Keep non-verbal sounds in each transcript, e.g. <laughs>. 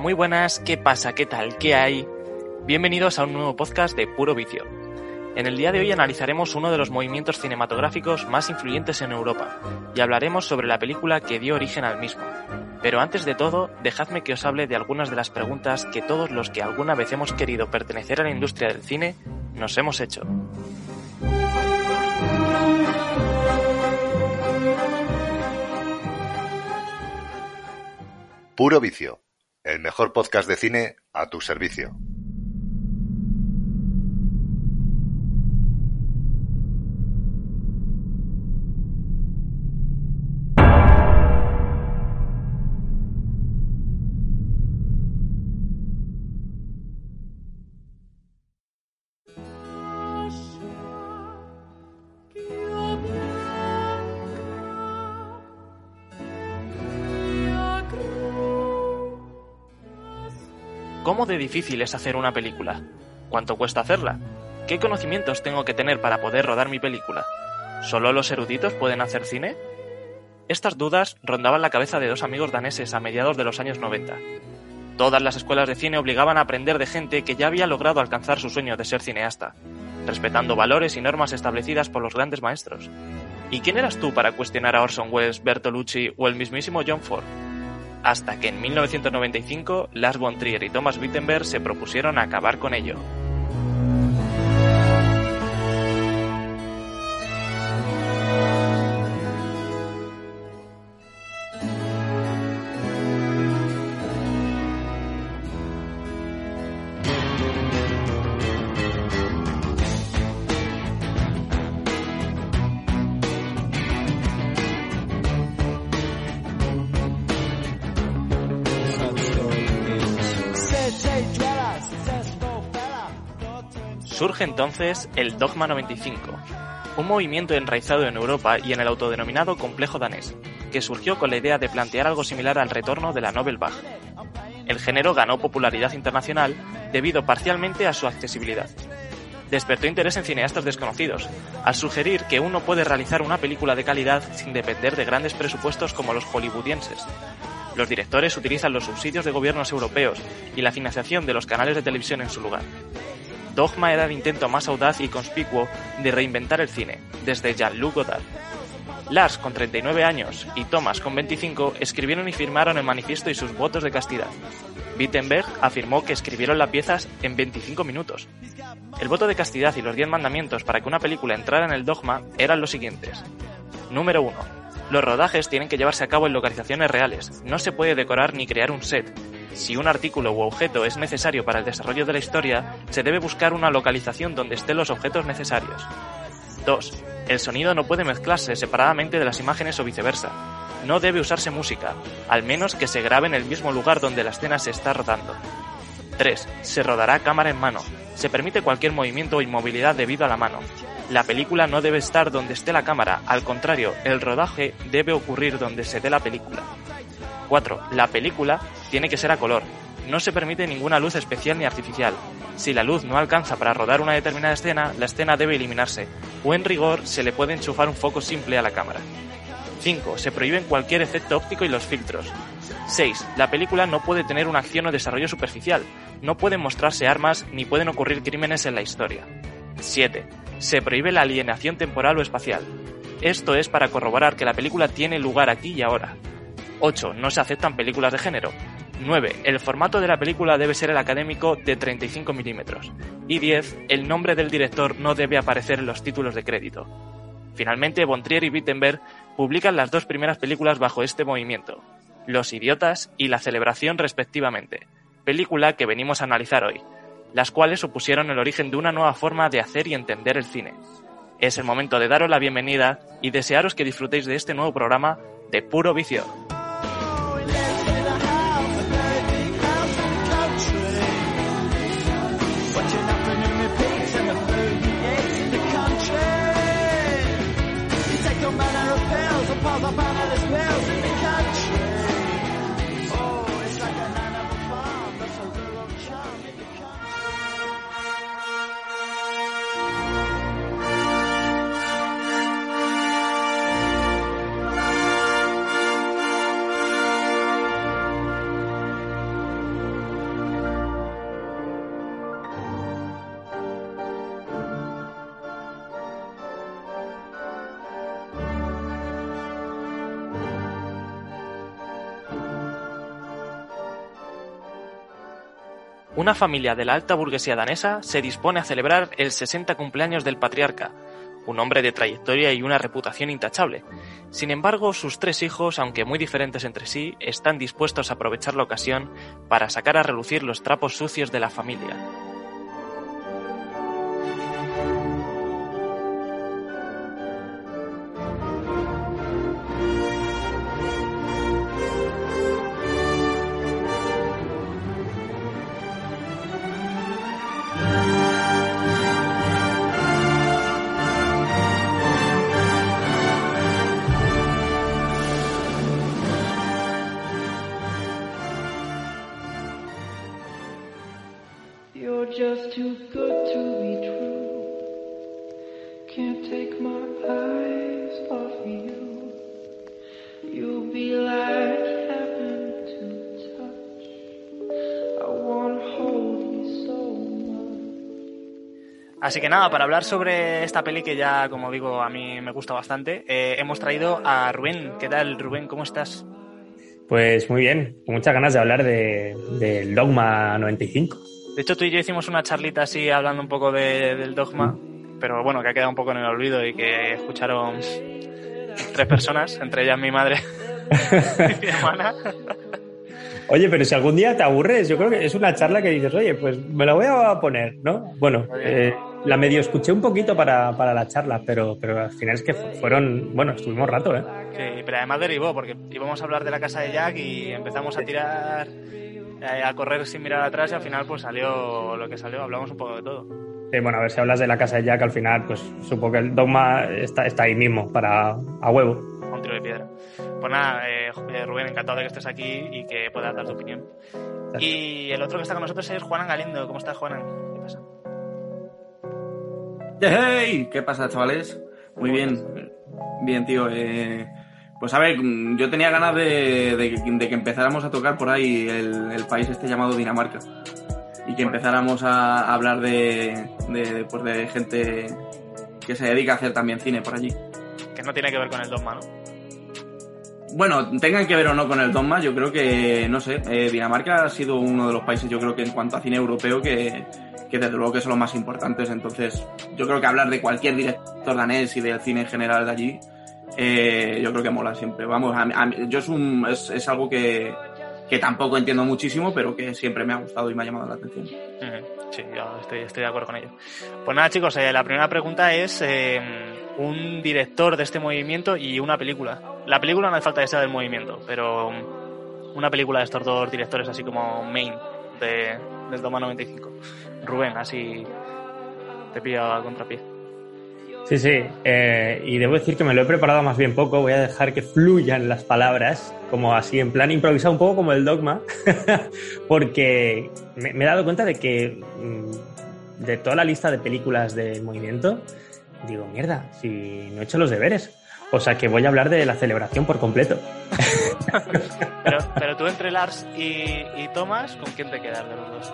Muy buenas, ¿qué pasa? ¿Qué tal? ¿Qué hay? Bienvenidos a un nuevo podcast de Puro Vicio. En el día de hoy analizaremos uno de los movimientos cinematográficos más influyentes en Europa y hablaremos sobre la película que dio origen al mismo. Pero antes de todo, dejadme que os hable de algunas de las preguntas que todos los que alguna vez hemos querido pertenecer a la industria del cine nos hemos hecho. Puro Vicio, el mejor podcast de cine a tu servicio. ¿Cómo de difícil es hacer una película? ¿Cuánto cuesta hacerla? ¿Qué conocimientos tengo que tener para poder rodar mi película? ¿Solo los eruditos pueden hacer cine? Estas dudas rondaban la cabeza de dos amigos daneses a mediados de los años 90. Todas las escuelas de cine obligaban a aprender de gente que ya había logrado alcanzar su sueño de ser cineasta, respetando valores y normas establecidas por los grandes maestros. ¿Y quién eras tú para cuestionar a Orson Welles, Bertolucci o el mismísimo John Ford? Hasta que en 1995 Lars von Trier y Thomas Wittenberg se propusieron acabar con ello. Entonces el Dogma 95, un movimiento enraizado en Europa y en el autodenominado complejo danés, que surgió con la idea de plantear algo similar al retorno de la Nobel Bach. El género ganó popularidad internacional debido parcialmente a su accesibilidad. Despertó interés en cineastas desconocidos, al sugerir que uno puede realizar una película de calidad sin depender de grandes presupuestos como los hollywoodienses. Los directores utilizan los subsidios de gobiernos europeos y la financiación de los canales de televisión en su lugar. Dogma era el intento más audaz y conspicuo de reinventar el cine, desde Jean-Luc Godard. Lars, con 39 años, y Thomas, con 25, escribieron y firmaron el manifiesto y sus votos de castidad. Wittenberg afirmó que escribieron las piezas en 25 minutos. El voto de castidad y los 10 mandamientos para que una película entrara en el dogma eran los siguientes. Número 1. Los rodajes tienen que llevarse a cabo en localizaciones reales. No se puede decorar ni crear un set, si un artículo u objeto es necesario para el desarrollo de la historia, se debe buscar una localización donde estén los objetos necesarios. 2. El sonido no puede mezclarse separadamente de las imágenes o viceversa. No debe usarse música, al menos que se grabe en el mismo lugar donde la escena se está rodando. 3. Se rodará cámara en mano. Se permite cualquier movimiento o inmovilidad debido a la mano. La película no debe estar donde esté la cámara, al contrario, el rodaje debe ocurrir donde se dé la película. 4. La película tiene que ser a color. No se permite ninguna luz especial ni artificial. Si la luz no alcanza para rodar una determinada escena, la escena debe eliminarse, o en rigor se le puede enchufar un foco simple a la cámara. 5. Se prohíben cualquier efecto óptico y los filtros. 6. La película no puede tener una acción o desarrollo superficial. No pueden mostrarse armas ni pueden ocurrir crímenes en la historia. 7. Se prohíbe la alienación temporal o espacial. Esto es para corroborar que la película tiene lugar aquí y ahora. 8. No se aceptan películas de género. 9. El formato de la película debe ser el académico de 35 milímetros. Y 10. El nombre del director no debe aparecer en los títulos de crédito. Finalmente, Bontrier y Wittenberg publican las dos primeras películas bajo este movimiento, Los Idiotas y La Celebración respectivamente, película que venimos a analizar hoy, las cuales supusieron el origen de una nueva forma de hacer y entender el cine. Es el momento de daros la bienvenida y desearos que disfrutéis de este nuevo programa de puro vicio. Una familia de la alta burguesía danesa se dispone a celebrar el 60 cumpleaños del patriarca, un hombre de trayectoria y una reputación intachable. Sin embargo, sus tres hijos, aunque muy diferentes entre sí, están dispuestos a aprovechar la ocasión para sacar a relucir los trapos sucios de la familia. Así que nada, para hablar sobre esta peli que ya, como digo, a mí me gusta bastante, eh, hemos traído a Rubén. ¿Qué tal, Rubén? ¿Cómo estás? Pues muy bien, con muchas ganas de hablar del de Dogma 95. De hecho, tú y yo hicimos una charlita así hablando un poco del Dogma, pero bueno, que ha quedado un poco en el olvido y que escucharon tres personas, entre ellas mi madre <laughs> y mi hermana. Oye, pero si algún día te aburres, yo creo que es una charla que dices, oye, pues me la voy a poner, ¿no? Bueno, eh, la medio escuché un poquito para, para la charla, pero, pero al final es que fueron, bueno, estuvimos rato, ¿eh? Sí, pero además derivó, porque íbamos a hablar de la casa de Jack y empezamos a tirar, eh, a correr sin mirar atrás y al final pues salió lo que salió, hablamos un poco de todo. Sí, bueno, a ver si hablas de la casa de Jack, al final pues supongo que el dogma está, está ahí mismo, para a huevo. Un tiro de piedra. Pues nada, eh, Rubén, encantado de que estés aquí y que puedas dar tu opinión. Y el otro que está con nosotros es Juanan Galindo. ¿Cómo estás, Juanan? ¿Qué pasa? ¡Hey! ¿Qué pasa, chavales? Muy bien. Bien, tío. Eh, pues a ver, yo tenía ganas de, que empezáramos a tocar por ahí el, país este llamado Dinamarca. Y que empezáramos a hablar de, pues de gente que se dedica a hacer también cine por allí. Que no tiene que ver con el dogma, ¿no? Bueno, tengan que ver o no con el dogma, yo creo que, no sé, eh, Dinamarca ha sido uno de los países, yo creo que en cuanto a cine europeo, que, que desde luego que son los más importantes. Entonces, yo creo que hablar de cualquier director danés y del cine en general de allí, eh, yo creo que mola siempre. Vamos, yo es, un, es, algo que, que, tampoco entiendo muchísimo, pero que siempre me ha gustado y me ha llamado la atención. Sí, yo estoy, estoy de acuerdo con ello. Pues nada, chicos, eh, la primera pregunta es eh, un director de este movimiento y una película. La película no hace falta que sea del movimiento, pero una película de estos dos directores así como main de, del Doma 95. Rubén, así te pilla a contrapié. Sí, sí, eh, y debo decir que me lo he preparado más bien poco, voy a dejar que fluyan las palabras, como así en plan improvisado, un poco como el dogma, <laughs> porque me, he dado cuenta de que mm, de toda la lista de películas de movimiento, digo, mierda, si no he hecho los deberes. O sea que voy a hablar de la celebración por completo. <laughs> <laughs> pero, tú entre Lars y, y Thomas, ¿con quién te quedas de los dos?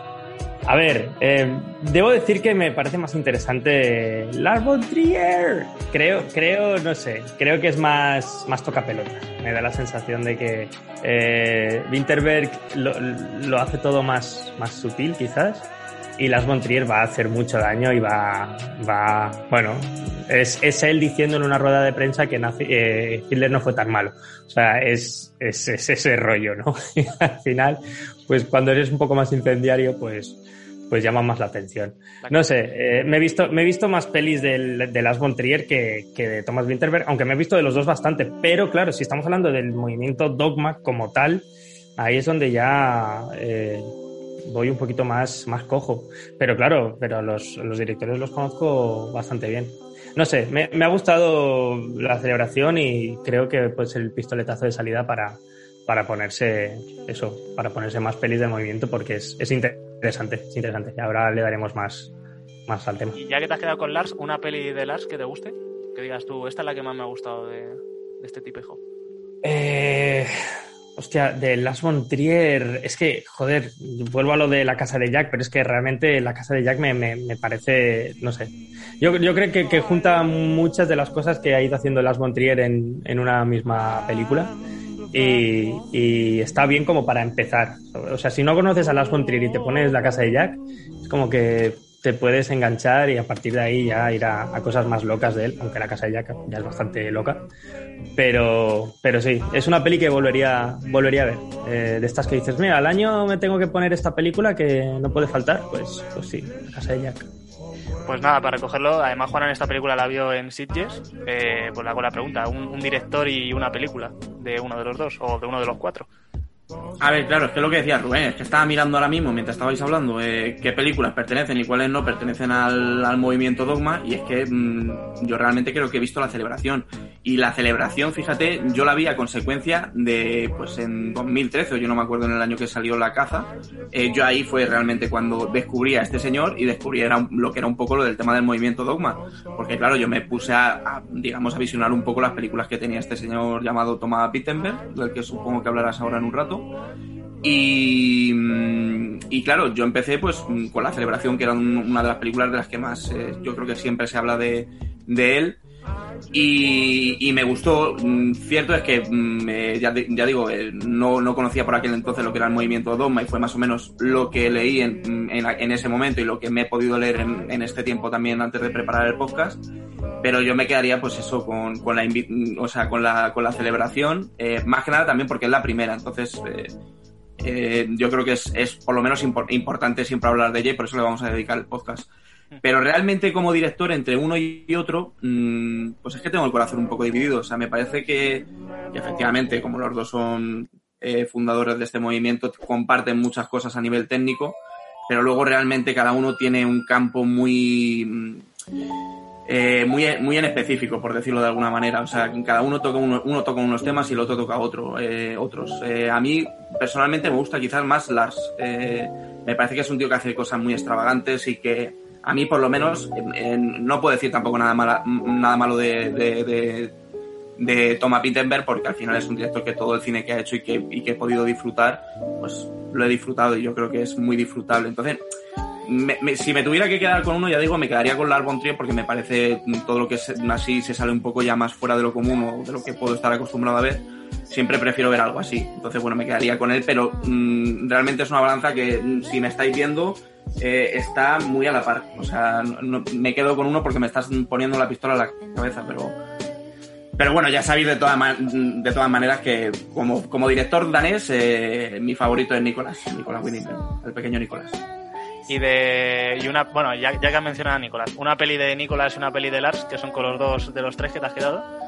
A ver, eh, debo decir que me parece más interesante Lars von Trier. Creo, creo, no sé, creo que es más, más toca pelota. Me da la sensación de que eh, Winterberg lo, lo, hace todo más, más sutil, quizás. Y Lars von Trier va a hacer mucho daño y va, va, bueno, es, es él diciendo en una rueda de prensa que eh, Hitler no fue tan malo. O sea, es, es, es ese rollo, ¿no? <laughs> Y al final, pues cuando eres un poco más incendiario, pues, pues llama más la atención. No sé, eh, me, he visto, me he visto más pelis de Las von Trier que, que, de Thomas Winterberg, aunque me he visto de los dos bastante. Pero claro, si estamos hablando del movimiento Dogma como tal, ahí es donde ya eh, voy un poquito más, más cojo. Pero claro, pero los, los directores los conozco bastante bien. No sé, me, me, ha gustado la celebración y creo que puede ser el pistoletazo de salida para, para ponerse eso, para ponerse más pelis de movimiento porque es, es interesante, es interesante. Y ahora le daremos más, más al tema. Y ya que te has quedado con Lars, una peli de Lars que te guste, que digas tú, esta es la que más me ha gustado de, de este tipejo. Eh, hostia, de Lars von Trier, es que, joder, vuelvo a lo de la casa de Jack, pero es que realmente la casa de Jack me, me, me parece, no sé. Yo, yo creo que, que, junta muchas de las cosas que ha ido haciendo Lars von Trier en, en una misma película y, está bien como para empezar. O sea, si no conoces a Lars von y te pones la casa de Jack, es como que te puedes enganchar y a partir de ahí ya ir a, cosas más locas de él, aunque la casa de Jack ya es bastante loca. Pero, pero sí, es una peli que volvería, volvería a ver. Eh, de estas que dices, mira, al año me tengo que poner esta película que no puede faltar, pues, pues sí, la casa de Jack. Pues nada, para recogerlo, además Juan en esta película la vio en Sitges, eh, pues le hago la pregunta, ¿un, director y una película de uno de los dos o de uno de los cuatro? A ver, claro, es que lo que decía Rubén, es que estaba mirando ahora mismo mientras estabais hablando eh, qué películas pertenecen y cuáles no pertenecen al, movimiento Dogma y es que mm, yo realmente creo que he visto la celebración. Y la celebración, fíjate, yo la vi a consecuencia de, pues en 2013, o yo no me acuerdo en el año que salió La Caza, eh, yo ahí fue realmente cuando descubrí a este señor y descubrí lo que era un poco lo del tema del movimiento Dogma, porque claro, yo me puse a, digamos, a visionar un poco las películas que tenía este señor llamado Thomas Wittenberg, del que supongo que hablarás ahora en un rato, y, y, claro, yo empecé pues con la celebración, que era una de las películas de las que más eh, yo creo que siempre se habla de, de él. Y, me gustó. Mm, cierto es que, mm, eh, ya, ya, digo, eh, no, no, conocía por aquel entonces lo que era el movimiento Dogma y fue más o menos lo que leí en, en, ese momento y lo que me he podido leer en, este tiempo también antes de preparar el podcast. Pero yo me quedaría, pues eso, con, con la, o sea, con la, con la celebración. más que nada también porque es la primera. Entonces, eh, yo creo que es, es por lo menos importante siempre hablar de ella y por eso le vamos a dedicar el podcast. Pero realmente como director, entre uno y otro, mm, pues es que tengo el corazón un poco dividido. O sea, me parece que, efectivamente, como los dos son eh, fundadores de este movimiento, comparten muchas cosas a nivel técnico, pero luego realmente cada uno tiene un campo muy... Mm, eh, muy, muy en específico, por decirlo de alguna manera. O sea, cada uno toca, uno, uno toca unos temas y el otro toca otro, eh, otros. Eh, a mí, personalmente, me gusta quizás más Lars. me parece que es un tío que hace cosas muy extravagantes y que a mí, por lo menos, no puedo decir tampoco nada, malo de, de, de, Thomas Pittenberg, porque al final es un director que todo el cine que ha hecho y que, y que he podido disfrutar, pues lo he disfrutado y yo creo que es muy disfrutable. Entonces, si me tuviera que quedar con uno, ya digo, me quedaría con Lars von Trier porque me parece todo lo que es así se sale un poco ya más fuera de lo común o de lo que puedo estar acostumbrado a ver. Siempre prefiero ver algo así. Entonces, bueno, me quedaría con él, pero mm, realmente es una balanza que, mm, si me estáis viendo, eh, está muy a la par. O sea, me quedo con uno porque me estás poniendo la pistola a la cabeza, pero. Pero bueno, ya sabéis de, todas de todas maneras que como, como director danés, eh, mi favorito es Nicolás, Nicolás Winning, el pequeño Nicolás y de y una bueno ya, ya que has mencionado a Nicolás una peli de Nicolás y una peli de Lars que son con los dos de los tres que te has quedado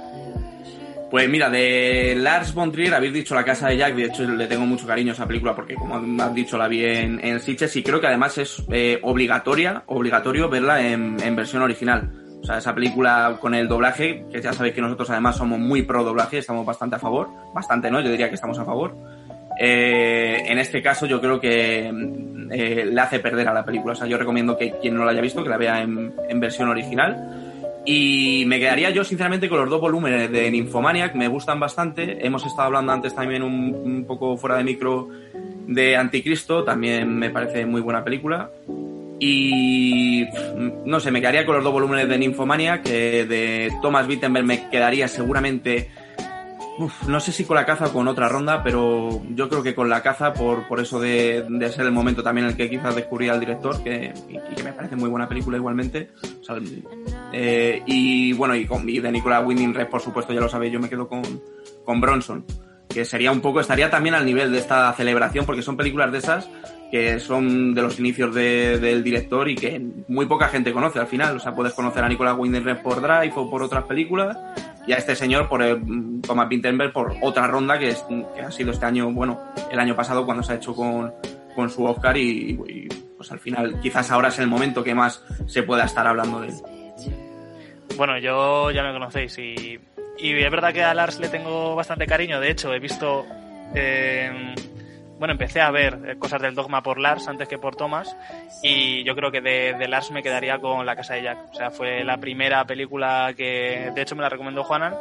pues mira, de Lars von Trier habéis dicho La Casa de Jack, de hecho le tengo mucho cariño a esa película porque como has dicho la vi en, en Sitges y creo que además es eh, obligatoria, obligatorio verla en, versión original. O sea, esa película con el doblaje, que ya sabéis que nosotros además somos muy pro doblaje, estamos bastante a favor, bastante no, yo diría que estamos a favor. Eh, en este caso yo creo que eh, le hace perder a la película. O sea, yo recomiendo que quien no la haya visto, que la vea en, versión original. Y me quedaría yo, sinceramente, con los dos volúmenes de Nymphomaniac, me gustan bastante. Hemos estado hablando antes también un, poco fuera de micro de Anticristo, también me parece muy buena película. Y no sé, me quedaría con los dos volúmenes de Nymphomaniac, que de Thomas Wittenberg me quedaría seguramente no sé si con la caza o con otra ronda, pero yo creo que con la caza, por, por eso de, ser el momento también en el que quizás descubrí al director, que, y, que me parece muy buena película igualmente. Eh, y bueno, y, con, de Nicolas Winding Red, por supuesto, ya lo sabéis, yo me quedo con, con Bronson, que sería un poco, estaría también al nivel de esta celebración, porque son películas de esas que son de los inicios del director y que muy poca gente conoce al final. O sea, puedes conocer a Nicolas Winding por Drive o por otras películas y a este señor por eh, Thomas Winterberg por otra ronda que, es, que ha sido este año, bueno, el año pasado cuando se ha hecho con, con su Oscar y, pues al final quizás ahora es el momento que más se pueda estar hablando de él. Bueno, yo ya me conocéis y, y es verdad que a Lars le tengo bastante cariño, de hecho he visto... Eh, bueno, empecé a ver eh, cosas del dogma por Lars antes que por Thomas y yo creo que de, Lars me quedaría con La Casa de Jack. O sea, fue la primera película que de hecho me la recomendó Juanan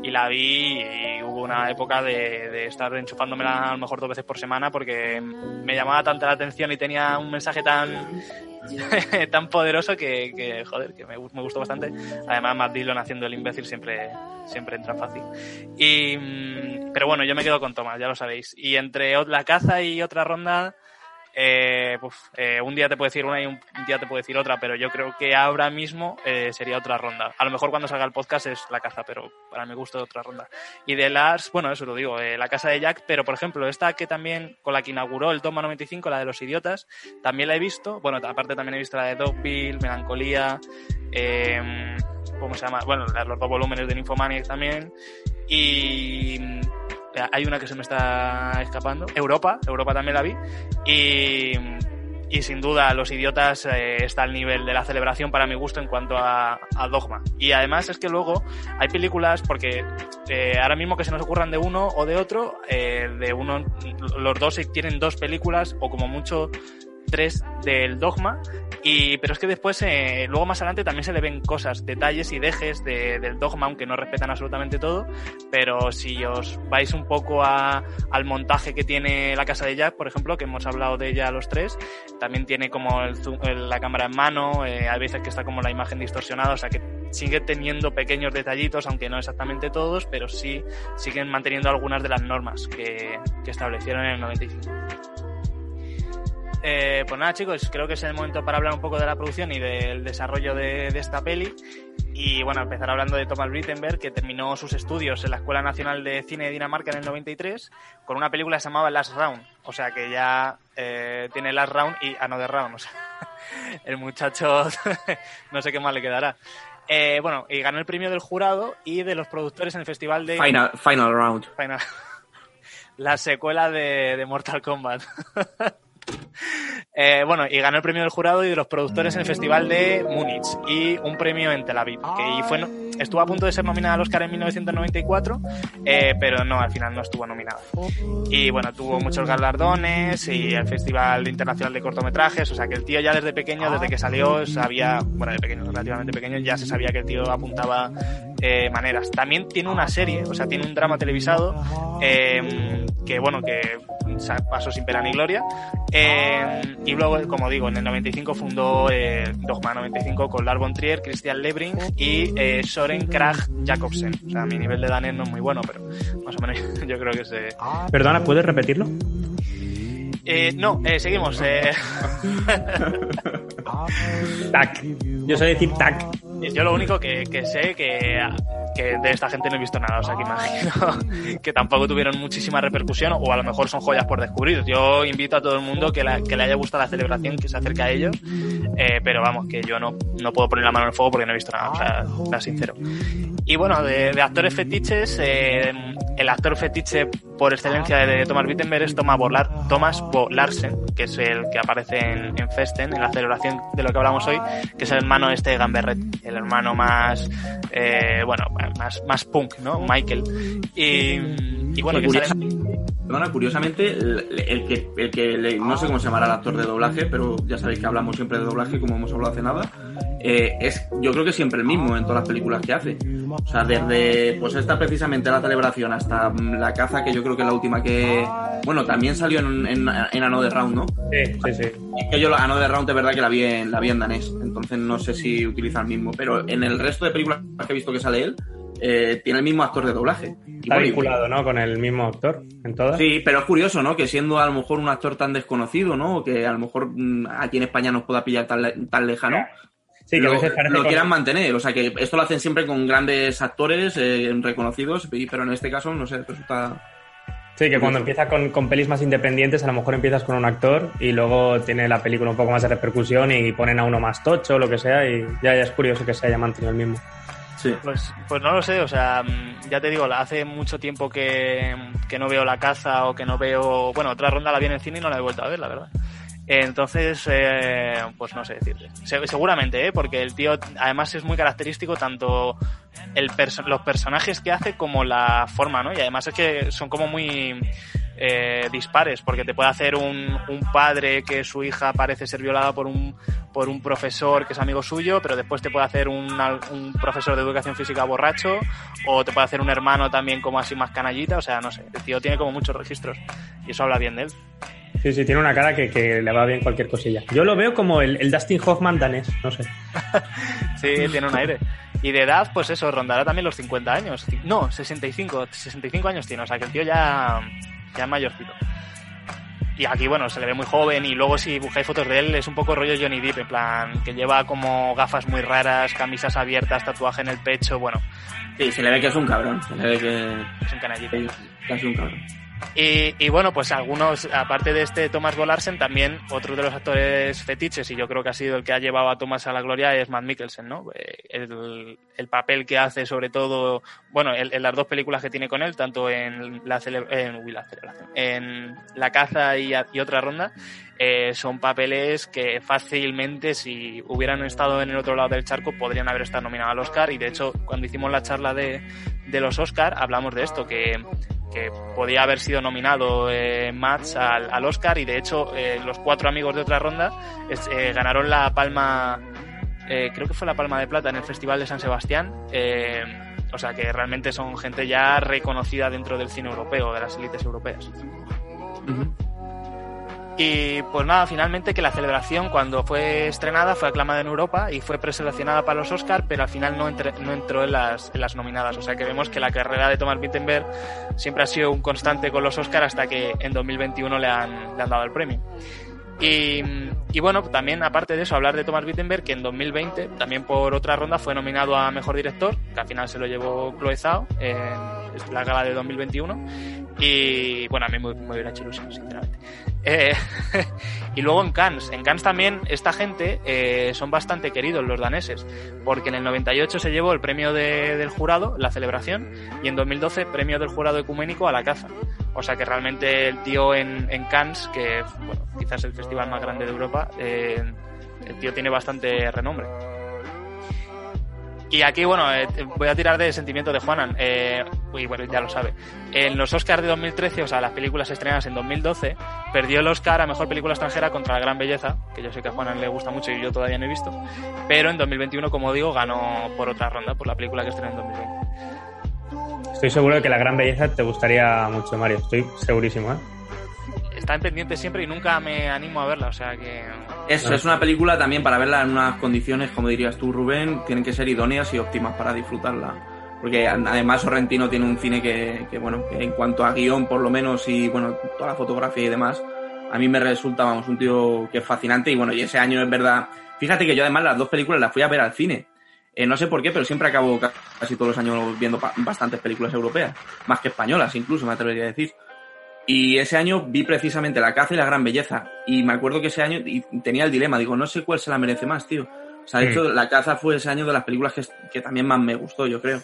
y la vi y hubo una época de, de estar enchufándomela a lo mejor dos veces por semana porque me llamaba tanta la atención y tenía un mensaje tan <laughs> tan poderoso que, que, joder, que me, me, gustó bastante. Además, Matt Dillon haciendo el imbécil siempre, siempre entra fácil. Y, mm, pero bueno, yo me quedo con Thomas, ya lo sabéis. Y entre la caza y otra ronda, eh, eh, un día te puedo decir una y un día te puedo decir otra, pero yo creo que ahora mismo eh, sería otra ronda. A lo mejor cuando salga el podcast es la caza, pero para mi gusto otra ronda. Y de las, bueno, eso lo digo, la casa de Jack, pero por ejemplo, esta que también, con la que inauguró el Toma 95, la de los idiotas, también la he visto. Bueno, aparte también he visto la de Dogville, Melancolía, eh, ¿cómo se llama? Bueno, los dos volúmenes de Nymphomaniac también. Y hay una que se me está escapando. Europa, Europa también la vi. Y, y sin duda, Los Idiotas eh, está al nivel de la celebración para mi gusto en cuanto a, a Dogma. Y además es que luego hay películas, porque eh, ahora mismo que se nos ocurran de uno o de otro, eh, de uno, los dos tienen dos películas o como mucho tres del Dogma y, pero es que después, eh, luego más adelante también se le ven cosas, detalles y dejes de, del dogma, aunque no respetan absolutamente todo. Pero si os vais un poco a, al montaje que tiene la casa de Jack, por ejemplo, que hemos hablado de ella los tres, también tiene como el, el, la cámara en mano, eh, veces que está como la imagen distorsionada, o sea que sigue teniendo pequeños detallitos, aunque no exactamente todos, pero sí siguen manteniendo algunas de las normas que, que establecieron en el 95. Eh, pues nada, chicos, creo que es el momento para hablar un poco de la producción y del desarrollo de, de, esta peli. Y bueno, empezar hablando de Thomas Wittenberg, que terminó sus estudios en la Escuela Nacional de Cine de Dinamarca en el 93 con una película que se llamaba Last Round. O sea que ya eh, tiene Last Round y Another Round. O sea, <laughs> el muchacho <laughs> no sé qué más le quedará. Eh, bueno, y ganó el premio del jurado y de los productores en el festival de. Final, final Round. Final. <laughs> La secuela de, de Mortal Kombat. Eh, bueno, y ganó el premio del jurado y de los productores en el Festival de Múnich y un premio en Tel Aviv. Que fue, estuvo a punto de ser nominada al Oscar en 1994, eh, pero no, al final no estuvo nominada. Y bueno, tuvo muchos galardones y el Festival Internacional de Cortometrajes, o sea que el tío ya desde pequeño, desde que salió, sabía, bueno, de pequeño, relativamente pequeño, ya se sabía que el tío apuntaba eh, maneras. También tiene una serie, o sea, tiene un drama televisado eh, que, bueno, que pasó sin pena ni gloria. Eh, y luego, como digo, en el 95 fundó eh, Dogma 95 con Lars von Trier, Christian Lebring y eh, Soren Krag Jacobsen. O sea, mi nivel de danés no es muy bueno, pero más o menos <laughs> yo creo que se... Perdona, ¿puedes repetirlo? Eh, no, eh, seguimos. Eh. <laughs> tac. Yo sé decir tac. Yo lo único que, que sé que, que, de esta gente no he visto nada, o sea que imagino <laughs> que tampoco tuvieron muchísima repercusión o a lo mejor son joyas por descubrir. Yo invito a todo el mundo que, la, que le haya gustado la celebración, que se acerque a ello, eh, pero vamos, que yo no, no puedo poner la mano en el fuego porque no he visto nada, o sea, sea sincero. Y bueno, de, de actores fetiches, eh, el actor fetiche por excelencia de Thomas Wittenberg es Thomas, Bolar, Thomas Bo Larsen, que es el que aparece en, en, Festen, en la celebración de lo que hablamos hoy, que es el hermano este de Gamberret, el hermano más, eh, bueno, más, más punk, ¿no? Michael. Y, y bueno, que Perdona, curiosamente, el, el, que, el que le, no sé cómo se llamará el actor de doblaje, pero ya sabéis que hablamos siempre de doblaje, como hemos hablado hace nada, eh, es yo creo que siempre el mismo en todas las películas que hace. O sea, desde pues esta precisamente la celebración hasta la caza, que yo creo que es la última que. Bueno, también salió en, en, en Another Round, ¿no? Sí, sí, sí. Es que yo la Another Round de verdad que la vi, en, la vi en danés, entonces no sé si utiliza el mismo, pero en el resto de películas que he visto que sale él, eh, tiene el mismo actor de doblaje. Está vinculado, ¿no? Con el mismo actor en todas. Sí, pero es curioso, ¿no? Que siendo a lo mejor un actor tan desconocido, ¿no? Que a lo mejor mmm, aquí en España nos pueda pillar tan, tan lejano. Sí, que lo, a veces parece lo con... quieran mantener. O sea, que esto lo hacen siempre con grandes actores eh, reconocidos, pero en este caso, no sé, resulta. Sí, que cuando empiezas con, con, pelis más independientes, a lo mejor empiezas con un actor y luego tiene la película un poco más de repercusión y ponen a uno más tocho o lo que sea, y ya, ya es curioso que se haya mantenido el mismo. Sí. Pues, pues no lo sé, o sea, ya te digo, hace mucho tiempo que, que no veo la caza o que no veo. Bueno, otra ronda la vi en el cine y no la he vuelto a ver, la verdad. Entonces, eh, pues no sé decirte. Seguramente, ¿eh? porque el tío además es muy característico tanto el perso los personajes que hace como la forma, ¿no? Y además es que son como muy eh, dispares, porque te puede hacer un, un, padre que su hija parece ser violada por un, por un profesor que es amigo suyo, pero después te puede hacer un, un profesor de educación física borracho, o te puede hacer un hermano también como así más canallita, o sea, no sé, el tío tiene como muchos registros y eso habla bien de él. Sí, sí, tiene una cara que, que le va bien cualquier cosilla. Yo lo veo como el, el Dustin Hoffman danés, no sé. <laughs> sí, tiene un aire. Y de edad, pues eso, rondará también los 50 años. No, 65, 65 años tiene, o sea que el tío ya, ya mayorcito. Y aquí, bueno, se le ve muy joven y luego si buscáis fotos de él es un poco rollo Johnny Depp, en plan, que lleva como gafas muy raras, camisas abiertas, tatuaje en el pecho, bueno. Sí, se le ve que es un cabrón, se le ve que es un canallito. Es un cabrón. Y, y, bueno, pues algunos, aparte de este Thomas Golarsen, también otro de los actores fetiches, y yo creo que ha sido el que ha llevado a Thomas a la gloria, es Matt Mikkelsen, ¿no? Eh, el, el papel que hace, sobre todo, bueno, en, en, las dos películas que tiene con él, tanto en la, celebración, en La caza y, y otra ronda, eh, son papeles que fácilmente, si hubieran estado en el otro lado del charco, podrían haber estado nominados al Oscar. Y de hecho, cuando hicimos la charla de, de los Oscar, hablamos de esto, que que podía haber sido nominado eh, Mats al, Oscar y de hecho eh, los cuatro amigos de otra ronda eh, ganaron la palma, eh, creo que fue la palma de plata en el Festival de San Sebastián. O sea que realmente son gente ya reconocida dentro del cine europeo, de las élites europeas. Y pues nada, finalmente que la celebración cuando fue estrenada fue aclamada en Europa y fue preseleccionada para los Oscars, pero al final no, entre, no entró en las, en las, nominadas. O sea que vemos que la carrera de Thomas Wittenberg siempre ha sido un constante con los Oscars hasta que en 2021 le han, le han dado el premio. Y, y, bueno, también aparte de eso, hablar de Thomas Wittenberg, que en 2020, también por otra ronda, fue nominado a Mejor Director, que al final se lo llevó Chloe Zhao en la gala de 2021. Y bueno, a mí me, me hubiera hecho ilusión, sinceramente. Eh, <laughs> y luego en Cannes, en Cannes también esta gente eh, son bastante queridos los daneses, porque en el 98 se llevó el premio de, del jurado, la celebración, y en 2012 premio del jurado ecuménico a la caza. O sea que realmente el tío en, en Cannes, que bueno, quizás el festival más grande de Europa, eh, el tío tiene bastante renombre. Y aquí, bueno, eh, voy a tirar de sentimiento de Juanan. Eh, y bueno, ya lo sabe. En los Oscars de 2013, o sea, las películas estrenadas en 2012, perdió el Oscar a Mejor Película Extranjera contra La Gran Belleza, que yo sé que a Juanan le gusta mucho y yo todavía no he visto. Pero en 2021, como digo, ganó por otra ronda, por la película que estrenó en 2020. Estoy seguro de que La Gran Belleza te gustaría mucho, Mario. Estoy segurísimo, ¿eh? Está en pendiente siempre y nunca me animo a verla, o sea que... Es, es una película también para verla en unas condiciones, como dirías tú, Rubén, tienen que ser idóneas y óptimas para disfrutarla. Porque además Sorrentino tiene un cine que, que bueno, que en cuanto a guion por lo menos y bueno, toda la fotografía y demás, a mí me resulta, vamos, un tío que es fascinante y bueno, y ese año es verdad... Fíjate que yo además las dos películas las fui a ver al cine. Eh, no sé por qué, pero siempre acabo casi todos los años viendo bastantes películas europeas, más que españolas incluso, me atrevería a decir. Y ese año vi precisamente La caza y la gran belleza. Y me acuerdo que ese año y tenía el dilema, digo, no sé cuál se la merece más, tío. O sea, de hecho, La caza fue ese año de las películas que, que también más me gustó, yo creo.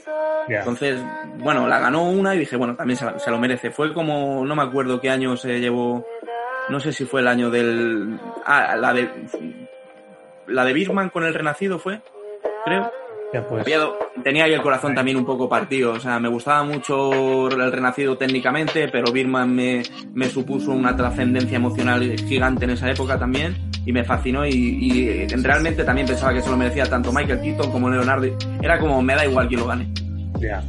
Yeah. Entonces, bueno, la ganó una y dije, bueno, también se, la, se, lo merece. Fue como, no me acuerdo qué año se llevó, no sé si fue el año del... Ah, la de... La de Birman con el Renacido fue, creo. Ya pues. Tenía ahí el corazón también un poco partido. O sea, me gustaba mucho el Renacido técnicamente, pero Birman me, me supuso una trascendencia emocional gigante en esa época también. Y me fascinó y, y, realmente también pensaba que se lo merecía tanto Michael Keaton como Leonardo. Era como, me da igual quién lo gane. Ya.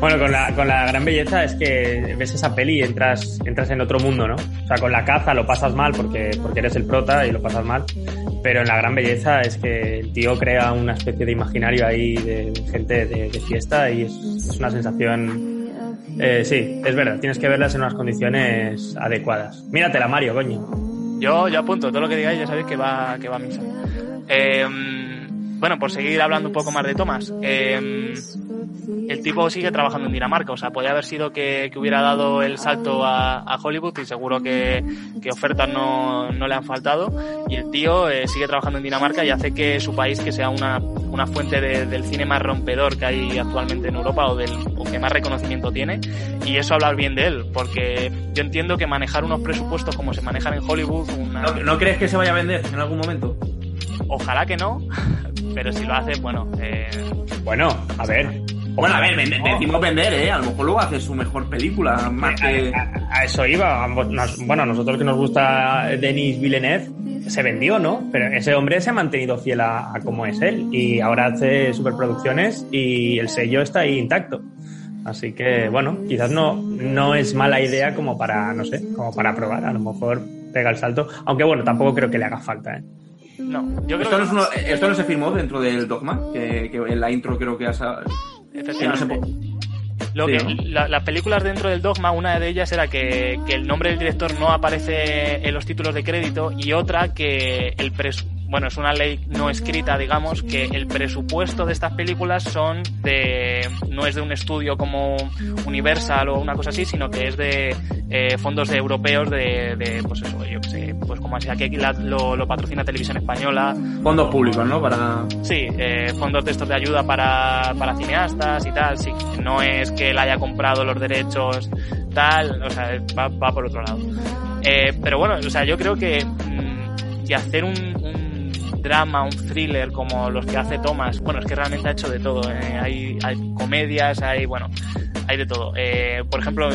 Bueno, con la, con la gran belleza es que ves esa peli y entras, entras en otro mundo, ¿no? O sea, con la caza lo pasas mal porque, porque eres el prota y lo pasas mal. Pero en la gran belleza es que el tío crea una especie de imaginario ahí de gente de, fiesta y es, una sensación. Eh, sí, es verdad, tienes que verlas en unas condiciones adecuadas. Míratela, Mario, coño. Yo, yo apunto, todo lo que digáis ya sabéis que va, que va a misa. Eh, bueno, por seguir hablando un poco más de Thomas. Eh, el tipo sigue trabajando en Dinamarca, o sea, podría haber sido que, que hubiera dado el salto a, a Hollywood y seguro que, que ofertas no, no, le han faltado. Y el tío eh, sigue trabajando en Dinamarca y hace que su país que sea una, una fuente de, del cine más rompedor que hay actualmente en Europa o, del, o que más reconocimiento tiene. Y eso hablar bien de él, porque yo entiendo que manejar unos presupuestos como se manejan en Hollywood... Una... ¿No, ¿No crees que se vaya a vender en algún momento? Ojalá que no, <laughs> pero si lo hace, bueno... Eh... Bueno, a ver, bueno, a ver, vende, decimos vender, ¿eh? A lo mejor luego hace su mejor película, más que... A, a, eso iba. Bueno, a nosotros que nos gusta Denis Villeneuve, se vendió, ¿no? Pero ese hombre se ha mantenido fiel a, a cómo es él y ahora hace superproducciones y el sello está ahí intacto. Así que, bueno, quizás no, no es mala idea como para, no sé, como para probar. A lo mejor pega el salto. Aunque bueno, tampoco creo que le haga falta, ¿eh? No, yo creo Esto que no, es uno- esto no se firmó dentro del Dogma, que, que en la intro creo que has... po- Lo que, la- las películas dentro del dogma, una de ellas era que, que el nombre del director no aparece en los títulos de crédito y otra que el pres bueno, es una ley no escrita, digamos, que el presupuesto de estas películas son de, no es de un estudio como Universal o una cosa así, sino que es de eh, fondos de europeos de, de, pues eso, yo sé, pues como así, aquí la- lo, lo patrocina Televisión Española, Fondos públicos, ¿no? Para... Sí, eh, fondos de estos de ayuda para, para cineastas y tal, sí. No es que él haya comprado los derechos, tal, o sea, va, va por otro lado. Eh, pero bueno, o sea, yo creo que, mm, que hacer un drama, un thriller como los que hace Thomas, bueno, es que realmente ha hecho de todo. eh, Hay, comedias, hay, bueno, hay de todo. Eh, por ejemplo,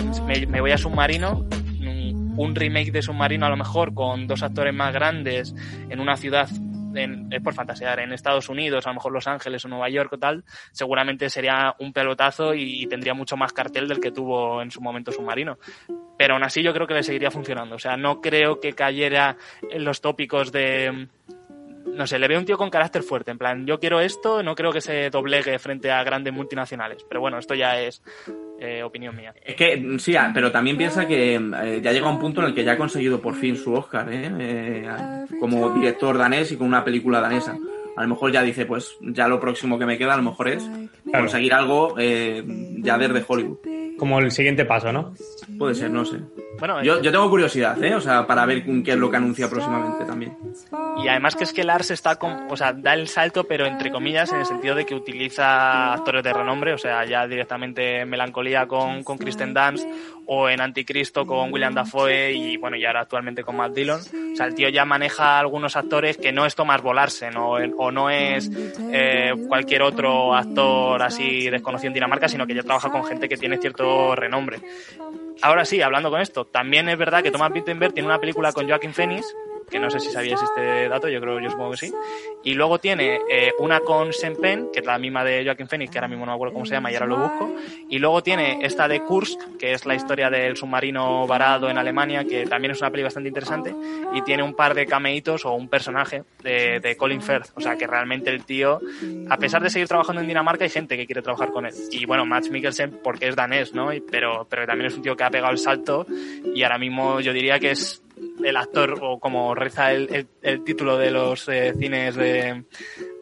me, voy a Submarino, mm, un remake de Submarino a lo mejor con dos actores más grandes en una ciudad en- es por fantasear, en Estados Unidos, a lo mejor Los Ángeles o Nueva York o tal, seguramente sería un pelotazo y tendría mucho más cartel del que tuvo en su momento Submarino. Pero aún así yo creo que le seguiría funcionando. O sea, no creo que cayera en los tópicos de... No sé, le veo un tío con carácter fuerte, en plan, yo quiero esto, no creo que se doblegue frente a grandes multinacionales. Pero bueno, esto ya es eh, opinión mía. Es que, sí, ah, pero también piensa que eh, ya llega un punto en el que ya ha conseguido por fin su Oscar, ¿eh? Eh, como director danés y con una película danesa. A lo mejor ya dice, pues ya lo próximo que me queda a lo mejor es Claro. conseguir algo eh, ya desde Hollywood. Como el siguiente paso, ¿no? Puede ser, no sé. Bueno, Yo, yo tengo curiosidad, ¿eh? O sea, para ver qué es lo que anuncia próximamente también. Y además que es que Lars está con, o sea, da el salto, pero entre comillas, en el sentido de que utiliza actores de renombre, o sea, ya directamente en Melancolía con, con Kristen Dunst o en Anticristo con William Dafoe y bueno, y ahora actualmente con Matt Dillon. O sea, el tío ya maneja algunos actores que no es Thomas Volarsen o, o no es eh, cualquier otro actor así desconocido en Dinamarca, sino que ya trabaja con gente que tiene cierto renombre. Ahora sí, hablando con esto, también es verdad que Thomas Wittenberg tiene una película con Joaquin Phoenix, que no sé si sabíais este dato, yo creo, yo supongo que sí. Y luego tiene eh, una con Sean Penn, que es la misma de Joaquin Phoenix, que ahora mismo no me acuerdo cómo se llama y ahora lo busco. Y luego tiene esta de Kursk, que es la historia del submarino varado en Alemania, que también es una peli bastante interesante. Y tiene un par de cameitos o un personaje de, de Colin Firth. O sea que realmente el tío, a pesar de seguir trabajando en Dinamarca, hay gente que quiere trabajar con él. Y bueno, Max Mikkelsen porque es danés, ¿no? Y- pero, pero también es un tío que ha pegado el salto y ahora mismo yo diría que es el actor, o como reza el, el- el título de los eh, cines de,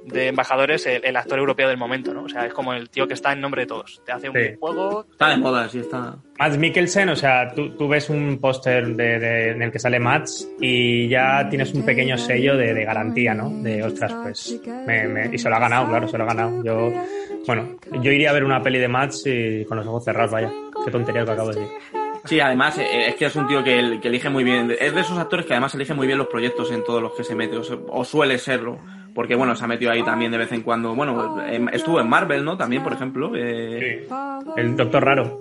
de embajadores, el, el actor europeo del momento, ¿no? O sea, es como el tío que está en nombre de todos. Te hace un Sí. juego... Está de moda, sí, está. Mads Mikkelsen, o sea, tú, tú ves un póster de, de- en el que sale Mads y ya tienes un pequeño sello de, de garantía, ¿no? De, ostras, pues, me- me- y se lo ha ganado, claro, se lo ha ganado. Yo, bueno, yo iría a ver una peli de Mads y con los ojos cerrados, vaya. Qué tontería lo que acabo de decir. Sí, además eh, es que es un tío que, que elige muy bien. Es de esos actores que además elige muy bien los proyectos en todos los que se mete, o, se- o suele serlo. Porque bueno, se ha metido ahí también de vez en cuando. Bueno, em- estuvo en Marvel, ¿no? También, por ejemplo. eh, El Doctor Raro.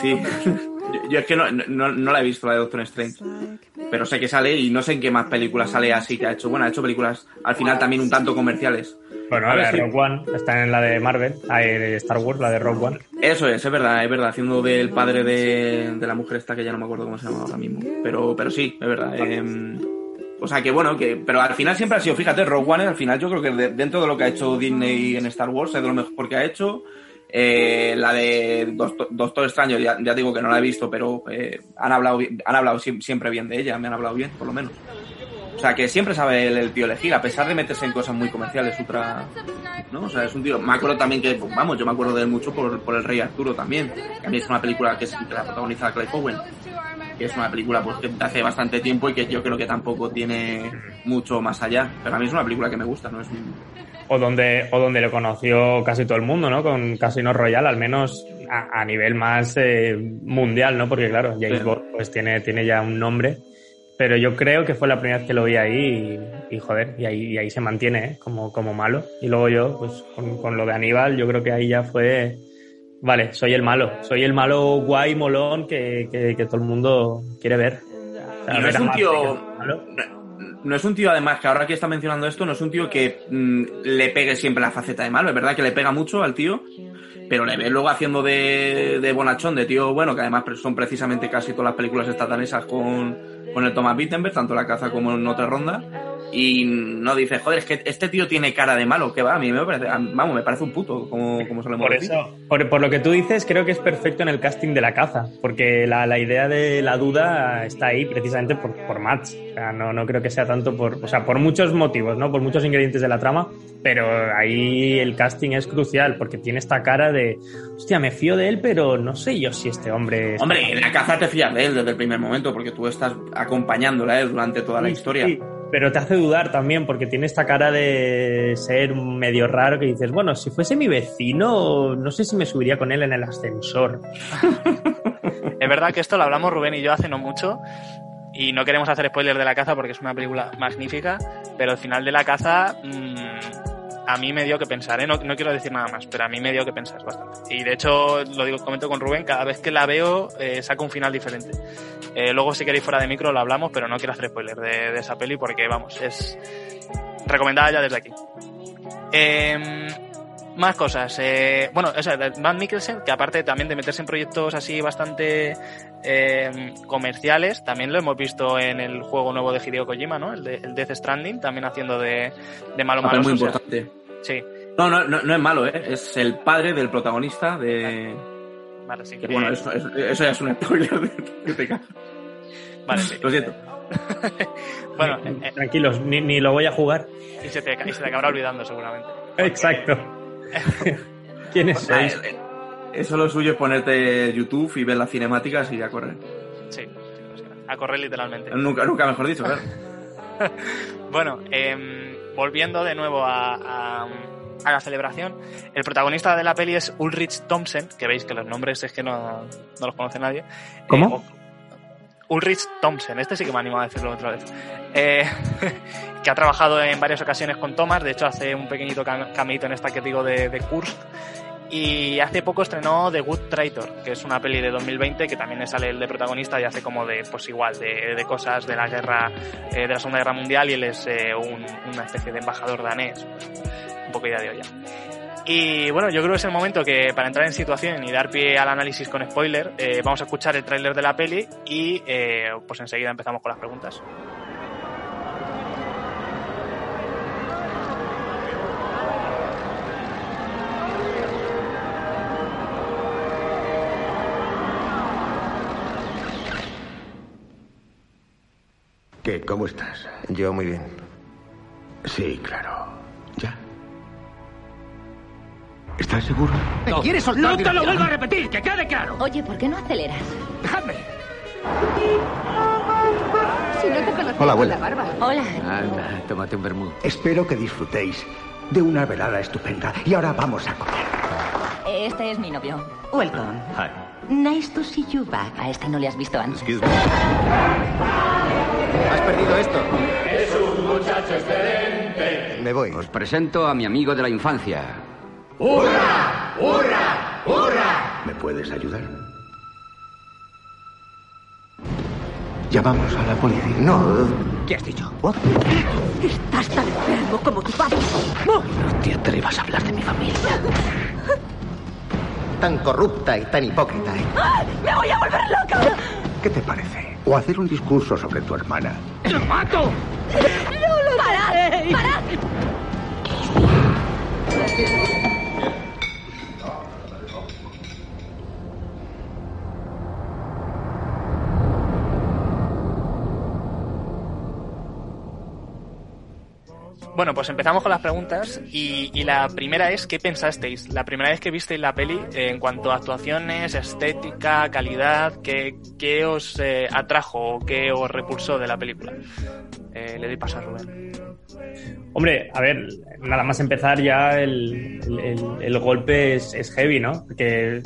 sí. Yo, yo es que no, no, no la he visto, la de Doctor Strange. Pero sé que sale y no sé en qué más películas sale así que ha hecho. Bueno, ha hecho películas al final también un tanto comerciales. Bueno, la de. Rogue One está en la de Marvel, hay de Star Wars, la de Rogue One. Eso es, es verdad, es verdad, haciendo del padre de, de la mujer esta que ya no me acuerdo cómo se llama ahora mismo. Pero, pero sí, es verdad. em, o sea que bueno, que, pero al final siempre ha sido, fíjate, Rogue One al final yo creo que de- dentro de lo que ha hecho Disney en Star Wars es de lo mejor que ha hecho. Eh, la de Doctor, Doctor Extraño, ya, ya digo que no la he visto, pero eh, han hablado han hablado siem- siempre bien de ella, me han hablado bien, por lo menos. O sea, que siempre sabe el, tío elegir, a pesar de meterse en cosas muy comerciales, ultra... ¿no? O sea, es un tío... Me acuerdo también que, pues, vamos, yo me acuerdo de él mucho por, por El Rey Arturo también. Que a mí es una película que, es, que la protagoniza Clive Owen. Que es una película pues que hace bastante tiempo y que yo creo que tampoco tiene mucho más allá. Pero a mí es una película que me gusta, ¿no? Es un- O donde, o donde lo conoció casi todo el mundo, ¿no? Con Casino Royale, al menos a, a nivel más eh, mundial, ¿no? Porque claro, James Sí. Bond pues tiene, tiene ya un nombre. Pero yo creo que fue la primera vez que lo vi ahí y, y, joder, y ahí, y ahí se mantiene, ¿eh? Como, como malo. Y luego yo, pues con, con lo de Aníbal, yo creo que ahí ya fue... Vale, soy el malo. Soy el malo guay, molón, que, que, que todo el mundo quiere ver. O sea, Y no es un tío- no, no es un tío, además, que ahora que está mencionando esto, no es un tío que mm, le pegue siempre la faceta de malo. Es verdad que le pega mucho al tío, pero le ves luego haciendo de, de bonachón, de tío bueno, que además son precisamente casi todas las películas estadounidenses con, con el Thomas Wittenberg, tanto la caza como en otra ronda. Y no dice, joder, es que este tío tiene cara de malo, que va, a mí me parece, vamos, me parece un puto, como, como solemos Por decir. eso, por, por lo que tú dices, creo que es perfecto en el casting de la caza, porque la, la idea de la duda está ahí precisamente por, por Mats. O sea, no, no creo que sea tanto por, o sea, por muchos motivos, ¿no? Por muchos ingredientes de la trama, pero ahí el casting es crucial, porque tiene esta cara de, hostia, me fío de él, pero no sé yo si este hombre... es- Hombre, en la caza te fías de él desde el primer momento, porque tú estás acompañándole a él durante toda la Sí, historia. sí, pero te hace dudar también porque tiene esta cara de ser medio raro que dices, bueno, si fuese mi vecino, no sé si me subiría con él en el ascensor. <laughs> Es verdad que esto lo hablamos Rubén y yo hace no mucho y no queremos hacer spoiler de la caza porque es una película magnífica, pero el final de la caza mm, a mí me dio que pensar, ¿eh? no, quiero decir nada más, pero a mí me dio que pensar bastante. Y de hecho, lo digo, comento con Rubén, cada vez que la veo eh, saca un final diferente. Eh, luego si queréis fuera de micro lo hablamos, pero no quiero hacer spoiler de, de esa peli porque vamos, es recomendada ya desde aquí. Em, más cosas. Eh, bueno, o sea, Van Mikkelsen, que aparte también de meterse en proyectos así bastante eh, comerciales, también lo hemos visto en el juego nuevo de Hideo Kojima, ¿no? El, de, el Death Stranding, también haciendo de, de malo Papel malo. muy importante. Sí, No, no, no, no es malo, ¿eh? Es el padre del protagonista de... vale, sí. que, bueno, eso, eso- eso ya es un spoiler de, te. Vale, sí. Lo siento. <laughs> Bueno, eh, eh, Tranquilos, ni, ni lo voy a jugar. y, se te, y se te acabará olvidando seguramente. Exacto. <laughs> ¿Quiénes sois? eh, eh, Eso lo suyo es ponerte YouTube y ver las cinemáticas y ya correr. Sí, a correr literalmente. Nunca, nunca mejor dicho, claro. <laughs> Bueno, em, volviendo de nuevo a, a- a la celebración, el protagonista de la peli es Ulrich Thompson, que veis que los nombres es que no, no los conoce nadie. ¿Cómo? Eh, Ulrich Thompson, este sí que me ha animado a decirlo otra vez. Eh, <laughs> que ha trabajado en varias ocasiones con Thomas, de hecho hace un pequeñito cam- cameíto en esta que digo de, de Kursk. Y hace poco estrenó The Good Traitor, que es una peli de 2020 que también le sale el de protagonista y hace como de, pues igual, de, cosas de la guerra, eh, de la Segunda Guerra Mundial y él es eh, un- una especie de embajador danés. Un poco idea de olla. Y bueno, yo creo que es el momento que para entrar en situación y dar pie al análisis con spoiler, eh, vamos a escuchar el tráiler de la peli y eh, pues enseguida empezamos con las preguntas. ¿Qué? ¿Cómo estás? Yo muy bien. Sí, claro. ¿Ya? ¿Estás seguro? ¿Me quieres soltar? ¡No te lo vuelvo a repetir! ¡Que quede claro! Oye, ¿por qué no aceleras? ¡Dejadme! Si no te conozco Hola, abuela. la barba. Hola. Anda, tómate un vermut. Espero que disfrutéis de una velada estupenda. Y ahora vamos a comer. Este es mi novio. Welcome. Hi. Nice to see you back. A este no le has visto antes. Excuse me. ¿Has perdido esto? Me voy. Os presento a mi amigo de la infancia. ¿Me puedes ayudar? Llamamos a la policía. No. ¿Qué has dicho? What? Estás tan enfermo como tu padre. No te atrevas a hablar de mi familia. Tan corrupta y tan hipócrita. ¿eh? ¡Me voy a volver loca! ¿Qué te parece? O hacer un discurso sobre tu hermana. ¡Te mato! ¡No lo ¡Parad! ¡Parad! Bueno, pues empezamos con las preguntas y, la primera es, ¿qué pensasteis? La primera vez que visteis la peli eh, en cuanto a actuaciones, estética, calidad, ¿qué, qué os eh, atrajo o qué os repulsó de la película? Eh, le doy paso a Rubén. Hombre, a ver, nada más empezar ya el- el golpe es, es heavy, ¿no? Porque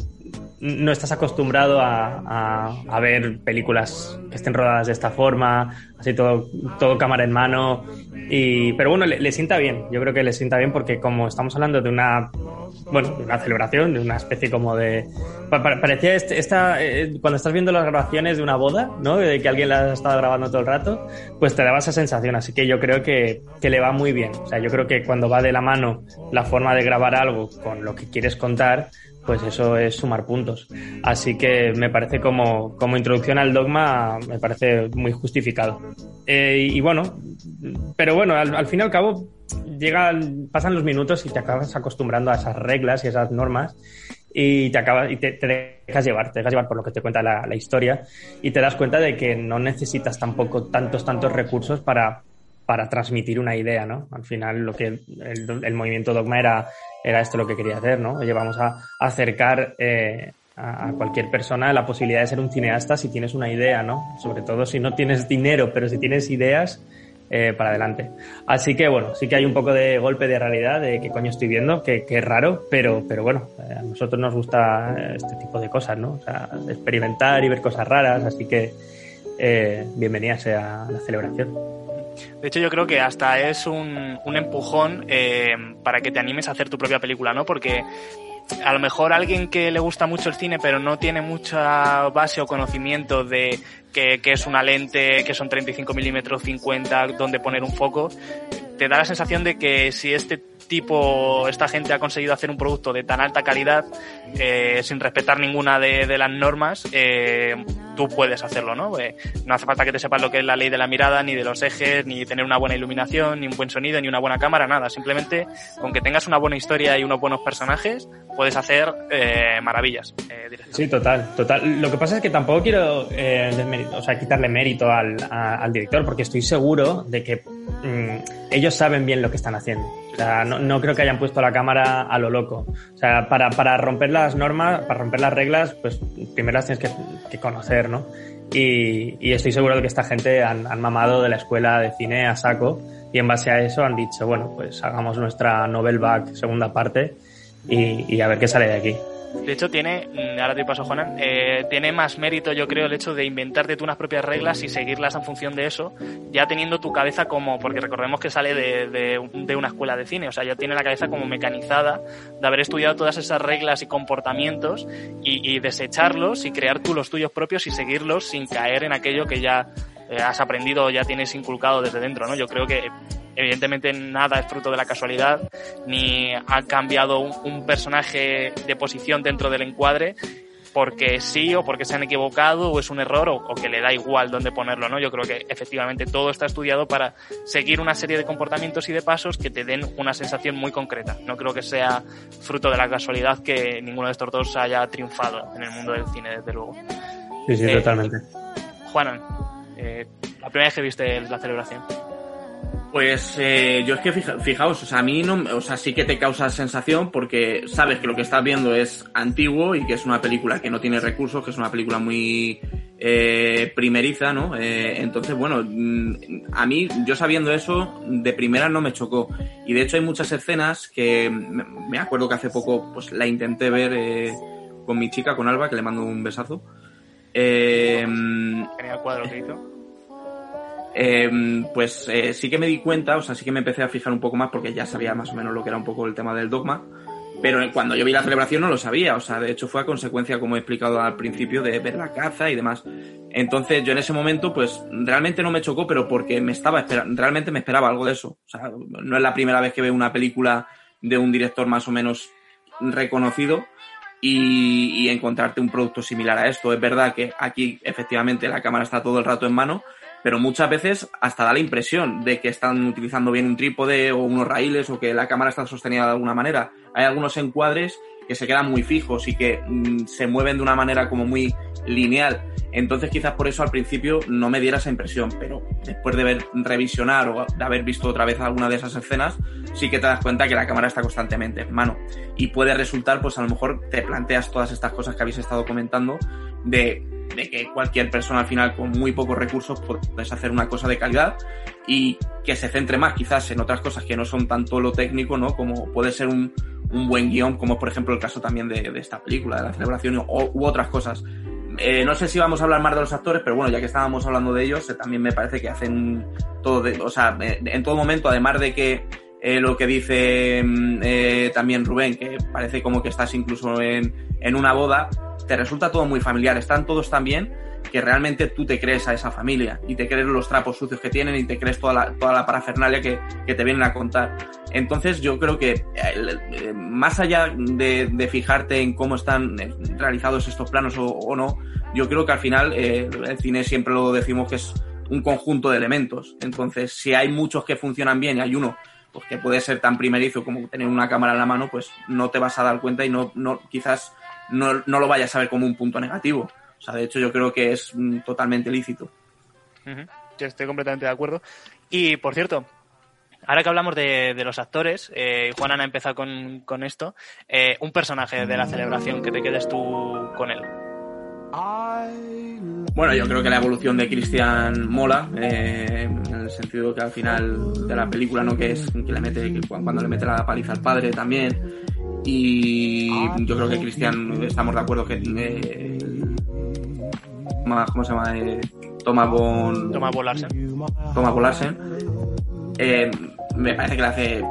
no estás acostumbrado a, a- a ver películas que estén rodadas de esta forma, así todo, todo cámara en mano. Y, pero bueno, le, sienta bien. Yo creo que le sienta bien porque como estamos hablando de una, bueno, de una celebración, de una especie como de... pa- pa- Parecía este- esta, eh, cuando estás viendo las grabaciones de una boda, ¿no? De que alguien la ha estado grabando todo el rato, pues te daba esa sensación. Así que yo creo que, que le va muy bien. O sea, yo creo que cuando va de la mano la forma de grabar algo con lo que quieres contar, pues eso es sumar puntos. Así que me parece como, como introducción al dogma, me parece muy justificado. Eh, y bueno, pero bueno, al, al, fin y al cabo, llegan, pasan los minutos y te acabas acostumbrando a esas reglas y esas normas y te acabas y te, te, dejas llevar, te dejas llevar por lo que te cuenta la, la, historia y te das cuenta de que no necesitas tampoco tantos, tantos recursos para, para transmitir una idea, ¿no? Al final lo que el, el movimiento dogma era, era esto lo que quería hacer, ¿no? Oye, a acercar eh, a, cualquier persona la posibilidad de ser un cineasta si tienes una idea, ¿no? Sobre todo si no tienes dinero, pero si tienes ideas, eh, para adelante. Así que bueno, sí que hay un poco de golpe de realidad de qué coño estoy viendo, que, que es raro, pero, pero bueno, eh, a nosotros nos gusta este tipo de cosas, ¿no? O sea, experimentar y ver cosas raras, así que eh, bienvenida sea la celebración. De hecho, yo creo que hasta es un, un empujón eh, para que te animes a hacer tu propia película, ¿no? Porque a lo mejor alguien que le gusta mucho el cine pero no tiene mucha base o conocimiento de que, que es una lente, que son 35 milímetros, 50, donde poner un foco, te da la sensación de que si este tipo, esta gente ha conseguido hacer un producto de tan alta calidad, eh, sin respetar ninguna de, de las normas, eh, tú puedes hacerlo, ¿no? Eh, no hace falta que te sepas lo que es la ley de la mirada, ni de los ejes, ni tener una buena iluminación, ni un buen sonido, ni una buena cámara, nada. Simplemente con que tengas una buena historia y unos buenos personajes, puedes hacer eh, maravillas. Eh, sí, total, total. Lo que pasa es que tampoco quiero eh, o sea, quitarle mérito al, a, al director, porque estoy seguro de que mmm, ellos saben bien lo que están haciendo. O sea, no, no, creo que hayan puesto la cámara a lo loco. O sea, para, para romper las normas, para romper las reglas, pues primero las tienes que, que conocer, ¿no? Y, y, estoy seguro de que esta gente han, han, mamado de la escuela de cine a saco y en base a eso han dicho, bueno, pues hagamos nuestra novel back segunda parte y, y a ver qué sale de aquí. De hecho, tiene, mm, ahora te paso, Juanan, eh, tiene más mérito, yo creo, el hecho de inventarte tú unas propias reglas y seguirlas en función de eso, ya teniendo tu cabeza como, porque recordemos que sale de, de, una escuela de cine, o sea, ya tiene la cabeza como mecanizada de haber estudiado todas esas reglas y comportamientos y, y desecharlos y crear tú los tuyos propios y seguirlos sin caer en aquello que ya eh, has aprendido o ya tienes inculcado desde dentro, ¿no? Yo creo que evidentemente nada es fruto de la casualidad, ni ha cambiado un, un, personaje de posición dentro del encuadre porque sí o porque se han equivocado o es un error o, o, que le da igual dónde ponerlo, ¿no? Yo creo que efectivamente todo está estudiado para seguir una serie de comportamientos y de pasos que te den una sensación muy concreta. No creo que sea fruto de la casualidad que ninguno de estos dos haya triunfado en el mundo del cine, desde luego. Sí, sí, eh, totalmente. Juanan, eh, la primera vez que viste la celebración. Pues eh, yo es que fija, fijaos, o sea, a mí no, o sea, sí que te causa sensación porque sabes que lo que estás viendo es antiguo y que es una película que no tiene recursos, que es una película muy eh, primeriza, ¿no? Eh, entonces, bueno, mm, a mí, yo sabiendo eso, de primera no me chocó. Y de hecho hay muchas escenas que me acuerdo que hace poco pues la intenté ver eh, con mi chica, con Alba, que le mando un besazo. Eh, Genial cuadro que hizo eh, pues eh, sí que me di cuenta, o sea, sí que me empecé a fijar un poco más porque ya sabía más o menos lo que era un poco el tema del dogma, pero cuando yo vi la celebración no lo sabía, o sea, de hecho fue a consecuencia, como he explicado al principio, de ver la caza y demás. Entonces yo en ese momento, pues realmente no me chocó, pero porque me estaba esperando, realmente me esperaba algo de eso. O sea, no es la primera vez que veo una película de un director más o menos reconocido. Y, y encontrarte un producto similar a esto. Es verdad que aquí efectivamente la cámara está todo el rato en mano, pero muchas veces hasta da la impresión de que están utilizando bien un trípode o unos raíles o que la cámara está sostenida de alguna manera. Hay algunos encuadres que se quedan muy fijos y que mm, se mueven de una manera como muy lineal. Entonces quizás por eso al principio no me diera esa impresión, pero después de ver revisionar o de haber visto otra vez alguna de esas escenas, sí que te das cuenta que la cámara está constantemente en mano. Y puede resultar, pues a lo mejor te planteas todas estas cosas que habéis estado comentando de de que cualquier persona al final con muy pocos recursos puedes hacer una cosa de calidad y que se centre más quizás en otras cosas que no son tanto lo técnico, ¿no? Como puede ser un, un buen guion, como por ejemplo el caso también de, de esta película, de la celebración o, u otras cosas. Eh, no sé si vamos a hablar más de los actores, pero bueno, ya que estábamos hablando de ellos, eh, también me parece que hacen todo, de, o sea, eh, en todo momento, además de que lo que dice mm, también Rubén, que parece como que estás incluso en, en una boda, te resulta todo muy familiar, están todos tan bien que realmente tú te crees a esa familia y te crees los trapos sucios que tienen y te crees toda la, toda la parafernalia que, que te vienen a contar. Entonces yo creo que eh, más allá de, de, fijarte en cómo están eh, realizados estos planos o, o no, yo creo que al final eh, el cine siempre lo decimos que es un conjunto de elementos. Entonces, si hay muchos que funcionan bien y hay uno pues, que puede ser tan primerizo como tener una cámara en la mano, pues no te vas a dar cuenta y no, no quizás no, no lo vayas a ver como un punto negativo. O sea, de hecho yo creo que es mm, totalmente lícito. Uh -huh. Yo estoy completamente de acuerdo. Y, por cierto, ahora que hablamos de, de los actores, eh, Juan Ana empieza con, con esto, eh, un personaje de la celebración que te quedes tú con él. Bueno, yo creo que la evolución de Christian mola, eh, en el sentido que al final de la película, ¿no? Que es que le mete, que cuando le mete la paliza al padre también. Y yo creo que Christian, estamos de acuerdo que eh, ¿cómo se llama? Eh, Toma Bon... Toma Bolarsen. Toma Bolarsen. Eh, me parece que le hace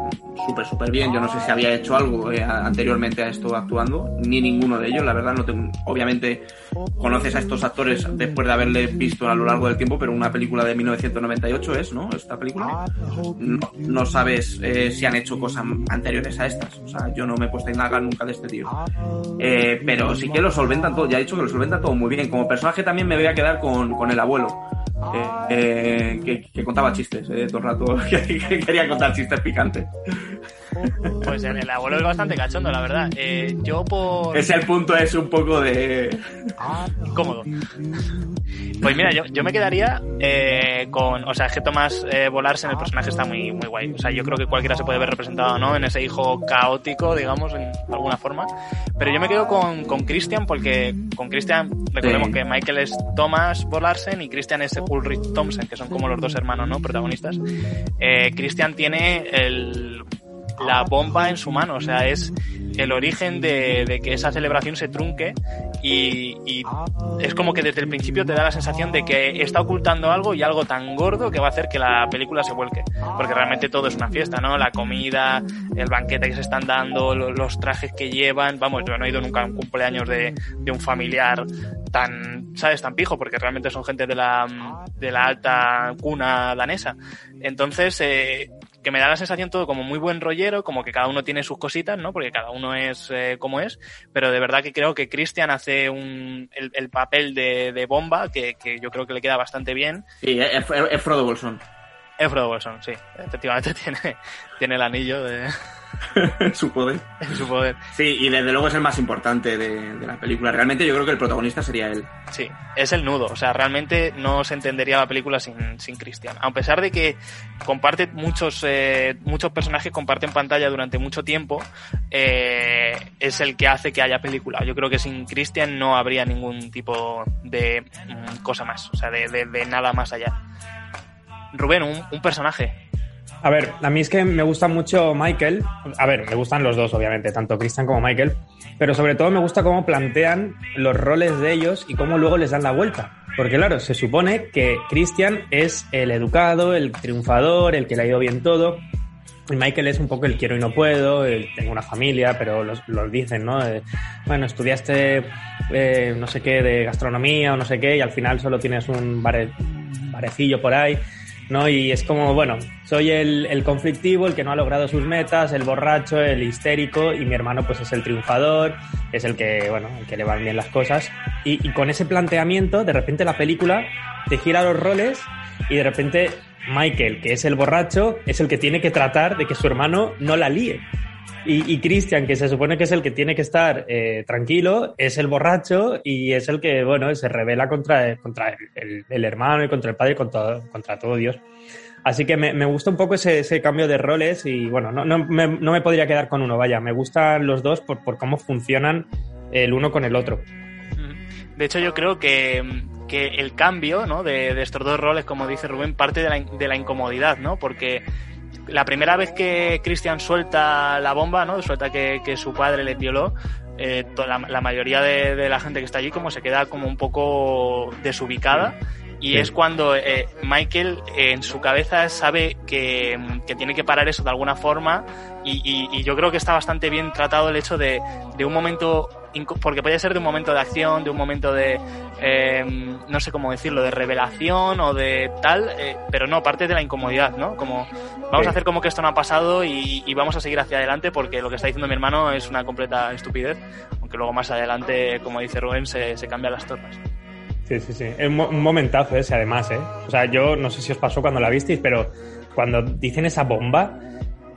súper, súper bien. Yo no sé si había hecho algo eh, anteriormente a esto actuando, ni ninguno de ellos, la verdad. No tengo, obviamente conoces a estos actores después de haberle visto a lo largo del tiempo, pero una película de 1998 es, ¿no? Esta película. No, sabes eh, si han hecho cosas anteriores a estas. O sea, yo no me he puesto a indagar nunca de este tío. Eh, pero sí que lo solventan todo, ya he dicho que lo solventan todo muy bien. Como personaje también me voy a quedar con, con el abuelo. Que, que, contaba chistes eh, todo el rato, <laughs> que, quería contar chistes picantes. Pues el, el, abuelo es bastante cachondo, la verdad. Eh, yo por... Ese el punto es un poco de... Cómodo. Pues mira, yo, yo me quedaría eh, con... O sea, es que Tomás eh, Volarse en el personaje está muy, muy guay. O sea, yo creo que cualquiera se puede ver representado, ¿no? En ese hijo caótico, digamos, en alguna forma. Pero yo me quedo con, con Christian porque con Christian, recordemos sí. que Michael es Thomas Volarsen y Christian es Ulrich Thompson, que son como los dos hermanos, ¿no? Protagonistas. Eh, Christian tiene el la bomba en su mano, o sea, es el origen de, de que esa celebración se trunque y, es como que desde el principio te da la sensación de que está ocultando algo y algo tan gordo que va a hacer que la película se vuelque, porque realmente todo es una fiesta, ¿no? La comida, el banquete que se están dando, los, los trajes que llevan, vamos, yo no he ido nunca a un cumpleaños de, de un familiar tan, ¿sabes? Tan pijo, porque realmente son gente de la, de la alta cuna danesa. Entonces, eh, que me da la sensación todo como muy buen rollero, como que cada uno tiene sus cositas, ¿no? Porque cada uno es eh, como es, pero de verdad que creo que Christian hace un, el, el papel de, de bomba que, que, yo creo que le queda bastante bien. Sí, es, Frodo Bolson. Es Frodo Bolson, sí. Efectivamente <laughs> tiene, tiene el anillo de... <laughs> su poder. <laughs> su poder. Sí, y desde luego es el más importante de, de, la película. Realmente yo creo que el protagonista sería él. Sí, es el nudo. O sea, realmente no se entendería la película sin, sin Christian. A pesar de que comparte muchos, eh, muchos personajes, comparten pantalla durante mucho tiempo, eh, es el que hace que haya película. Yo creo que sin Christian no habría ningún tipo de mm, cosa más. O sea, de, de, de nada más allá. Rubén, un, un personaje a ver, a mí es que me gusta mucho Michael. A ver, me gustan los dos, obviamente, tanto Christian como Michael. Pero sobre todo me gusta cómo plantean los roles de ellos y cómo luego les dan la vuelta. Porque claro, se supone que Christian es el educado, el triunfador, el que le ha ido bien todo. Y Michael es un poco el quiero y no puedo, el, tengo una familia, pero los, los dicen, ¿no? Eh, bueno, estudiaste eh, no sé qué de gastronomía o no sé qué y al final solo tienes un bare, barecillo por ahí. ¿No? Y es como, bueno, soy el, el, conflictivo, el que no ha logrado sus metas, el borracho, el histérico, y mi hermano pues es el triunfador, es el que, bueno, el que le van bien las cosas. Y, y con ese planteamiento, de repente la película te gira los roles y de repente Michael, que es el borracho, es el que tiene que tratar de que su hermano no la líe. Y, y Christian, que se supone que es el que tiene que estar eh, tranquilo, es el borracho y es el que, bueno, se revela contra, contra el, el, hermano y contra el padre contra, contra todo Dios. Así que me, me gusta un poco ese, ese, cambio de roles y, bueno, no, no, me, no, me, podría quedar con uno, vaya, me gustan los dos por, por cómo funcionan el uno con el otro. De hecho, yo creo que, que el cambio ¿no? de, de, estos dos roles, como dice Rubén, parte de la, de la incomodidad, ¿no? Porque la primera vez que Christian suelta la bomba, ¿no? Suelta que, que su padre le violó, eh, la, la, mayoría de, de, la gente que está allí como se queda como un poco desubicada. Y sí. es cuando eh, Michael eh, en su cabeza sabe que, que, tiene que parar eso de alguna forma y, y, y, yo creo que está bastante bien tratado el hecho de, de un momento porque puede ser de un momento de acción, de un momento de, eh, no sé cómo decirlo, de revelación o de tal, eh, pero no, parte de la incomodidad, ¿no? Como vamos Sí. a hacer como que esto no ha pasado y, y vamos a seguir hacia adelante porque lo que está diciendo mi hermano es una completa estupidez, aunque luego más adelante, como dice Rubén, se, se cambian las tornas. Sí, sí, sí. Es un momentazo ese, además, ¿eh? O sea, yo no sé si os pasó cuando la visteis, pero cuando dicen esa bomba,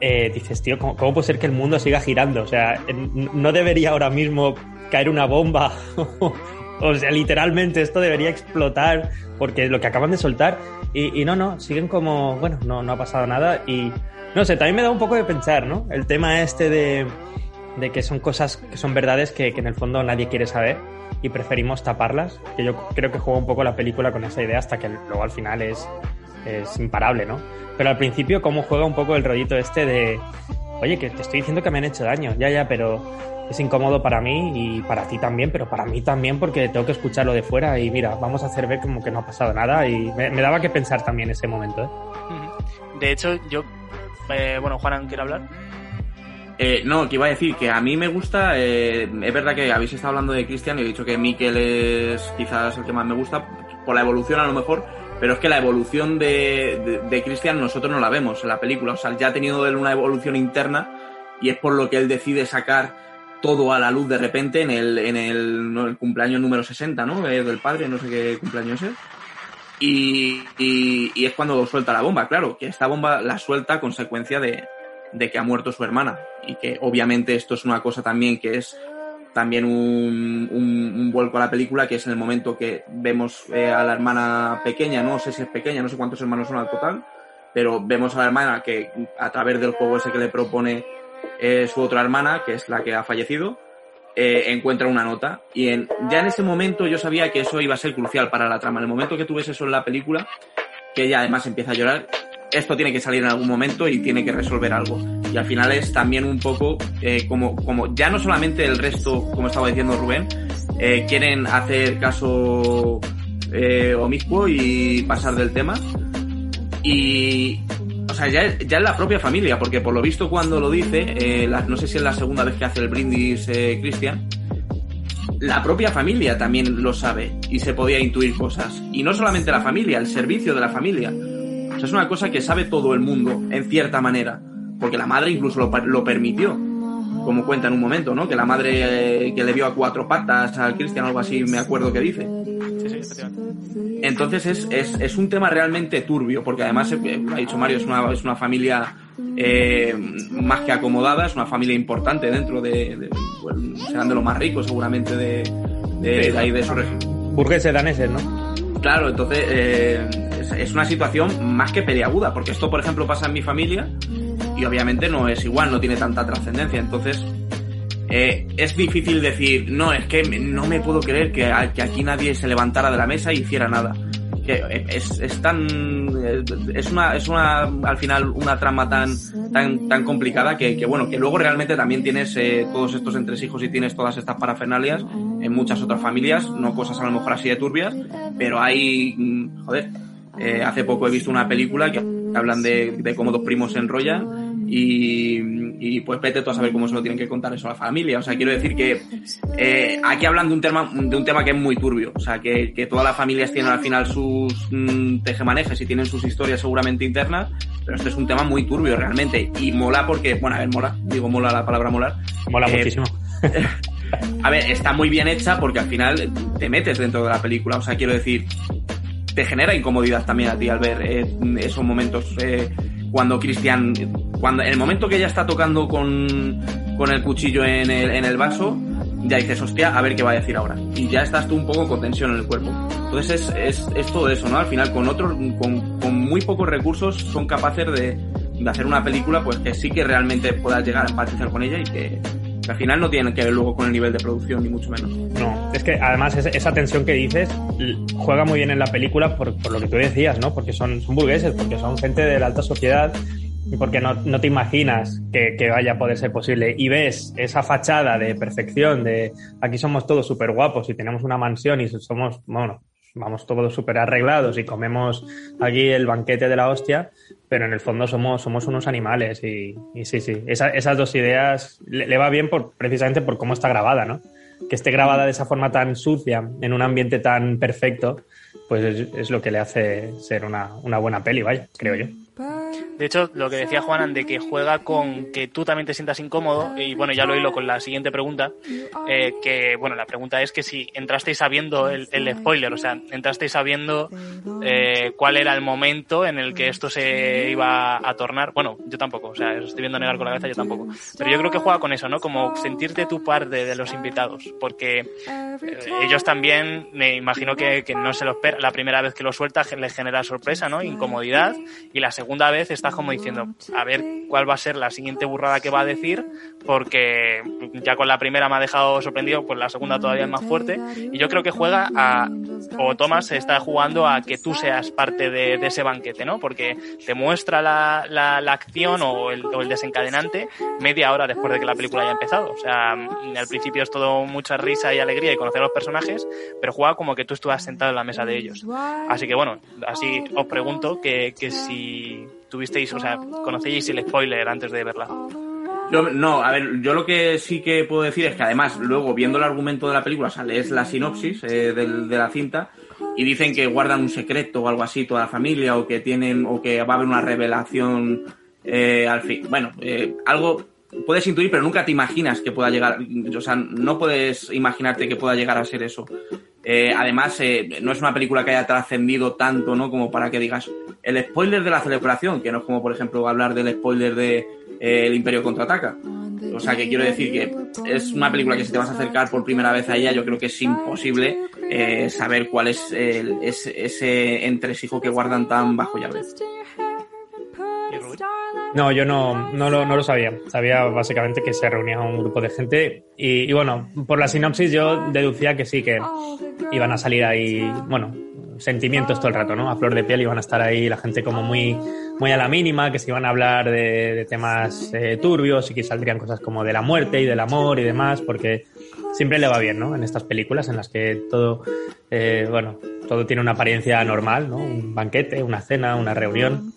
eh, dices, tío, ¿cómo, cómo puede ser que el mundo siga girando? O sea, no debería ahora mismo caer una bomba. <laughs> o sea, literalmente esto debería explotar porque es lo que acaban de soltar. Y, y no, no, siguen como, bueno, no, no ha pasado nada. Y no sé, también me da un poco de pensar, ¿no? El tema este de, de que son cosas que son verdades que, que en el fondo nadie quiere saber y preferimos taparlas, que yo creo que juega un poco la película con esa idea hasta que luego al final es, es imparable, ¿no? Pero al principio cómo juega un poco el rollito este de, oye, que te estoy diciendo que me han hecho daño, ya, ya, pero es incómodo para mí y para ti también, pero para mí también porque tengo que escucharlo de fuera y mira, vamos a hacer ver como que no ha pasado nada y me, me daba que pensar también ese momento, ¿eh? De hecho, yo, eh, bueno, Juan, ¿quiere hablar? Eh, no, que iba a decir que a mí me gusta, eh, es verdad que habéis estado hablando de Cristian y he dicho que Mikel es quizás el que más me gusta, por la evolución a lo mejor, pero es que la evolución de, de, de Cristian nosotros no la vemos en la película, o sea, ya ha tenido él una evolución interna y es por lo que él decide sacar todo a la luz de repente en el, en el, no, el cumpleaños número 60, ¿no? Eh, del padre, no sé qué cumpleaños es. Y, y, y es cuando suelta la bomba, claro, que esta bomba la suelta a consecuencia de, de que ha muerto su hermana y que obviamente esto es una cosa también que es también un, un, vuelco a la película que es en el momento que vemos eh, a la hermana pequeña, no sé si es pequeña, no sé cuántos hermanos son al total, pero vemos a la hermana que a través del juego ese que le propone eh, su otra hermana, que es la que ha fallecido, eh, encuentra una nota y en, ya en ese momento yo sabía que eso iba a ser crucial para la trama. En el momento que tú eso en la película, que ella además empieza a llorar, esto tiene que salir en algún momento y tiene que resolver algo. Y al final es también un poco eh, como, como ya no solamente el resto, como estaba diciendo Rubén, eh, quieren hacer caso eh, omiscuo y pasar del tema. Y, o sea, ya, ya es la propia familia, porque por lo visto cuando lo dice, eh, la, no sé si es la segunda vez que hace el brindis eh, Cristian, la propia familia también lo sabe y se podía intuir cosas. Y no solamente la familia, el servicio de la familia. O sea, es una cosa que sabe todo el mundo, en cierta manera. Porque la madre incluso lo, lo permitió. Como cuenta en un momento, ¿no? Que la madre eh, que le vio a cuatro patas al Cristian, algo así, me acuerdo que dice. Sí, sí, efectivamente. Entonces es, es, es un tema realmente turbio, porque además, eh, lo ha dicho Mario, es una, es una familia eh, más que acomodada, es una familia importante dentro de, de pues, serán de los más ricos seguramente de, de, de ahí de su región. Burgueses daneses, ¿no? Claro, entonces eh, es, una situación más que peliaguda, porque esto, por ejemplo, pasa en mi familia y obviamente no es igual, no tiene tanta trascendencia. Entonces, eh, es difícil decir, no, es que no me puedo creer que, aquí nadie se levantara de la mesa e hiciera nada. Que es, es tan. Es una, es una, al final, una trama tan, tan, tan complicada que, que bueno, que luego realmente también tienes eh, todos estos entresijos y tienes todas estas parafernalias en muchas otras familias, no cosas a lo mejor así de turbias, pero hay, mm, joder, eh, hace poco he visto una película que hablan de, de cómo dos primos se enrollan y, y, pues vete tú a saber cómo se lo tienen que contar eso a la familia. O sea, quiero decir que <laughs> eh, aquí hablan de un tema de un tema que es muy turbio. O sea, que, que todas las familias tienen al final sus mmm, tejemanejes y tienen sus historias seguramente internas, pero este es un tema muy turbio realmente. Y mola porque, bueno, a ver, mola, digo mola la palabra molar. Mola eh, muchísimo. <laughs> a ver, está muy bien hecha porque al final te metes dentro de la película. O sea, quiero decir, te genera incomodidad también a ti al ver eh, esos momentos eh, cuando Cristian, cuando en el momento que ella está tocando con, con el cuchillo en el, en el vaso, ya dices, hostia, a ver qué va a decir ahora. Y ya estás tú un poco con tensión en el cuerpo. Entonces es, es, es todo eso, ¿no? Al final, con otros, con, con muy pocos recursos, son capaces de, de, hacer una película, pues que sí que realmente puedas llegar a empatizar con ella y que al final no tiene que ver luego con el nivel de producción, ni mucho menos. No, es que además esa tensión que dices juega muy bien en la película por, por lo que tú decías, ¿no? Porque son, burgueses, porque son gente de la alta sociedad y porque no, no te imaginas que, que, vaya a poder ser posible. Y ves esa fachada de perfección, de aquí somos todos súper guapos y tenemos una mansión y somos, bueno, vamos todos súper arreglados y comemos aquí el banquete de la hostia, pero en el fondo somos, somos unos animales y, sí, sí, Esa, esas dos ideas le, le, va bien por, precisamente por cómo está grabada, ¿no? que esté grabada de esa forma tan sucia, en un ambiente tan perfecto, pues es, es lo que le hace ser una, una buena peli, vaya, creo yo. De hecho, lo que decía Juanan de que juega con que tú también te sientas incómodo, y bueno, ya lo hilo con la siguiente pregunta, eh, que bueno, la pregunta es que si entrasteis sabiendo el, el spoiler, o sea, entrasteis sabiendo eh, cuál era el momento en el que esto se iba a tornar, bueno, yo tampoco, o sea, estoy viendo negar con la cabeza, yo tampoco, pero yo creo que juega con eso, ¿no? Como sentirte tu parte de los invitados, porque eh, ellos también, me imagino que, que no se lo espera, la primera vez que lo suelta les genera sorpresa, ¿no? Incomodidad, y la segunda vez estás como diciendo, a ver cuál va a ser la siguiente burrada que va a decir, porque ya con la primera me ha dejado sorprendido, pues la segunda todavía es más fuerte. Y yo creo que juega a, o Thomas está jugando a que tú seas parte de, de ese banquete, ¿no? Porque te muestra la, la, la acción o el, o el, desencadenante media hora después de que la película haya empezado. O sea, al principio es todo mucha risa y alegría y conocer a los personajes, pero juega como que tú estuvieras sentado en la mesa de ellos. Así que bueno, así os pregunto que, que si tuvisteis, o sea, conocéis el spoiler antes de verla. Yo, no, a ver, yo lo que sí que puedo decir es que además, luego viendo el argumento de la película, o sea, lees la sinopsis eh, del, de la cinta y dicen que guardan un secreto o algo así toda la familia o que tienen, o que va a haber una revelación eh, al fin. Bueno, eh, algo puedes intuir, pero nunca te imaginas que pueda llegar, o sea, no puedes imaginarte que pueda llegar a ser eso. Eh, además, eh, no es una película que haya trascendido tanto, ¿no? Como para que digas el spoiler de la celebración, que no es como, por ejemplo, hablar del spoiler de eh, El Imperio contraataca. O sea, que quiero decir que es una película que si te vas a acercar por primera vez a ella, yo creo que es imposible eh, saber cuál es el, ese, ese entresijo que guardan tan bajo llave. No, yo no, no, lo, no lo sabía. Sabía básicamente que se reunía un grupo de gente y, y, bueno, por la sinopsis yo deducía que sí, que iban a salir ahí, bueno, sentimientos todo el rato, ¿no? A flor de piel iban a estar ahí la gente como muy, muy a la mínima, que se iban a hablar de, de temas eh, turbios y que saldrían cosas como de la muerte y del amor y demás, porque siempre le va bien, ¿no? En estas películas en las que todo, eh, bueno, todo tiene una apariencia normal, ¿no? Un banquete, una cena, una reunión.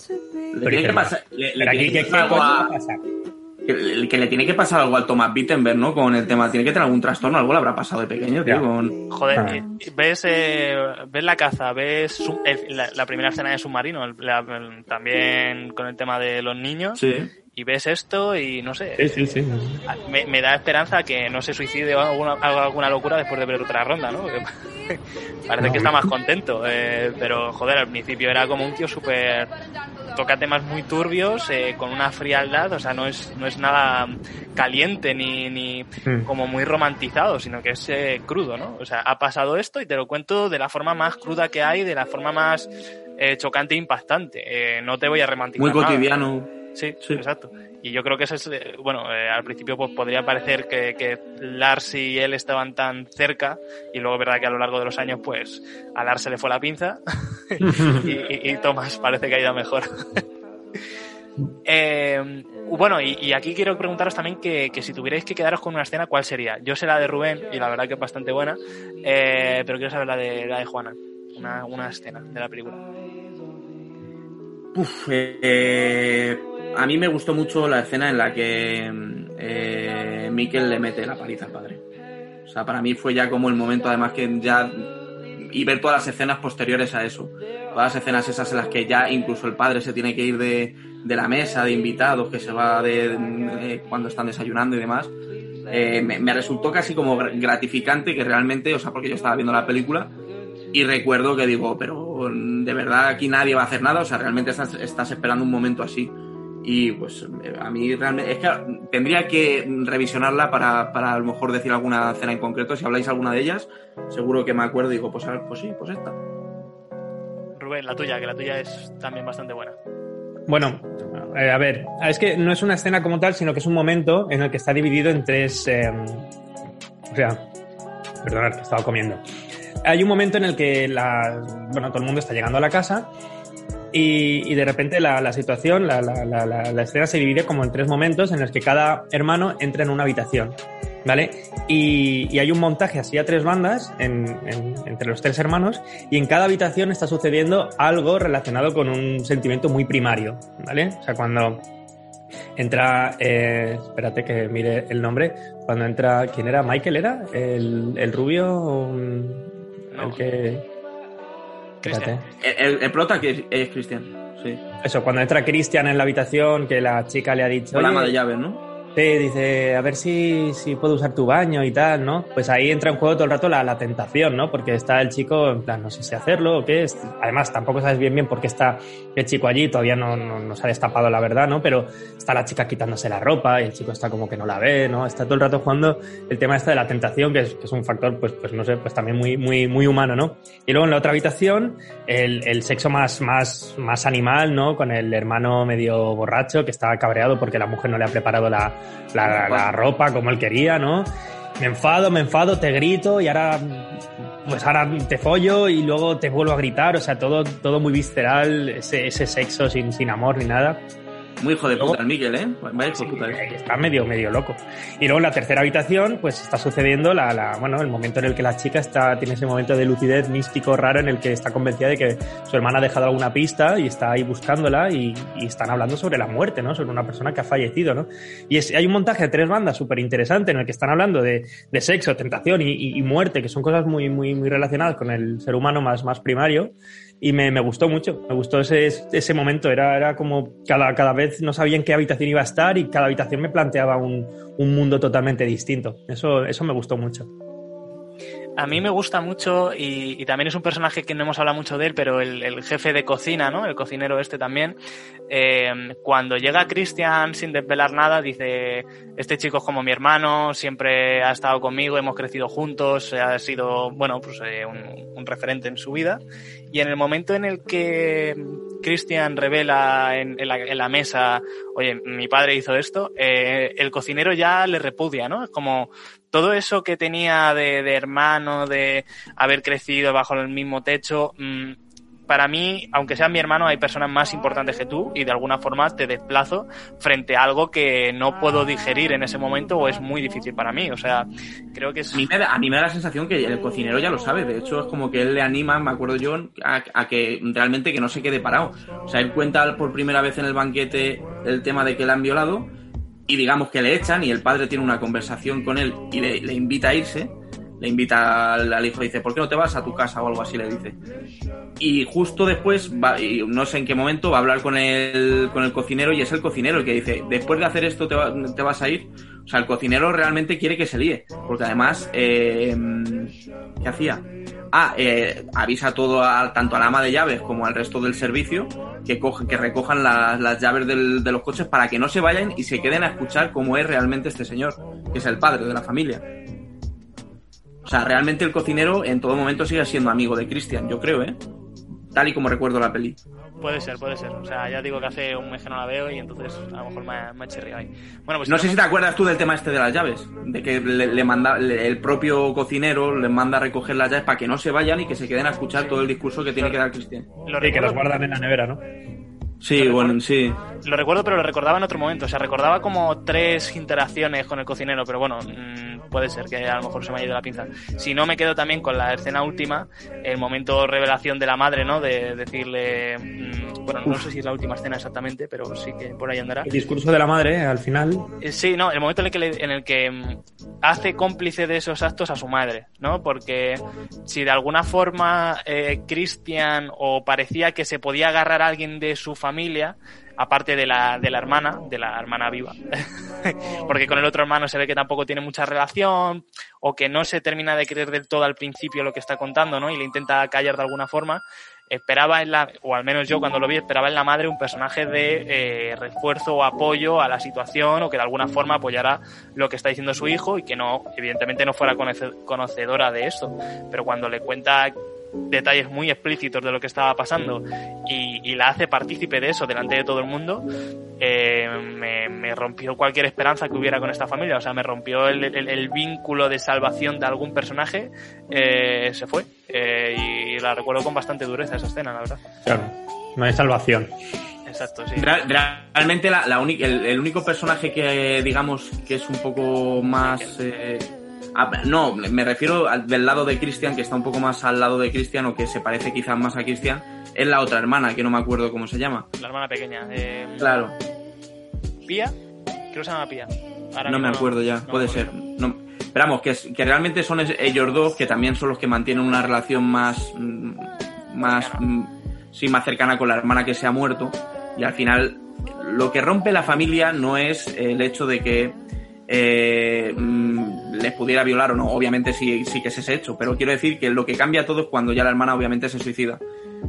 Le tiene que pasar, le, le tiene que pasar algo a, que, que, le tiene que pasar algo al Thomas Wittenberg, ¿no? Con el tema, tiene que tener algún trastorno, algo le habrá pasado de pequeño, tío. Con... Joder, ah. ves, eh, ves la caza, ves el, la, la, primera escena de submarino, la, también con el tema de los niños. Sí y ves esto y no sé. Sí, sí, sí. Me, me, da esperanza que no se suicide o alguna, alguna locura después de ver otra ronda, ¿no? Porque <laughs> parece no, que está más contento. Eh, pero joder, al principio era como un tío súper. Toca temas muy turbios, eh, con una frialdad, o sea, no es, no es nada caliente ni, ni mm. como muy romantizado, sino que es eh, crudo, ¿no? O sea, ha pasado esto y te lo cuento de la forma más cruda que hay, de la forma más chocante e impactante. no te voy a romantizar. Muy cotidiano. Nada. Sí, sí, exacto. Y yo creo que ese es, bueno, eh, al principio pues podría parecer que, que, Lars y él estaban tan cerca y luego verdad que a lo largo de los años pues a Lars se le fue la pinza <laughs> y, y, y, Thomas parece que ha ido mejor. <laughs> eh, bueno, y, y, aquí quiero preguntaros también que, que, si tuvierais que quedaros con una escena, ¿cuál sería? Yo sé la de Rubén y la verdad que es bastante buena, eh, pero quiero saber la de, la de Juana, una, una escena de la película. Uf, eh, a mí me gustó mucho la escena en la que eh, Mikel le mete la paliza al padre. O sea, para mí fue ya como el momento, además que ya. Y ver todas las escenas posteriores a eso. Todas las escenas esas en las que ya incluso el padre se tiene que ir de, de la mesa de invitados, que se va de, de cuando están desayunando y demás. Eh, me, me, resultó casi como gratificante que realmente, o sea, porque yo estaba viendo la película y recuerdo que digo, pero de verdad aquí nadie va a hacer nada, o sea, realmente estás, estás esperando un momento así y pues a mí realmente es que tendría que revisionarla para, para a lo mejor decir alguna cena en concreto. Si habláis alguna de ellas, seguro que me acuerdo y digo, pues, pues sí, pues esta. Rubén, la tuya, que la tuya es también bastante buena. Bueno, eh, a ver, es que no es una escena como tal, sino que es un momento en el que está dividido en tres. Eh, o sea, perdonad, que estaba comiendo. Hay un momento en el que bueno, todo el mundo está llegando a la casa y, de repente la, situación, la, escena se divide como en tres momentos en los que cada hermano entra en una habitación. ¿Vale? Y, hay un montaje así a tres bandas en, en, entre los tres hermanos y en cada habitación está sucediendo algo relacionado con un sentimiento muy primario, ¿vale? O sea, cuando Entra, eh, espérate que mire el nombre, cuando entra, ¿quién era? ¿Michael era? ¿El, el rubio? No. El que... Cristian. El, el prota que es Cristian, sí. Eso, cuando entra Christian en la habitación, que la chica le ha dicho... Con la ama "Oye, de llaves, ¿no? Sí, dice, a ver si, si puedo usar tu baño y tal, ¿no? Pues ahí entra en juego todo el rato la, la tentación, ¿no? Porque está el chico, en plan, no sé si hacerlo o qué. es. Además, tampoco sabes bien bien por qué está el chico allí, todavía no, no, no se ha destapado la verdad, ¿no? Pero está la chica quitándose la ropa y el chico está como que no la ve, ¿no? Está todo el rato jugando el tema este de la tentación, que es, que es un factor, pues, pues no sé, pues también muy, muy, muy humano, ¿no? Y luego en la otra habitación, el, el sexo más, más, más animal, ¿no? Con el hermano medio borracho que está cabreado porque la mujer no le ha preparado la, la, la ropa como él quería, ¿no? Me enfado, me enfado, te grito y ahora, pues ahora te follo y luego te vuelvo a gritar, o sea, todo, todo muy visceral, ese, ese sexo sin, sin amor ni nada. Muy hijo de Luego- puta el Miguel, ¿eh? Vaya hijo puta. ¿eh? Eh, Está medio, medio loco. Y luego en la tercera habitación, pues está sucediendo la, la- bueno, el momento en el que la chica está, tiene ese momento de lucidez místico raro en el que está convencida de que su hermana ha dejado alguna pista y está ahí buscándola y, y están hablando sobre la muerte, ¿no? Sobre una persona que ha fallecido, ¿no? Y es- hay un montaje de tres bandas súper interesante en el que están hablando de, de sexo, tentación y, y- y muerte, que son cosas muy, muy, muy relacionadas con el ser humano más, más primario. Y me, me gustó mucho, me gustó ese, ese momento. Era, era como cada, cada vez no sabía en qué habitación iba a estar y cada habitación me planteaba un, un mundo totalmente distinto. Eso, eso me gustó mucho. A mí me gusta mucho y, y también es un personaje que no hemos hablado mucho de él, pero el, jefe de cocina, ¿no? El cocinero este también. eh, cuando llega Christian sin desvelar nada, dice, este chico es como mi hermano, siempre ha estado conmigo, hemos crecido juntos, ha sido, bueno, pues eh, un, referente en su vida. Y en el momento en el que Christian revela en, en la, en la mesa, oye, mi padre hizo esto, eh, el cocinero ya le repudia, ¿no? Es como todo eso que tenía de, hermano, de haber crecido bajo el mismo techo, mm, para mí, aunque sea mi hermano, hay personas más importantes que tú y de alguna forma te desplazo frente a algo que no puedo digerir en ese momento o es muy difícil para mí. O sea, creo que es... A mí, me da, a mí me da la sensación que el cocinero ya lo sabe. De hecho, es como que él le anima, me acuerdo yo, a, a que realmente que no se quede parado. O sea, él cuenta por primera vez en el banquete el tema de que le han violado y digamos que le echan y el padre tiene una conversación con él y le, invita a irse. Le invita al, al hijo, dice, ¿por qué no te vas a tu casa o algo así? Le dice. Y justo después, va, y no sé en qué momento, va a hablar con el, con el cocinero y es el cocinero el que dice, después de hacer esto te, va- te vas a ir. O sea, el cocinero realmente quiere que se líe, porque además, eh, ¿qué hacía? Ah, eh, avisa todo a, tanto a la ama de llaves como al resto del servicio que, coge, que recojan la- las llaves del- de los coches para que no se vayan y se queden a escuchar cómo es realmente este señor, que es el padre de la familia. O sea, realmente el cocinero en todo momento sigue siendo amigo de Christian, yo creo, ¿eh? Tal y como recuerdo la peli. Puede ser, puede ser. O sea, ya digo que hace un mes que no la veo y entonces a lo mejor me, ha- me ha chirriado ahí. Bueno, pues No sé si te acuerdas tú del tema este de las llaves, de que le, le manda le- el propio cocinero les manda a recoger las llaves para que no se vayan y que se queden a escuchar todo el discurso que tiene que dar Cristian. lo Sí, que los recuerdo, guardan en la nevera, ¿no? Sí, bueno, sí. lo recuerdo, pero lo recordaba en otro momento. O sea, recordaba como tres interacciones con el cocinero, pero bueno, mm, puede ser que a lo mejor se me haya ido la pinza. Si no, me quedo también con la escena última, el momento revelación de la madre, ¿no? De decirle, mm, bueno, no sé si es la última escena exactamente, pero sí que por ahí andará. El discurso de la madre, al final. Eh, Sí, no, el momento en el que, le- en el que mm, hace cómplice de esos actos a su madre, ¿no? Porque si de alguna forma eh, Christian o parecía que se podía agarrar a alguien de su familia, aparte de la, de la hermana, de la hermana viva, <laughs> porque con el otro hermano se ve que tampoco tiene mucha relación o que no se termina de creer del todo al principio lo que está contando, ¿no? Y le intenta callar de alguna forma. Esperaba en la, o al menos yo cuando lo vi, esperaba en la madre un personaje de eh, refuerzo o apoyo a la situación o que de alguna forma apoyara lo que está diciendo su hijo y que no, evidentemente no fuera conoce- conocedora de esto. Pero cuando le cuenta detalles muy explícitos de lo que estaba pasando y, y la hace partícipe de eso delante de todo el mundo, eh, me, me rompió cualquier esperanza que hubiera con esta familia. O sea, me rompió el, el- el vínculo de salvación de algún personaje, eh, se fue. Eh, y la recuerdo con bastante dureza esa escena, la verdad. Claro, no hay salvación. Exacto, sí. Real- realmente la, la uni- el, el único personaje que digamos que es un poco más eh, ah, no me refiero al- del lado de Christian que está un poco más al lado de Christian o que se parece quizás más a Christian es la otra hermana que no me acuerdo cómo se llama La hermana pequeña. eh, claro Pía, creo que se llama Pía. Ahora no me acuerdo ya, no puede ser. No, pero vamos, que, es- que realmente son es- ellos dos que también son los que mantienen una relación más. mm, más. mm, sí, más cercana con la hermana que se ha muerto. Y al final, lo que rompe la familia no es el hecho de que. Eh, mm, les pudiera violar o no, obviamente sí, sí que es ese hecho, pero quiero decir que lo que cambia todo es cuando ya la hermana obviamente se suicida.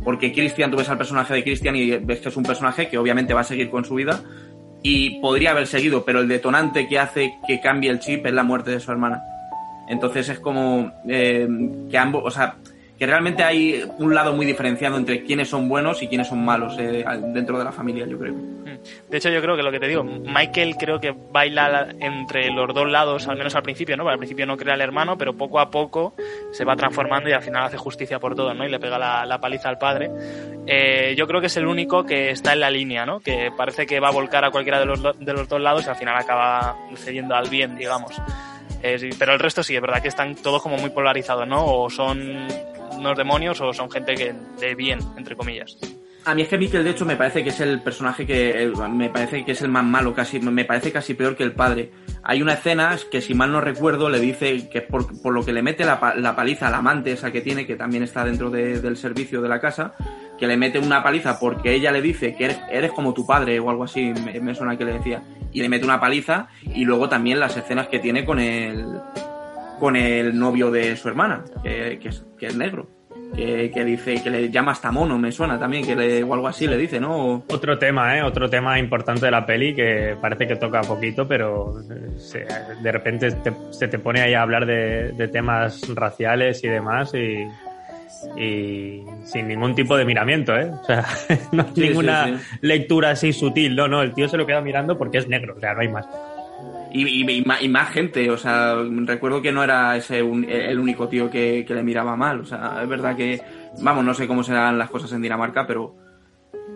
Porque Christian, tú ves al personaje de Christian y ves que es un personaje que obviamente va a seguir con su vida y podría haber seguido, pero el detonante que hace que cambie el chip es la muerte de su hermana. Entonces es como eh, que ambos, o sea, que realmente hay un lado muy diferenciado entre quiénes son buenos y quiénes son malos eh, dentro de la familia, yo creo. De hecho, yo creo que lo que te digo, Michael creo que baila entre los dos lados, al menos al principio, ¿no? Al principio no crea al hermano, pero poco a poco se va transformando y al final hace justicia por todo, ¿no? Y le pega la, paliza al padre. Eh, yo creo que es el único que está en la línea, ¿no? Que parece que va a volcar a cualquiera de los, de los dos lados y al final acaba cediendo al bien, digamos. Eh, pero el resto sí, es verdad que están todos como muy polarizados, ¿no? O son unos demonios o son gente que de bien, entre comillas. A mí es que Mikkel, de hecho, me parece que es el personaje que el- me parece que es el más malo, casi me parece casi peor que el padre. Hay una escena que, si mal no recuerdo, le dice que por, por lo que le mete la, la paliza al amante esa que tiene, que también está dentro de- del servicio de la casa, que le mete una paliza porque ella le dice que eres, eres como tu padre o algo así, me, me suena que le decía. Y le mete una paliza y luego también las escenas que tiene con el, con el novio de su hermana, que, es, que es negro. Que, que dice que le llama hasta mono, me suena también, que le, o algo así le dice, ¿no? Otro tema, ¿eh? Otro tema importante de la peli que parece que toca poquito, pero se- de repente te- se te pone ahí a hablar de, de temas raciales y demás y, y sin ningún tipo de miramiento, ¿eh? O sea, <laughs> no hay Sí, sí, ninguna sí. lectura así sutil, no, no, el tío se lo queda mirando porque es negro, o sea, no hay más. Y, y- y ma- y más gente, o sea, recuerdo que no era ese un- el único tío que, que le miraba mal, o sea, es verdad que, vamos, no sé cómo serán las cosas en Dinamarca, pero,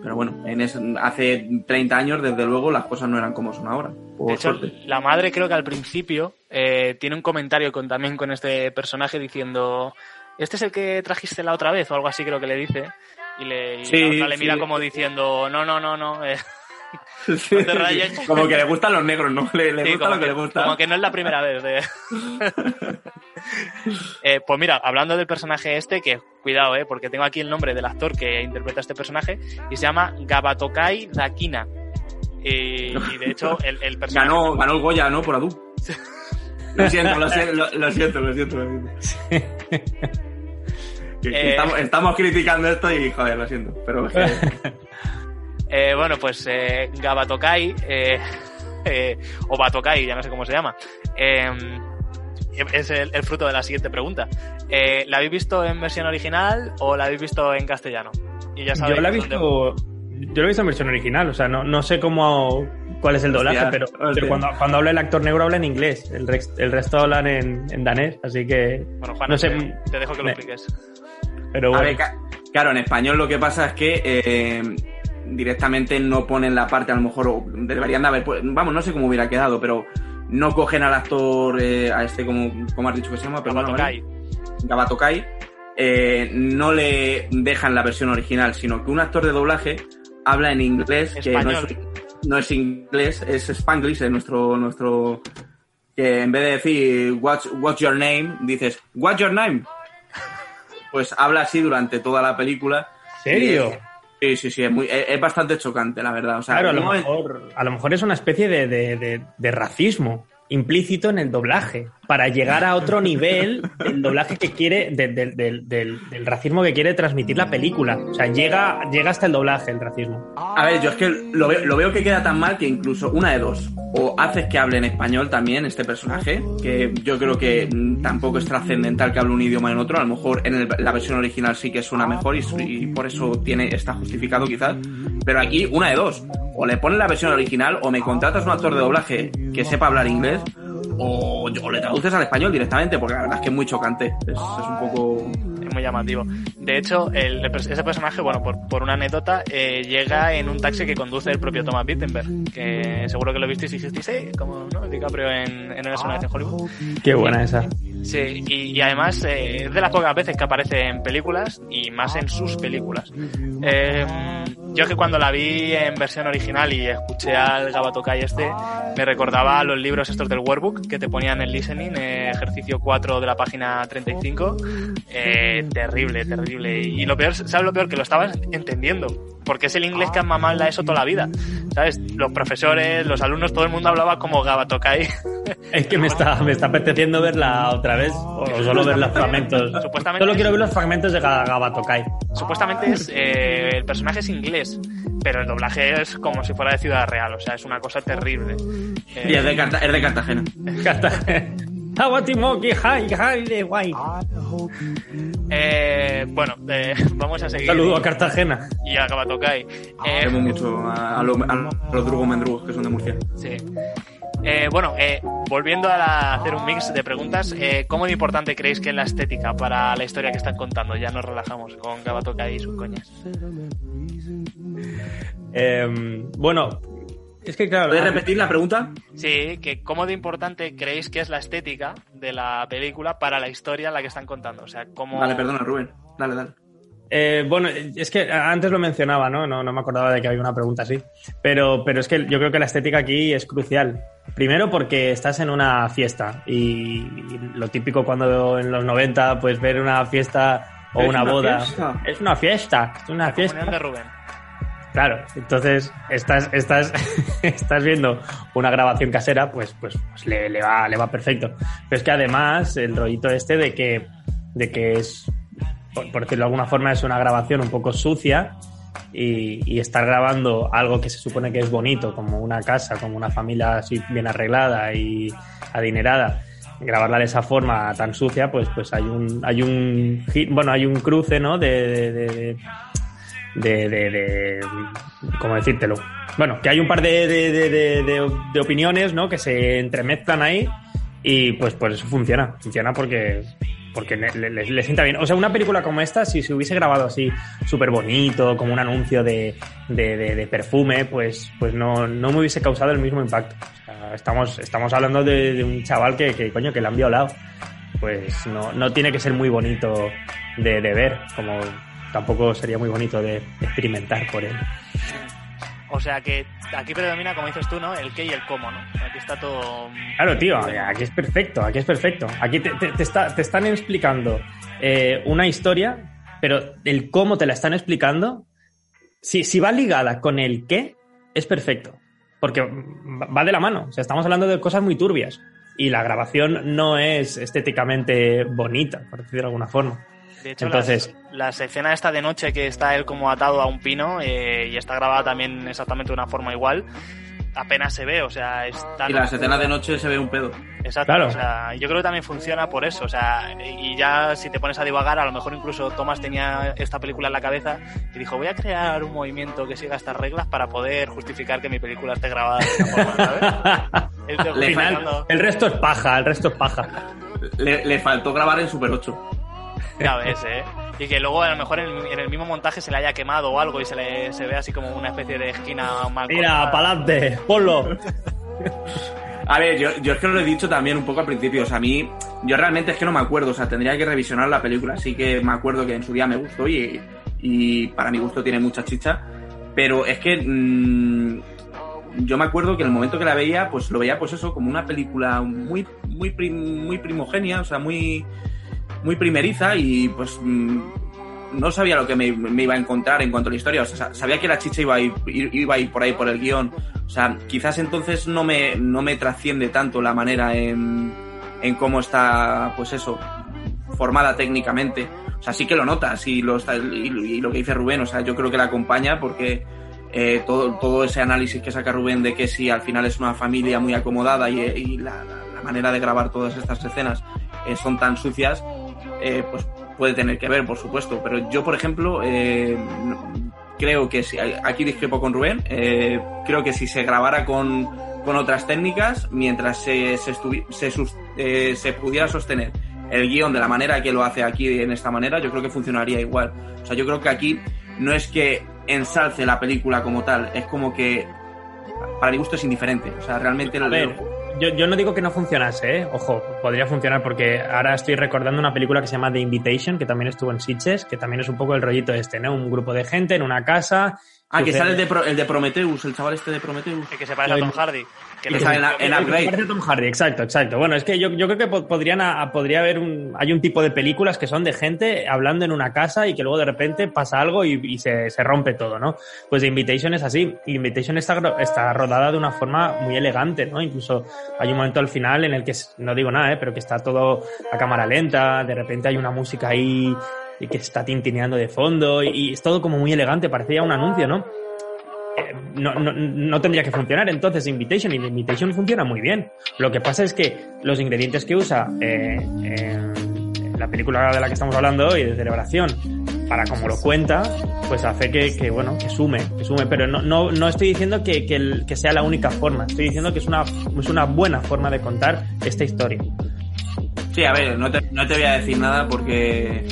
pero bueno, en ese- hace 30 años, desde luego, las cosas no eran como son ahora, por De hecho, suerte. la madre creo que al principio eh, tiene un comentario con, también con este personaje diciendo, este es el que trajiste la otra vez o algo así creo que le dice. Y, le, y Sí, la otra le mira sí. como diciendo, no, no, no, no. eh". <laughs> <laughs> Sí, no te rayes. sí, Como que le gustan los negros, ¿no? Le, gusta lo que, le gusta. como que no es la primera vez. de- <laughs> Eh, pues mira, hablando del personaje este, que cuidado, eh, porque tengo aquí el nombre del actor que interpreta este personaje y se llama Gabatokai Dakina. Y, y de hecho, el, el personaje. Ganó, ganó el Goya, ¿no? Por Adu. Lo siento, lo, lo- lo siento, lo siento. Lo siento. Eh. estamos, estamos criticando esto y, joder, lo siento. Pero <laughs> Eh, bueno, pues eh, Gabatokai, eh, <laughs> eh, o Batokai, ya no sé cómo se llama, eh, es el, el fruto de la siguiente pregunta. Eh, ¿La habéis visto en versión original o la habéis visto en castellano? Y ya sabéis Yo la he visto, yo lo he visto en versión original, o sea, no, no sé cómo cuál es el doblaje, Hostia, pero, hostia. pero cuando, cuando habla el actor negro habla en inglés, el, rex- el resto hablan en, en danés, así que Bueno, Juan, no sé, te, te dejo que lo me- expliques. Pero A bueno. ver, ca- claro, en español lo que pasa es que eh, directamente no ponen la parte, a lo mejor, deberían de haber, vamos, no sé cómo hubiera quedado, pero no cogen al actor, eh, a este, como, como has dicho que se llama, perdona, Gabatokai. ¿vale? Gabatokai, eh, no le dejan la versión original, sino que un actor de doblaje habla en inglés, que no es, Español. no es inglés, es Spanglish, es nuestro, nuestro, que en vez de decir what's, what's your name, dices what's your name. Pues habla así durante toda la película. ¿Serio? Sí, sí, sí, es, muy, es, es bastante chocante, la verdad. O sea, Claro, a lo, es- mejor, a lo mejor es una especie de, de- de- de racismo implícito en el doblaje para llegar a otro nivel del doblaje que quiere, de- del- racismo que quiere transmitir la película. O sea, llega, llega hasta el doblaje el racismo. A ver, yo es que lo veo, que queda tan mal que incluso una de dos. O haces que hable en español también este personaje, que yo creo que tampoco es trascendental que hable un idioma en otro. A lo mejor en la versión original sí que suena mejor y, y por eso tiene, está justificado quizás. Pero aquí una de dos. O le pones la versión original o me contratas un actor de doblaje que sepa hablar inglés o, o le traduces al español directamente, porque la verdad es que es muy chocante. Es, es un poco... Es muy llamativo. De hecho, el- ese personaje, bueno, por, por una anécdota, eh, llega en un taxi que conduce el propio Thomas Wittenberg, que seguro que lo visteis y dijisteis, eh, como ¿no? DiCaprio en, en Una sola vez en Hollywood. Qué buena esa. Sí, y, y además eh, es de las pocas veces que aparece en películas y más en sus películas. Eh, yo que cuando la vi en versión original y escuché al Gabatokai este, me recordaba a los libros estos del workbook que te ponían en listening, eh, ejercicio 4 de la página 35. Eh, terrible, terrible. Y lo peor, ¿sabes lo peor? Que lo estabas entendiendo. Porque es el inglés que han mamado la ESO toda la vida. ¿Sabes? Los profesores, los alumnos, todo el mundo hablaba como Gabatokai. <laughs> Es que me está, me está apeteciendo verla otra vez, o solo ver los fragmentos. Supuestamente- Solo quiero ver los fragmentos de Ga- Gabatokai. Supuestamente es, eh, el personaje es inglés, pero el doblaje es como si fuera de Ciudad Real, o sea, es una cosa terrible. Eh, Y es de, Carta- es de Cartagena. <laughs> Awatimoki, hi, hi, de guay. eh, bueno, eh, <laughs> vamos a seguir. Saludo a Cartagena. Y a Gabatokai. Eh, mucho a, a lo- a los drugos mendrugos que son de Murcia. Sí. Eh, bueno, eh, volviendo a la- hacer un mix de preguntas, eh, ¿cómo de importante creéis que es la estética para la historia que están contando? Ya nos relajamos con Gabatokai y sus coñas. Eh, bueno, es que claro. ¿Puedes repetir la pregunta? Sí, que ¿cómo de importante creéis que es la estética de la película para la historia en la que están contando? O sea, ¿cómo... Vale, perdona, Rubén. Dale, dale. Eh, bueno, es que antes lo mencionaba, ¿no? ¿no? No me acordaba de que había una pregunta así. Pero, pero es que yo creo que la estética aquí es crucial. Primero porque estás en una fiesta y lo típico cuando en los 90, pues ver una fiesta o una, una boda. fiesta. Es una fiesta, es una fiesta. De Rubén. Claro, entonces estás, estás, <laughs> estás viendo una grabación casera, pues, pues, pues le, le va, le va perfecto. Pero es que además el rollito este de que, de que es, por, por decirlo de alguna forma, es una grabación un poco sucia y, estar grabando algo que se supone que es bonito, como una casa, como una familia así bien arreglada y adinerada. Grabarla de esa forma tan sucia, pues, pues hay un, hay un, bueno, hay un cruce, ¿no? de- de- de, de, de, de- ¿cómo decírtelo? Bueno, que hay un par de, de, opiniones, ¿no? Que se entremezclan ahí y pues por eso funciona. Funciona porque porque le, le- sienta bien. O sea, una película como esta, si se hubiese grabado así súper bonito, como un anuncio de, perfume, pues, pues no, no me hubiese causado el mismo impacto. Estamos, estamos hablando de un chaval que, que, coño, que le han violado. Pues no, no tiene que ser muy bonito de, de ver, como tampoco sería muy bonito de experimentar por él. O sea que aquí predomina, como dices tú, ¿no? El qué y el cómo, ¿no? Aquí está todo... Claro, tío, aquí es perfecto, aquí es perfecto. Aquí te, te- te está- te están explicando eh, una historia, pero el cómo te la están explicando, si, si va ligada con el qué, es perfecto. Porque va de la mano. O sea, estamos hablando de cosas muy turbias. Y la grabación no es estéticamente bonita, por decirlo de alguna forma. De hecho, Entonces- las, las escenas esta de noche que está él como atado a un pino eh, y está grabada también exactamente de una forma igual, apenas se ve, o sea, está... Y las escenas de noche se ve un pedo. Exacto, Claro. o sea, yo creo que también funciona por eso, o sea, y ya si te pones a divagar, a lo mejor incluso Thomas tenía esta película en la cabeza y dijo, voy a crear un movimiento que siga estas reglas para poder justificar que mi película esté grabada de esta forma, ¿sabes? Él te Al final, justificando- el resto es paja, el resto es paja. Le, le faltó grabar en Super 8. Ya ves, ¿eh? Y que luego a lo mejor en, en el mismo montaje se le haya quemado o algo y se le se ve así como una especie de esquina mal Mira, pa'lante, ponlo. A ver, yo, yo es que lo he dicho también un poco al principio. O sea, a mí, yo realmente es que no me acuerdo. O sea, tendría que revisionar la película. Así que me acuerdo que en su día me gustó y, y para mi gusto tiene mucha chicha. Pero es que mm, yo me acuerdo que en el momento que la veía, pues lo veía, pues eso, como una película muy, muy, prim- muy primogenia, o sea, muy, muy primeriza y pues mm, no sabía lo que me, iba a encontrar en cuanto a la historia. O sea, sabía que la chicha iba a ir, iba a ir por ahí por el guion. O sea, quizás entonces no me, no me trasciende tanto la manera en, en cómo está, pues eso, formada técnicamente. O sea, sí que lo notas y lo, lo que dice Rubén, o sea, yo creo que la acompaña porque eh, todo, todo ese análisis que saca Rubén de que si al final es una familia muy acomodada y, la manera de grabar todas estas escenas eh, son tan sucias, eh, pues puede tener que ver, por supuesto. Pero yo, por ejemplo, eh, creo que si, aquí discrepo con Rubén, eh, creo que si se grabara con, con otras técnicas, mientras se, se, estuvi- se, eh, se pudiera sostener el guion de la manera que lo hace aquí en esta manera, yo creo que funcionaría igual. O sea, yo creo que aquí no es que ensalce la película como tal, es como que para mi gusto es indiferente. O sea, realmente A ver, yo, yo no digo que no funcionase, ¿eh? ojo, podría funcionar porque ahora estoy recordando una película que se llama The Invitation, que también estuvo en Sitges, que también es un poco el rollito este, ¿no? Un grupo de gente en una casa. Ah, que sale el de, Pro- el de Prometheus, el chaval este de Prometheus. Que se parece a Tom Hardy. Que Y le que sale en, sale- en Me Upgrade. parece Tom Hardy, exacto, exacto. Bueno, es que yo, yo creo que po- podrían a- podría haber un, hay un tipo de películas que son de gente hablando en una casa y que luego de repente pasa algo y, y se, se rompe todo, ¿no? Pues The Invitation es así. Invitation está, rodada de una forma muy elegante, ¿no? Incluso hay un momento al final en el que, no digo nada, ¿eh? pero que está todo a cámara lenta, de repente hay una música ahí y que está tintineando de fondo y, y es todo como muy elegante, parecía un anuncio, ¿no? No, no, no tendría que funcionar entonces Invitation y Invitation funciona muy bien. Lo que pasa es que los ingredientes que usa eh, la película de la que estamos hablando hoy, de celebración, para como lo cuenta, pues hace que, que, bueno, que sume, que sume. Pero no, no, no estoy diciendo que, que, que sea la única forma, estoy diciendo que es una, es una buena forma de contar esta historia. Sí, a ver, no no te voy a decir nada porque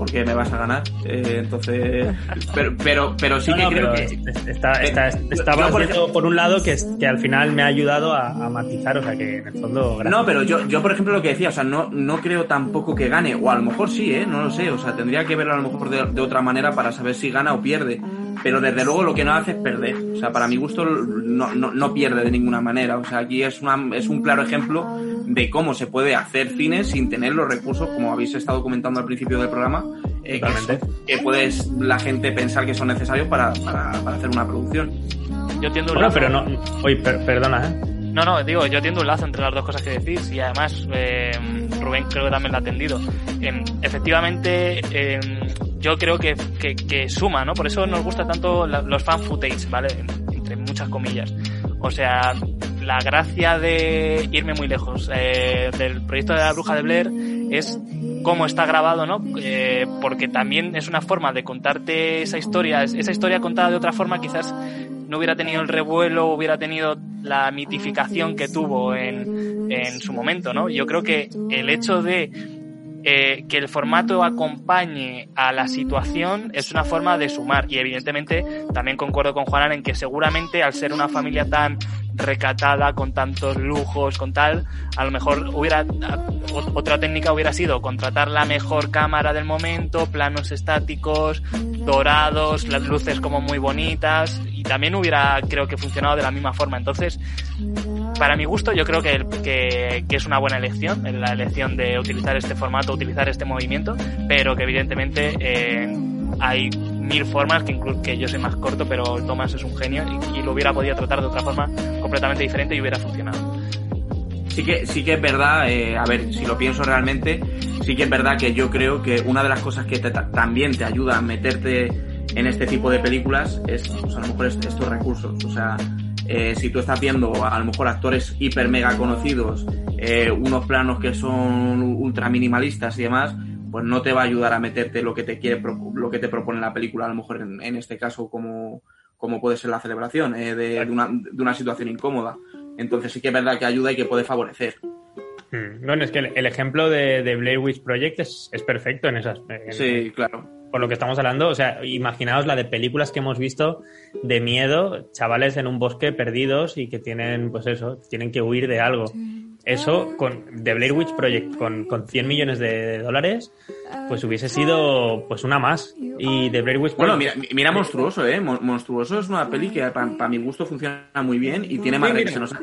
porque me vas a ganar. Eh, entonces, pero, pero, pero sí No, que no, creo que... es- está, está, yo, estaba por haciendo por un lado que, es- que al final me ha ayudado a, a matizar, o sea que en el fondo... gracias. No, pero yo, yo, por ejemplo, lo que decía, o sea, no, no creo tampoco que gane, o a lo mejor sí, ¿eh? No lo sé, o sea, tendría que verlo a lo mejor de, de otra manera para saber si gana o pierde. Pero desde luego lo que no hace es perder. O sea, para mi gusto no, no, no pierde de ninguna manera. O sea, aquí es, una, es un claro ejemplo de cómo se puede hacer cine sin tener los recursos, como habéis estado comentando al principio del programa, eh, que, son- que puedes la gente pensar que son necesarios para, para, para hacer una producción. Yo tiendo un Bueno, lazo. pero no... Oye, per- perdona, ¿eh? No, no, digo, yo tiendo un lazo entre las dos cosas que decís y además eh, Rubén creo que también lo ha atendido. Em, efectivamente, em, yo creo que, que, que suma, ¿no? Por eso nos gusta tanto la- los fan footage, ¿vale? Entre muchas comillas. O sea, la gracia de irme muy lejos eh, del proyecto de la bruja de Blair es cómo está grabado, ¿no? Eh, porque también es una forma de contarte esa historia, es- esa historia contada de otra forma quizás no hubiera tenido el revuelo, hubiera tenido la mitificación que tuvo en, en su momento, ¿no? Yo creo que el hecho de eh, que el formato acompañe a la situación es una forma de sumar y evidentemente también concuerdo con Juanan en que seguramente al ser una familia tan recatada, con tantos lujos, con tal, a lo mejor hubiera otra técnica hubiera sido contratar la mejor cámara del momento, planos estáticos, dorados, las luces como muy bonitas y también hubiera creo que funcionado de la misma forma. Entonces, para mi gusto yo creo que, que, que es una buena elección, la elección de utilizar este formato, utilizar este movimiento, pero que evidentemente eh, hay mil formas, que, inclu- que yo soy más corto, pero Thomas es un genio y, y lo hubiera podido tratar de otra forma completamente diferente y hubiera funcionado. Sí que, sí que es verdad, eh, a ver, si lo pienso realmente, sí que es verdad que yo creo que una de las cosas que te- también te ayuda a meterte en este tipo de películas es, pues, a lo mejor, est- estos recursos. O sea, eh, si tú estás viendo a lo mejor actores hiper mega conocidos, eh, unos planos que son ultra minimalistas y demás, pues no te va a ayudar a meterte lo que te quiere, lo que te propone la película, a lo mejor en, en este caso como, como puede ser la celebración eh, de, de una, de una situación incómoda. Entonces sí que es verdad que ayuda y que puede favorecer. Mm, Bueno, es que el, el ejemplo de, de Blair Witch Project es, es perfecto en esas. en- Sí, claro. Por lo que estamos hablando, o sea, imaginaos la de películas que hemos visto de miedo, chavales en un bosque perdidos y que tienen, pues eso, tienen que huir de algo. Eso, con The Blair Witch Project, con, con 100 millones de dólares, pues hubiese sido pues una más. Y The Blair Witch Bueno, Project... mira, mira Monstruoso, ¿eh? Mon- Monstruoso es una peli que para mi gusto funciona muy bien y tiene más Sí, se nos ha-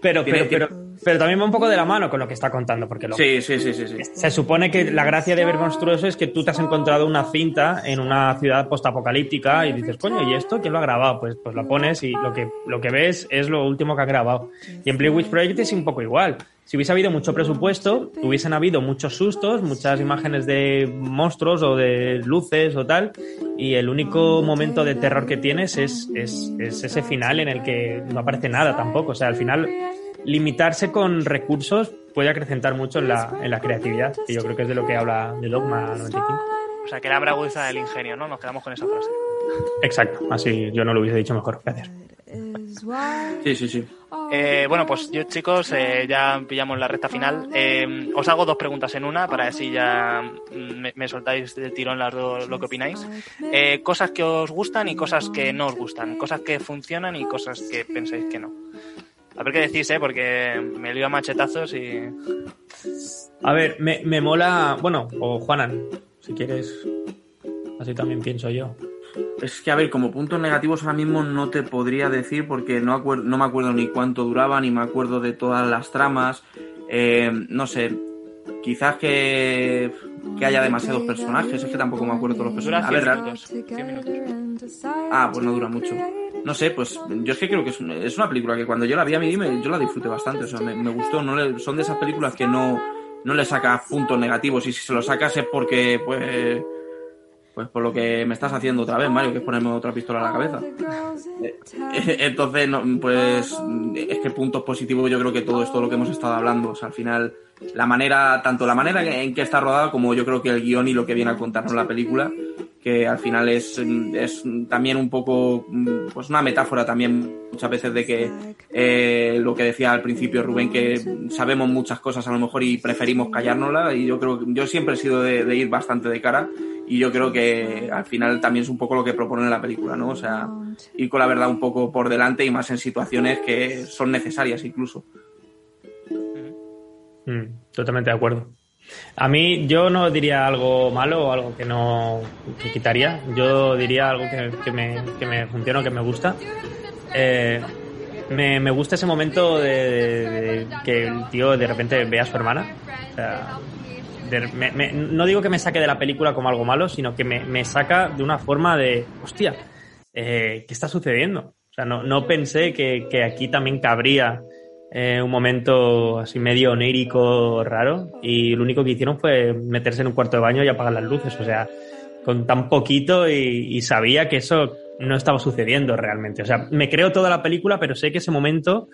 Pero, tiene- pero, pero, pero también va un poco de la mano con lo que está contando, porque lo, Sí, sí, sí, sí, sí. se supone que la gracia de ver Monstruoso es que tú te has encontrado una cinta en una ciudad postapocalíptica y dices, coño, ¿y esto quién lo ha grabado? Pues, pues lo pones y lo que, lo que ves es lo último que ha grabado. Y en Blair Witch Project es un poco igual. Si hubiese habido mucho presupuesto, hubiesen habido muchos sustos, muchas imágenes de monstruos o de luces o tal, y el único momento de terror que tienes es, es, es ese final en el que no aparece nada tampoco. O sea, al final limitarse con recursos puede acrecentar mucho en la, en la creatividad, que yo creo que es de lo que habla de Dogma 95. O sea, que la bragueza del ingenio, ¿no? Nos quedamos con esa frase. Exacto, así yo no lo hubiese dicho mejor. Gracias. Sí, sí, sí. Eh, bueno, pues yo chicos, eh, ya pillamos la recta final. Eh, os hago dos preguntas en una para así ya mm, me, me soltáis del tirón las dos lo que opináis. Eh, cosas que os gustan y cosas que no os gustan. Cosas que funcionan y cosas que pensáis que no. A ver qué decís, ¿eh? Porque me lío a machetazos y... A ver, me, me mola... Bueno, o Juanan, si quieres... Así también pienso yo. Es que, a ver, como puntos negativos ahora mismo no te podría decir porque no, acuer- no me acuerdo ni cuánto duraba, ni me acuerdo de todas las tramas. Eh, no sé, quizás que, que haya demasiados personajes, es que tampoco me acuerdo de todos los personajes. 100 A ver, minutos. 100 minutos. Ah, pues no dura mucho. No sé, pues yo es que creo que es, un- es una película que cuando yo la vi a mí me- yo la disfruté bastante, o sea, me, gustó. No le- son de esas películas que no, no le sacas puntos negativos y si se los sacas es porque, pues, pues por lo que me estás haciendo otra vez, Mario, que es ponerme otra pistola a la cabeza. Eh, <laughs> Entonces, no, pues es que puntos positivos yo creo que todo es todo lo que hemos estado hablando. O sea, al final, la manera, tanto la manera en que está rodada como yo creo que el guion y lo que viene a contarnos la película, que al final es, es también un poco, pues una metáfora también muchas veces de que eh, lo que decía al principio Rubén, que sabemos muchas cosas a lo mejor y preferimos callárnosla y yo creo que yo siempre he sido de, de ir bastante de cara y yo creo que al final también es un poco lo que propone la película, ¿no? O sea, ir con la verdad un poco por delante y más en situaciones que son necesarias incluso. Mm, totalmente de acuerdo. A mí yo no diría algo malo o algo que no que quitaría. Yo diría algo que, que me, que me funciona que me gusta. Eh, me, me gusta ese momento de, de- de que el tío de repente ve a su hermana. O sea, de- me- me- no digo que me saque de la película como algo malo, sino que me, me saca de una forma de, hostia, eh, ¿qué está sucediendo? O sea, no, no pensé que, que aquí también cabría eh, un momento así medio onírico raro y lo único que hicieron fue meterse en un cuarto de baño y apagar las luces, o sea, con tan poquito y, y sabía que eso no estaba sucediendo realmente. O sea, me creo toda la película, pero sé que ese momento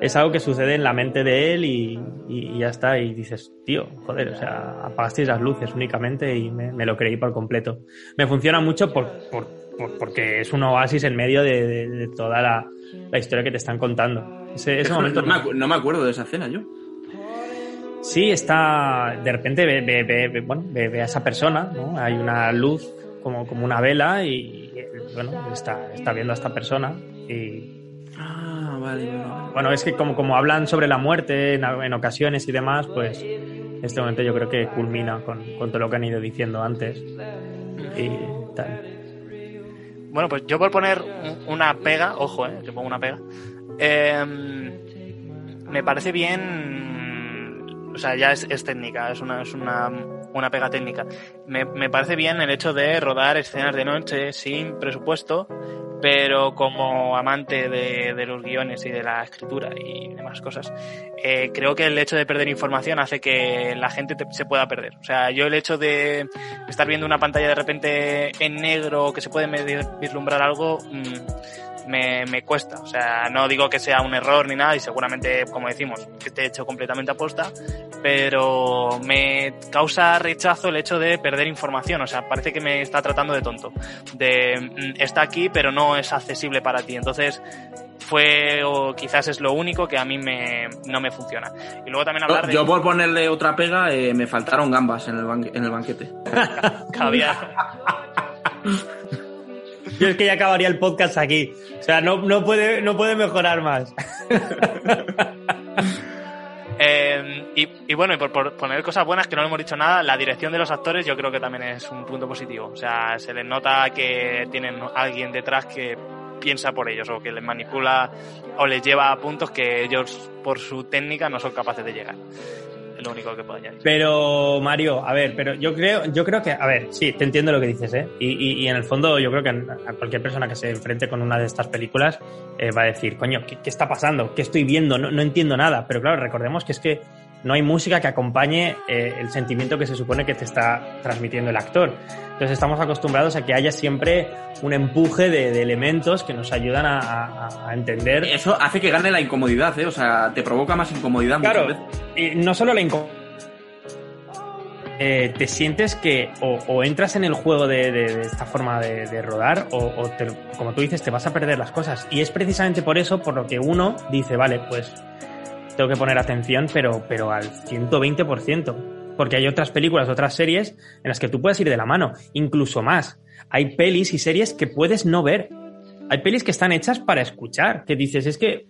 es algo que sucede en la mente de él y, y- y ya está. Y dices, tío, joder, o sea, apagasteis las luces únicamente y me, me lo creí por completo. Me funciona mucho por, por- por- porque es un oasis en medio de, de- de toda la, la historia que te están contando. Ese, ese no, momento me acu- no me acuerdo de esa escena yo. Sí, está. De repente ve, ve- ve- ve- bueno, ve, ve a esa persona, ¿no? Hay una luz como, como una vela y, bueno, está, está viendo a esta persona. Y Ah, vale, vale, bueno, es que como, como hablan sobre la muerte en, en ocasiones y demás, pues este momento yo creo que culmina con, con todo lo que han ido diciendo antes. Y tal. Bueno, pues yo por poner un- una pega, ojo, eh, que pongo una pega, eh, me parece bien, o sea, ya es, técnica, es una, es una, una pega técnica. Me, me parece bien el hecho de rodar escenas de noche sin presupuesto, pero como amante de, de los guiones y de la escritura y demás cosas, eh, creo que el hecho de perder información hace que la gente te- se pueda perder. O sea, yo el hecho de estar viendo una pantalla de repente en negro que se puede vislumbrar algo mm, me, me cuesta. O sea, no digo que sea un error ni nada y seguramente, como decimos, que esté hecho completamente aposta, pero me causa rechazo el hecho de perder información. O sea, parece que me está tratando de tonto. De mm, está aquí, pero no es accesible para ti. Entonces, fue o quizás es lo único que a mí me, no me funciona. Y luego también hablar Yo, de yo por ponerle otra pega, eh, me faltaron gambas en el, en el banquete. <laughs> caviar. <laughs> <laughs> Yo es que ya acabaría el podcast aquí. O sea, no, no, puede, no puede mejorar más. <laughs> Eh, y, y bueno, y por, por poner cosas buenas que no le hemos dicho nada, la dirección de los actores yo creo que también es un punto positivo. O sea, se les nota que tienen alguien detrás que piensa por ellos o que les manipula o les lleva a puntos que ellos por su técnica no son capaces de llegar. Lo único que puedo añadir. Pero, Mario, a ver, pero yo creo, yo creo que, a ver, sí, te entiendo lo que dices, ¿eh? Y, y- y en el fondo yo creo que a cualquier persona que se enfrente con una de estas películas eh, va a decir, coño, ¿qué, qué está pasando? ¿Qué estoy viendo? No, no entiendo nada. Pero claro, recordemos que es que no hay música que acompañe eh, el sentimiento que se supone que te está transmitiendo el actor. Entonces estamos acostumbrados a que haya siempre un empuje de, de elementos que nos ayudan a, a- a entender Eso hace que gane la incomodidad, ¿eh? O sea, te provoca más incomodidad Claro, muchas veces. y no solo la incomodidad. Eh, te sientes que o, o entras en el juego de, de- de esta forma de, de rodar o, o te- como tú dices te vas a perder las cosas y es precisamente por eso por lo que uno dice vale pues tengo que poner atención pero, pero al 120% porque hay otras películas otras series en las que tú puedes ir de la mano incluso más. Hay pelis y series que puedes no ver hay pelis que están hechas para escuchar, que dices, es que,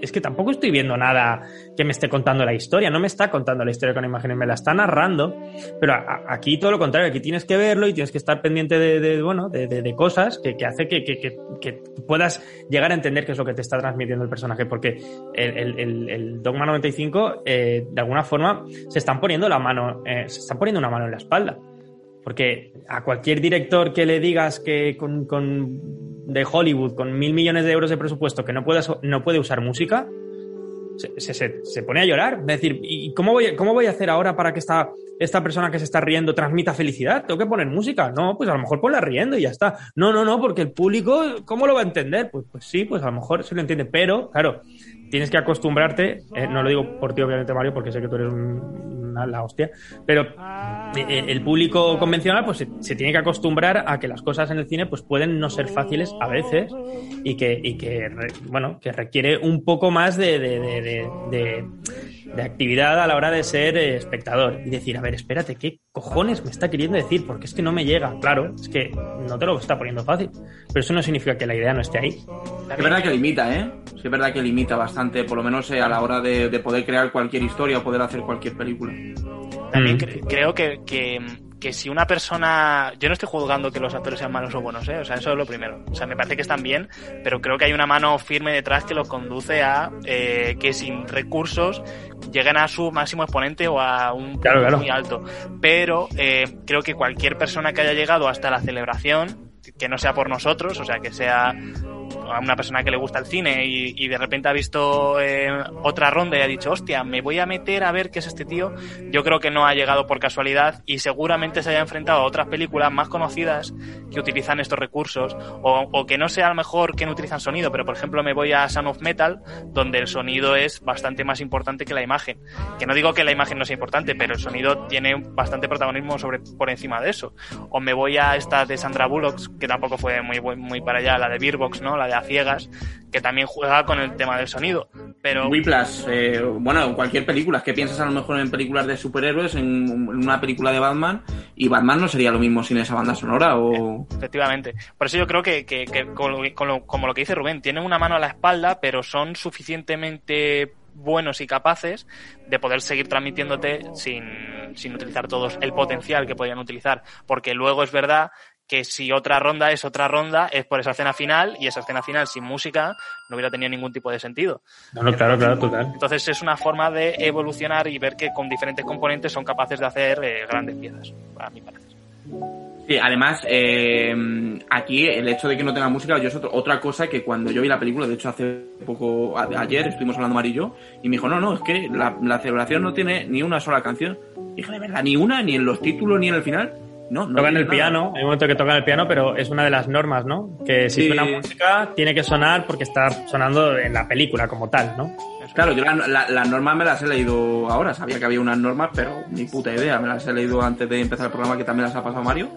es que tampoco estoy viendo nada que me esté contando la historia, no me está contando la historia con imágenes, me la está narrando, pero aquí todo lo contrario, aquí tienes que verlo y tienes que estar pendiente de, bueno, de, cosas que, que hace que, que, que, puedas llegar a entender qué es lo que te está transmitiendo el personaje, porque el, el, el Dogma 95, eh, de alguna forma, se están poniendo la mano, eh, se están poniendo una mano en la espalda. Porque a cualquier director que le digas que con, con de Hollywood, con mil millones de euros de presupuesto, que no, puede, no puede usar música, se, se, se, pone a llorar. Es decir, ¿y cómo voy, cómo voy a hacer ahora para que esta, esta persona que se está riendo transmita felicidad? ¿Tengo que poner música? No, pues a lo mejor ponla riendo y ya está. No, no, no, porque el público, ¿cómo lo va a entender? Pues, pues sí, pues a lo mejor se lo entiende, pero claro, tienes que acostumbrarte, eh, no lo digo por ti obviamente Mario, porque sé que tú eres una, la hostia, pero eh, el público convencional pues se, tiene que acostumbrar a que las cosas en el cine pues pueden no ser fáciles a veces y que, y que bueno, que requiere un poco más de, de, de de actividad a la hora de ser eh, espectador y decir, a ver, espérate, ¿qué cojones me está queriendo decir? Porque es que no me llega. Claro, es que no te lo está poniendo fácil. Pero eso no significa que la idea no esté ahí. Es verdad que limita, ¿eh? es verdad que limita bastante, por lo menos eh, a la hora de, poder crear cualquier historia o poder hacer cualquier película. También mm. creo que, que que si una persona. Yo no estoy juzgando que los actores sean malos o buenos, ¿eh? O sea, eso es lo primero. O sea, me parece que están bien, pero creo que hay una mano firme detrás que los conduce a eh, que sin recursos lleguen a su máximo exponente o a un punto muy alto. Pero eh, creo que cualquier persona que haya llegado hasta la celebración, que no sea por nosotros, o sea, que sea a una persona que le gusta el cine y, de repente ha visto eh, otra ronda y ha dicho, hostia, me voy a meter a ver qué es este tío, yo creo que no ha llegado por casualidad y seguramente se haya enfrentado a otras películas más conocidas que utilizan estos recursos o, que no sea a lo mejor que no utilizan sonido, pero por ejemplo me voy a Son of Metal, donde el sonido es bastante más importante que la imagen. Que no digo que la imagen no sea importante, pero el sonido tiene bastante protagonismo sobre, por encima de eso. O me voy a esta de Sandra Bullock, que tampoco fue muy, muy para allá, la de Beerbox, ¿no? La de A Ciegas, que también juega con el tema del sonido. Pero... Whiplash, eh, bueno, cualquier película, que piensas a lo mejor en películas de superhéroes, en una película de Batman, y Batman no sería lo mismo sin esa banda sonora o... Efectivamente. Por eso yo creo que, que, como lo que dice Rubén, tienen una mano a la espalda, pero son suficientemente buenos y capaces de poder seguir transmitiéndote sin, sin utilizar todos el potencial que podrían utilizar. Porque luego es verdad que si otra ronda es otra ronda, es por esa escena final, y esa escena final sin música no hubiera tenido ningún tipo de sentido. No, no, claro, claro, total. Entonces es una forma de evolucionar y ver que con diferentes componentes son capaces de hacer eh, grandes piezas, a mi parecer. Sí, además, eh, aquí el hecho de que no tenga música yo es otra cosa que cuando yo vi la película, de hecho hace poco, ayer estuvimos hablando Marillo, y me dijo, no, no, es que la, la celebración no tiene ni una sola canción. dije, de verdad, ni una, ni en los títulos, ni en el final. No, no tocan el piano, hay un momento que tocan el piano, pero es una de las normas, ¿no? Que si suena música tiene que sonar porque está sonando en la película como tal, ¿no? Claro, yo las normas me las he leído ahora, sabía que había unas normas, pero ni puta idea, me las he leído antes de empezar el programa que también las ha pasado Mario.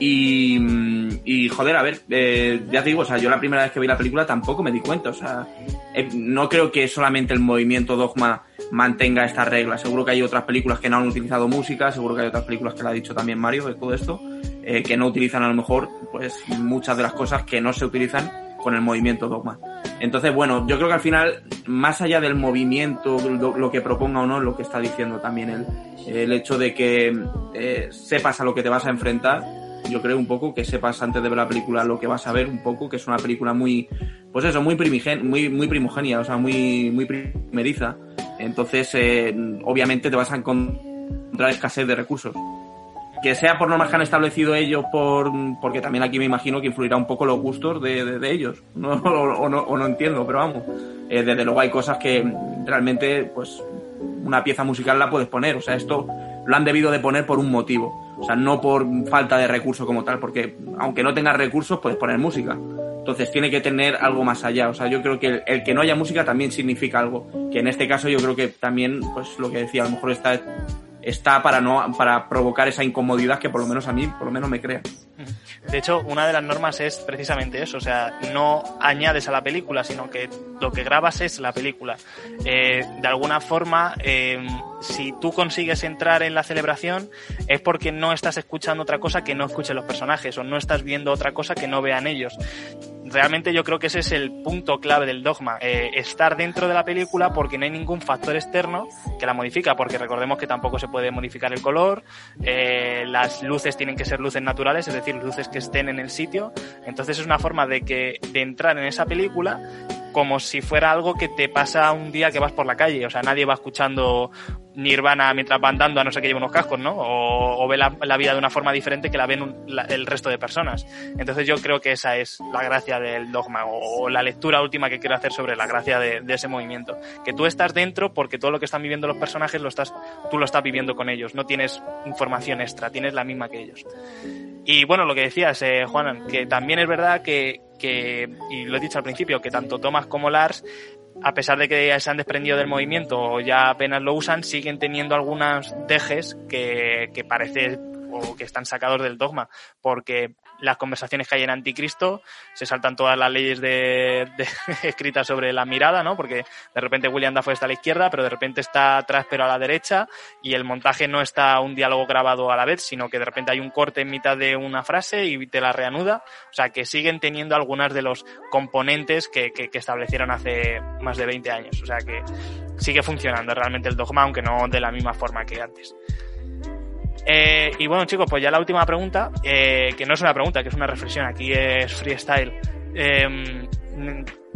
Y, y joder, a ver, eh, ya te digo, o sea, yo la primera vez que vi la película tampoco me di cuenta, o sea, eh, no creo que solamente el movimiento Dogma mantenga estas reglas. Seguro que hay otras películas que no han utilizado música, seguro que hay otras películas que lo ha dicho también Mario de todo esto, eh, que no utilizan a lo mejor pues muchas de las cosas que no se utilizan con el movimiento dogma. Entonces, bueno, yo creo que al final, más allá del movimiento, lo, que proponga o no, lo que está diciendo también el, el hecho de que eh, sepas a lo que te vas a enfrentar, yo creo un poco que sepas antes de ver la película lo que vas a ver un poco, que es una película muy, pues eso, muy primigen, muy, muy o sea, muy, muy primeriza. Entonces, eh, obviamente te vas a encontrar escasez de recursos. Que sea por normas que han establecido ellos, por, porque también aquí me imagino que influirá un poco los gustos de, de, ellos, <laughs> ¿no? O, no, o, no, entiendo, pero vamos. Eh, desde luego hay cosas que realmente, pues, una pieza musical la puedes poner. O sea, esto lo han debido de poner por un motivo. O sea, no por falta de recursos como tal, porque aunque no tengas recursos, puedes poner música. Entonces tiene que tener algo más allá. O sea, yo creo que el, que no haya música también significa algo. Que en este caso yo creo que también, pues lo que decía, a lo mejor está, está para no, para provocar esa incomodidad que por lo menos a mí, por lo menos me crea. De hecho, una de las normas es precisamente eso, o sea, no añades a la película, sino que lo que grabas es la película. Eh, de alguna forma, eh, si tú consigues entrar en la celebración es porque no estás escuchando otra cosa que no escuchen los personajes o no estás viendo otra cosa que no vean ellos. Realmente yo creo que ese es el punto clave del dogma, eh, estar dentro de la película porque no hay ningún factor externo que la modifica, porque recordemos que tampoco se puede modificar el color, eh, las luces tienen que ser luces naturales, es decir, luces que estén en el sitio, entonces es una forma de que de entrar en esa película como si fuera algo que te pasa un día que vas por la calle. O sea, nadie va escuchando Nirvana mientras va andando, a no ser que lleve unos cascos, ¿no? O, o ve la, vida de una forma diferente que la ven el resto de personas. Entonces yo creo que esa es la gracia del dogma o, la lectura última que quiero hacer sobre la gracia de, ese movimiento. Que tú estás dentro porque todo lo que están viviendo los personajes lo estás, tú lo estás viviendo con ellos. No tienes información extra, tienes la misma que ellos. Y bueno, lo que decías, eh, Juan, que también es verdad que, que, y lo he dicho al principio, que tanto Thomas como Lars, a pesar de que se han desprendido del movimiento o ya apenas lo usan, siguen teniendo algunos dejes que, que parece o que están sacados del dogma, porque las conversaciones que hay en Anticristo se saltan todas las leyes de, <laughs> escritas sobre la mirada, ¿no? Porque de repente William Dafoe está a la izquierda, pero de repente está atrás pero a la derecha y el montaje no está un diálogo grabado a la vez, sino que de repente hay un corte en mitad de una frase y te la reanuda. O sea, que siguen teniendo algunas de los componentes que, que, que establecieron hace más de 20 años. O sea, que sigue funcionando realmente el dogma, aunque no de la misma forma que antes. Eh, y bueno, chicos, pues ya la última pregunta, eh, que no es una pregunta, que es una reflexión, aquí es freestyle. Eh,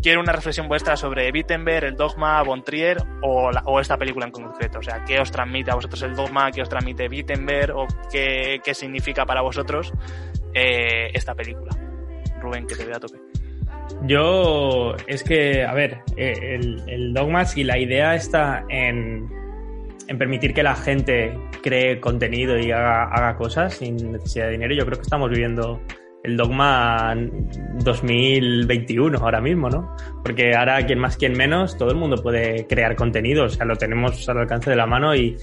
quiero una reflexión vuestra sobre Wittenberg, el dogma, Von Trier o, esta película en concreto. O sea, ¿qué os transmite a vosotros el dogma? ¿Qué os transmite Wittenberg? ¿O qué, qué significa para vosotros eh, esta película? Rubén, que te vea a tope. Yo, es que, a ver, el, el dogma, si la idea está en, en permitir que la gente cree contenido y haga, cosas sin necesidad de dinero, yo creo que estamos viviendo el dogma 2021 ahora mismo, ¿no? Porque ahora, quien más, quien menos, todo el mundo puede crear contenido, o sea, lo tenemos al alcance de la mano y,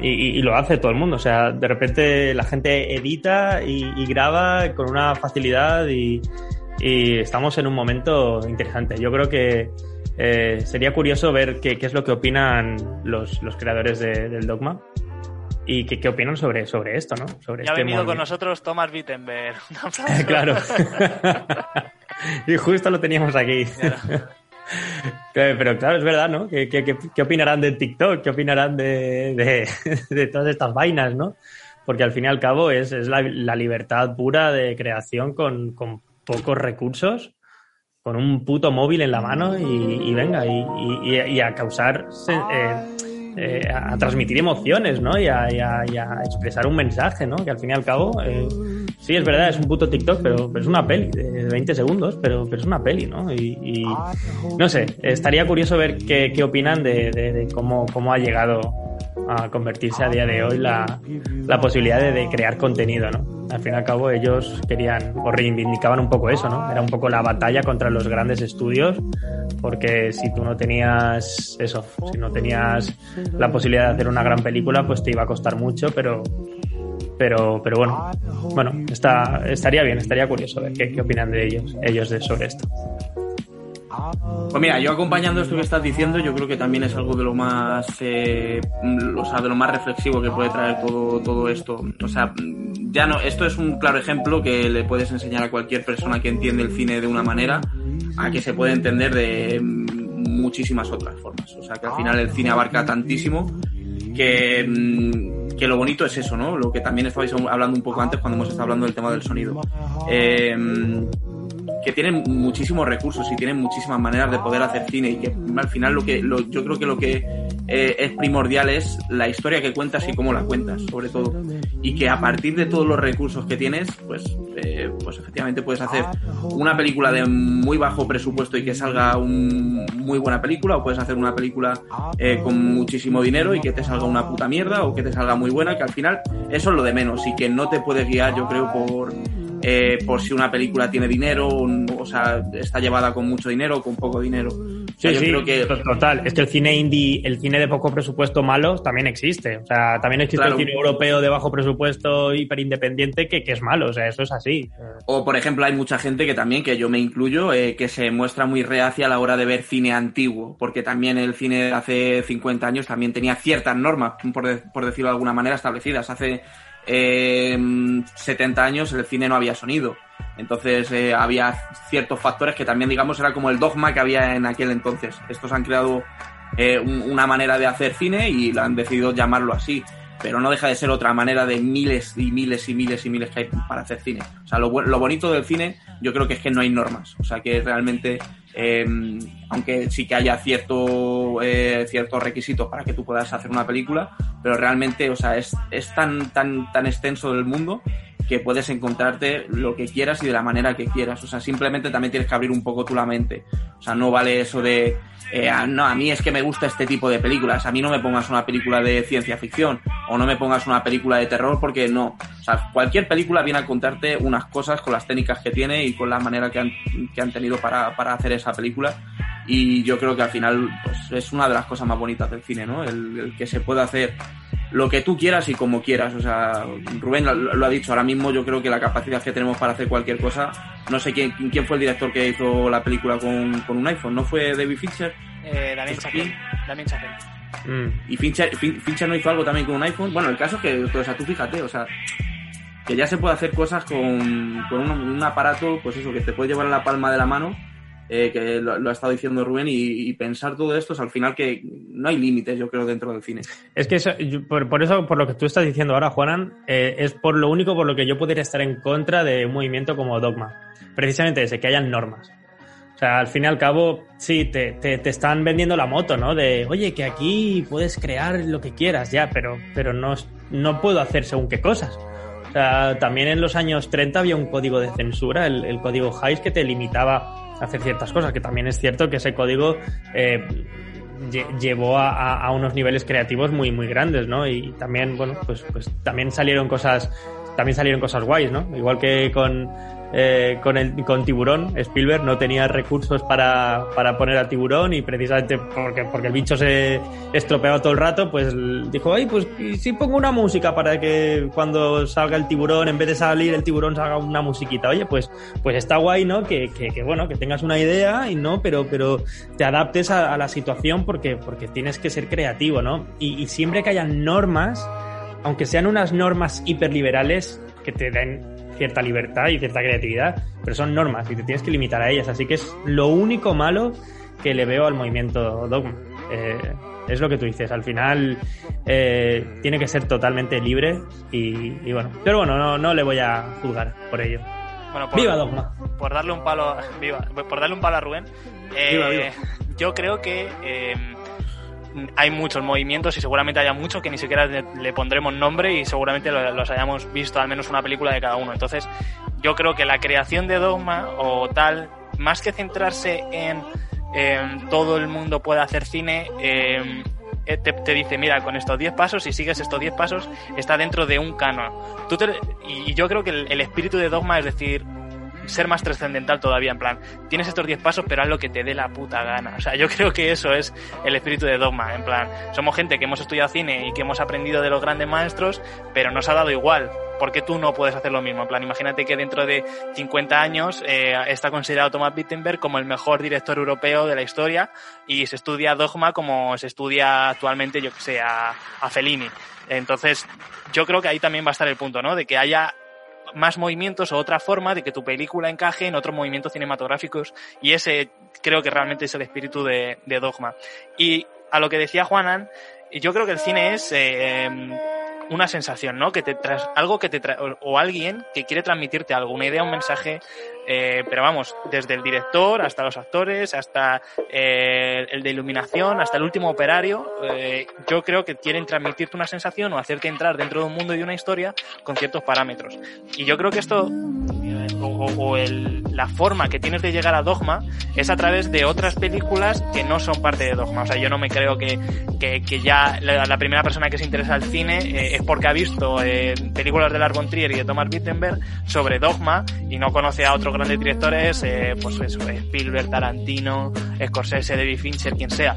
y, lo hace todo el mundo, o sea, de repente la gente edita y, y graba con una facilidad y, y estamos en un momento interesante. Yo creo que eh, sería curioso ver qué, qué, es lo que opinan los, los creadores de, del dogma y qué, qué, opinan sobre, sobre esto, ¿no? Sobre ya este ha venido con nosotros Thomas Wittenberg. <laughs> claro. <laughs> y justo lo teníamos aquí. <laughs> Pero claro, es verdad, ¿no? ¿Qué, qué, qué opinarán de TikTok? ¿Qué opinarán de, de, de, todas estas vainas, ¿no? Porque al fin y al cabo es, es la, la libertad pura de creación con, con pocos recursos con un puto móvil en la mano y, y venga, y, y, y, a causar, eh, eh, a transmitir emociones, ¿no? Y a, a, a, expresar un mensaje, ¿no? Que al fin y al cabo, eh, sí, es verdad, es un puto TikTok, pero, pero es una peli de 20 segundos, pero, pero es una peli, ¿no? Y, no sé, estaría curioso ver qué, qué opinan de, de, de cómo, cómo ha llegado a convertirse a día de hoy la, la posibilidad de, crear contenido, ¿no? Al fin y al cabo ellos querían o reivindicaban un poco eso, ¿no? Era un poco la batalla contra los grandes estudios, porque si tú no tenías eso, si no tenías la posibilidad de hacer una gran película, pues te iba a costar mucho, pero pero, pero bueno, bueno, está, estaría bien, estaría curioso ver qué, qué opinan de ellos, ellos de, sobre esto. Pues mira, yo acompañando esto que estás diciendo, yo creo que también es algo de lo más, eh, o sea, de lo más reflexivo que puede traer todo, todo esto. O sea, ya no, esto es un claro ejemplo que le puedes enseñar a cualquier persona que entiende el cine de una manera a que se puede entender de muchísimas otras formas. O sea, que al final el cine abarca tantísimo que, que lo bonito es eso, ¿no? Lo que también estabais hablando un poco antes cuando hemos estado hablando del tema del sonido. Eh, que tienen muchísimos recursos y tienen muchísimas maneras de poder hacer cine y que al final lo que lo, yo creo que lo que eh, es primordial es la historia que cuentas y cómo la cuentas sobre todo. Y que a partir de todos los recursos que tienes pues eh, pues efectivamente puedes hacer una película de muy bajo presupuesto y que salga un muy buena película o puedes hacer una película eh, con muchísimo dinero y que te salga una puta mierda o que te salga muy buena que al final eso es lo de menos y que no te puedes guiar yo creo por eh, por si una película tiene dinero, o, sea, está llevada con mucho dinero o con poco dinero. O sea, Sí, yo sí, creo que total. Es que el cine indie, el cine de poco presupuesto malo también existe. O sea, también existe Claro. el cine europeo de bajo presupuesto hiper independiente que, que es malo. O sea, eso es así. O, por ejemplo, hay mucha gente que también, que yo me incluyo, eh, que se muestra muy reacia a la hora de ver cine antiguo, porque también el cine de hace 50 años también tenía ciertas normas, por, de- por decirlo de alguna manera, establecidas. Hace eh, 70 años el cine no había sonido. Entonces eh, había ciertos factores que también, digamos, era como el dogma que había en aquel entonces. Estos han creado eh, un- una manera de hacer cine y la han decidido llamarlo así. Pero no deja de ser otra manera de miles y miles y miles y miles que hay para hacer cine. O sea, lo, lo bonito del cine yo creo que es que no hay normas. O sea, que realmente, eh, aunque sí que haya cierto, eh, ciertos requisitos para que tú puedas hacer una película, pero realmente, o sea, es, es tan, tan, tan extenso el mundo que puedes encontrarte lo que quieras y de la manera que quieras. O sea, simplemente también tienes que abrir un poco tú la mente. O sea, no vale eso de, eh, ah, no, a mí es que me gusta este tipo de películas. A mí no me pongas una película de ciencia ficción o no me pongas una película de terror porque no. O sea, cualquier película viene a contarte unas cosas con las técnicas que tiene y con la manera que han, que han tenido para, para hacer esa película. Y yo creo que al final pues, es una de las cosas más bonitas del cine, ¿no? El, el que se pueda hacer lo que tú quieras y como quieras. O sea, Rubén lo, lo ha dicho, ahora mismo yo creo que la capacidad que tenemos para hacer cualquier cosa, no sé quién, quién fue el director que hizo la película con, con un iPhone, ¿no fue David Fincher? Eh, Damien Chazelle. Damien Chazelle. Mm. Y Fincher, Fin- Fincher no hizo algo también con un iPhone. Bueno, el caso es que, o sea, tú fíjate, o sea, que ya se puede hacer cosas con, con un, un aparato, pues eso, que te puede llevar en la palma de la mano, eh, que lo, ha estado diciendo Rubén, y, pensar todo esto es al final que no hay límites, yo creo, dentro del cine. Es que eso- por, eso, por lo que tú estás diciendo ahora, Juanan, eh, es por lo único por lo que yo podría estar en contra de un movimiento como Dogma. Precisamente ese, que hayan normas. O sea, al fin y al cabo, sí, te, te, te están vendiendo la moto, ¿no? De, oye, que aquí puedes crear lo que quieras, ya, pero, pero no, no puedo hacer según qué cosas. O sea, también en los años 30 había un código de censura, el, el código Hayes, que te limitaba hacer ciertas cosas, que también es cierto que ese código eh, lle- llevó a, a- a unos niveles creativos muy, muy grandes, ¿no? Y también, bueno, pues, pues también salieron cosas, también salieron cosas guays, ¿no? Igual que con, eh, con, el, con Tiburón, Spielberg no tenía recursos para, para poner a Tiburón y precisamente porque, porque el bicho se estropeaba todo el rato, pues dijo, ay, pues ¿y si pongo una música para que cuando salga el tiburón, en vez de salir el tiburón, salga una musiquita. Oye, pues, pues está guay, ¿no? Que, que, que, bueno, que tengas una idea y no, pero, pero te adaptes a, a la situación porque, porque tienes que ser creativo, ¿no? Y, y siempre que haya normas, aunque sean unas normas hiperliberales que te den cierta libertad y cierta creatividad, pero son normas y te tienes que limitar a ellas. Así que es lo único malo que le veo al movimiento Dogma. Eh, es lo que tú dices, al final eh, tiene que ser totalmente libre y, y bueno, pero bueno, no, no le voy a juzgar por ello. Bueno, por, ¡Viva Dogma! por darle un palo, <laughs> viva, por darle un palo a Rubén, eh, Viva, viva. yo creo que eh, hay muchos movimientos y seguramente haya muchos que ni siquiera le, pondremos nombre y seguramente lo- los hayamos visto al menos una película de cada uno. Entonces, yo creo que la creación de Dogma o tal, más que centrarse en todo el mundo puede hacer cine, eh, te, te dice, mira, con estos 10 pasos, si sigues estos 10 pasos, está dentro de un canon. Y yo creo que el espíritu de Dogma es decir, ser más trascendental todavía, en plan, tienes estos 10 pasos, pero haz lo que te dé la puta gana. O sea, yo <laughs> creo que eso es el espíritu de Dogma, en plan, somos gente que hemos estudiado cine y que hemos aprendido de los grandes maestros, pero nos ha dado igual. ¿Por qué tú no puedes hacer lo mismo? En plan, imagínate que dentro de 50 años eh, está considerado Thomas Wittenberg como el mejor director europeo de la historia y se estudia Dogma como se estudia actualmente, yo que sé, a, a Fellini. Entonces, yo creo que ahí también va a estar el punto, ¿no? De que haya más movimientos o otra forma de que tu película encaje en otros movimientos cinematográficos y ese creo que realmente es el espíritu de, Dogma. Y a lo que decía Juanan, yo creo que el cine es eh, una sensación, ¿no? Que te tras, algo que te tra o, o, alguien que quiere transmitirte algo, una idea, un mensaje, eh, pero vamos, desde el director hasta los actores, hasta eh, el de iluminación, hasta el último operario, eh, yo creo que quieren transmitirte una sensación o hacerte entrar dentro de un mundo y de una historia con ciertos parámetros. Y yo creo que esto o, o el, la forma que tienes de llegar a Dogma es a través de otras películas que no son parte de Dogma. O sea, yo no me creo que, que, que ya la, la, primera persona que se interesa al cine eh, es porque ha visto eh, películas de Lars von Trier y de Thomas Wittenberg sobre Dogma y no conoce a otros grandes directores, eh, pues eso, Spielberg, Tarantino, Scorsese, David Fincher, quien sea.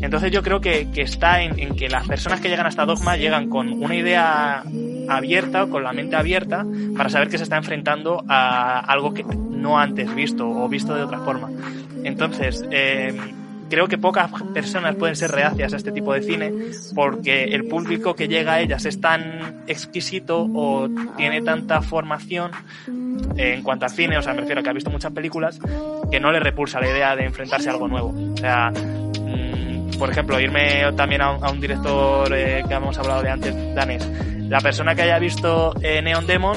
Entonces yo creo que, que está en, en, que las personas que llegan hasta Dogma llegan con una idea abierta, con la mente abierta, para saber que se está enfrentando a algo que no antes visto o visto de otra forma. Entonces, eh, creo que pocas personas pueden ser reacias a este tipo de cine porque el público que llega a ellas es tan exquisito o tiene tanta formación en cuanto al cine, o sea, me refiero a que ha visto muchas películas, que no le repulsa la idea de enfrentarse a algo nuevo. O sea, mmm, por ejemplo, irme también a un, director eh, que hemos hablado de antes, danés. La persona que haya visto eh, Neon Demon,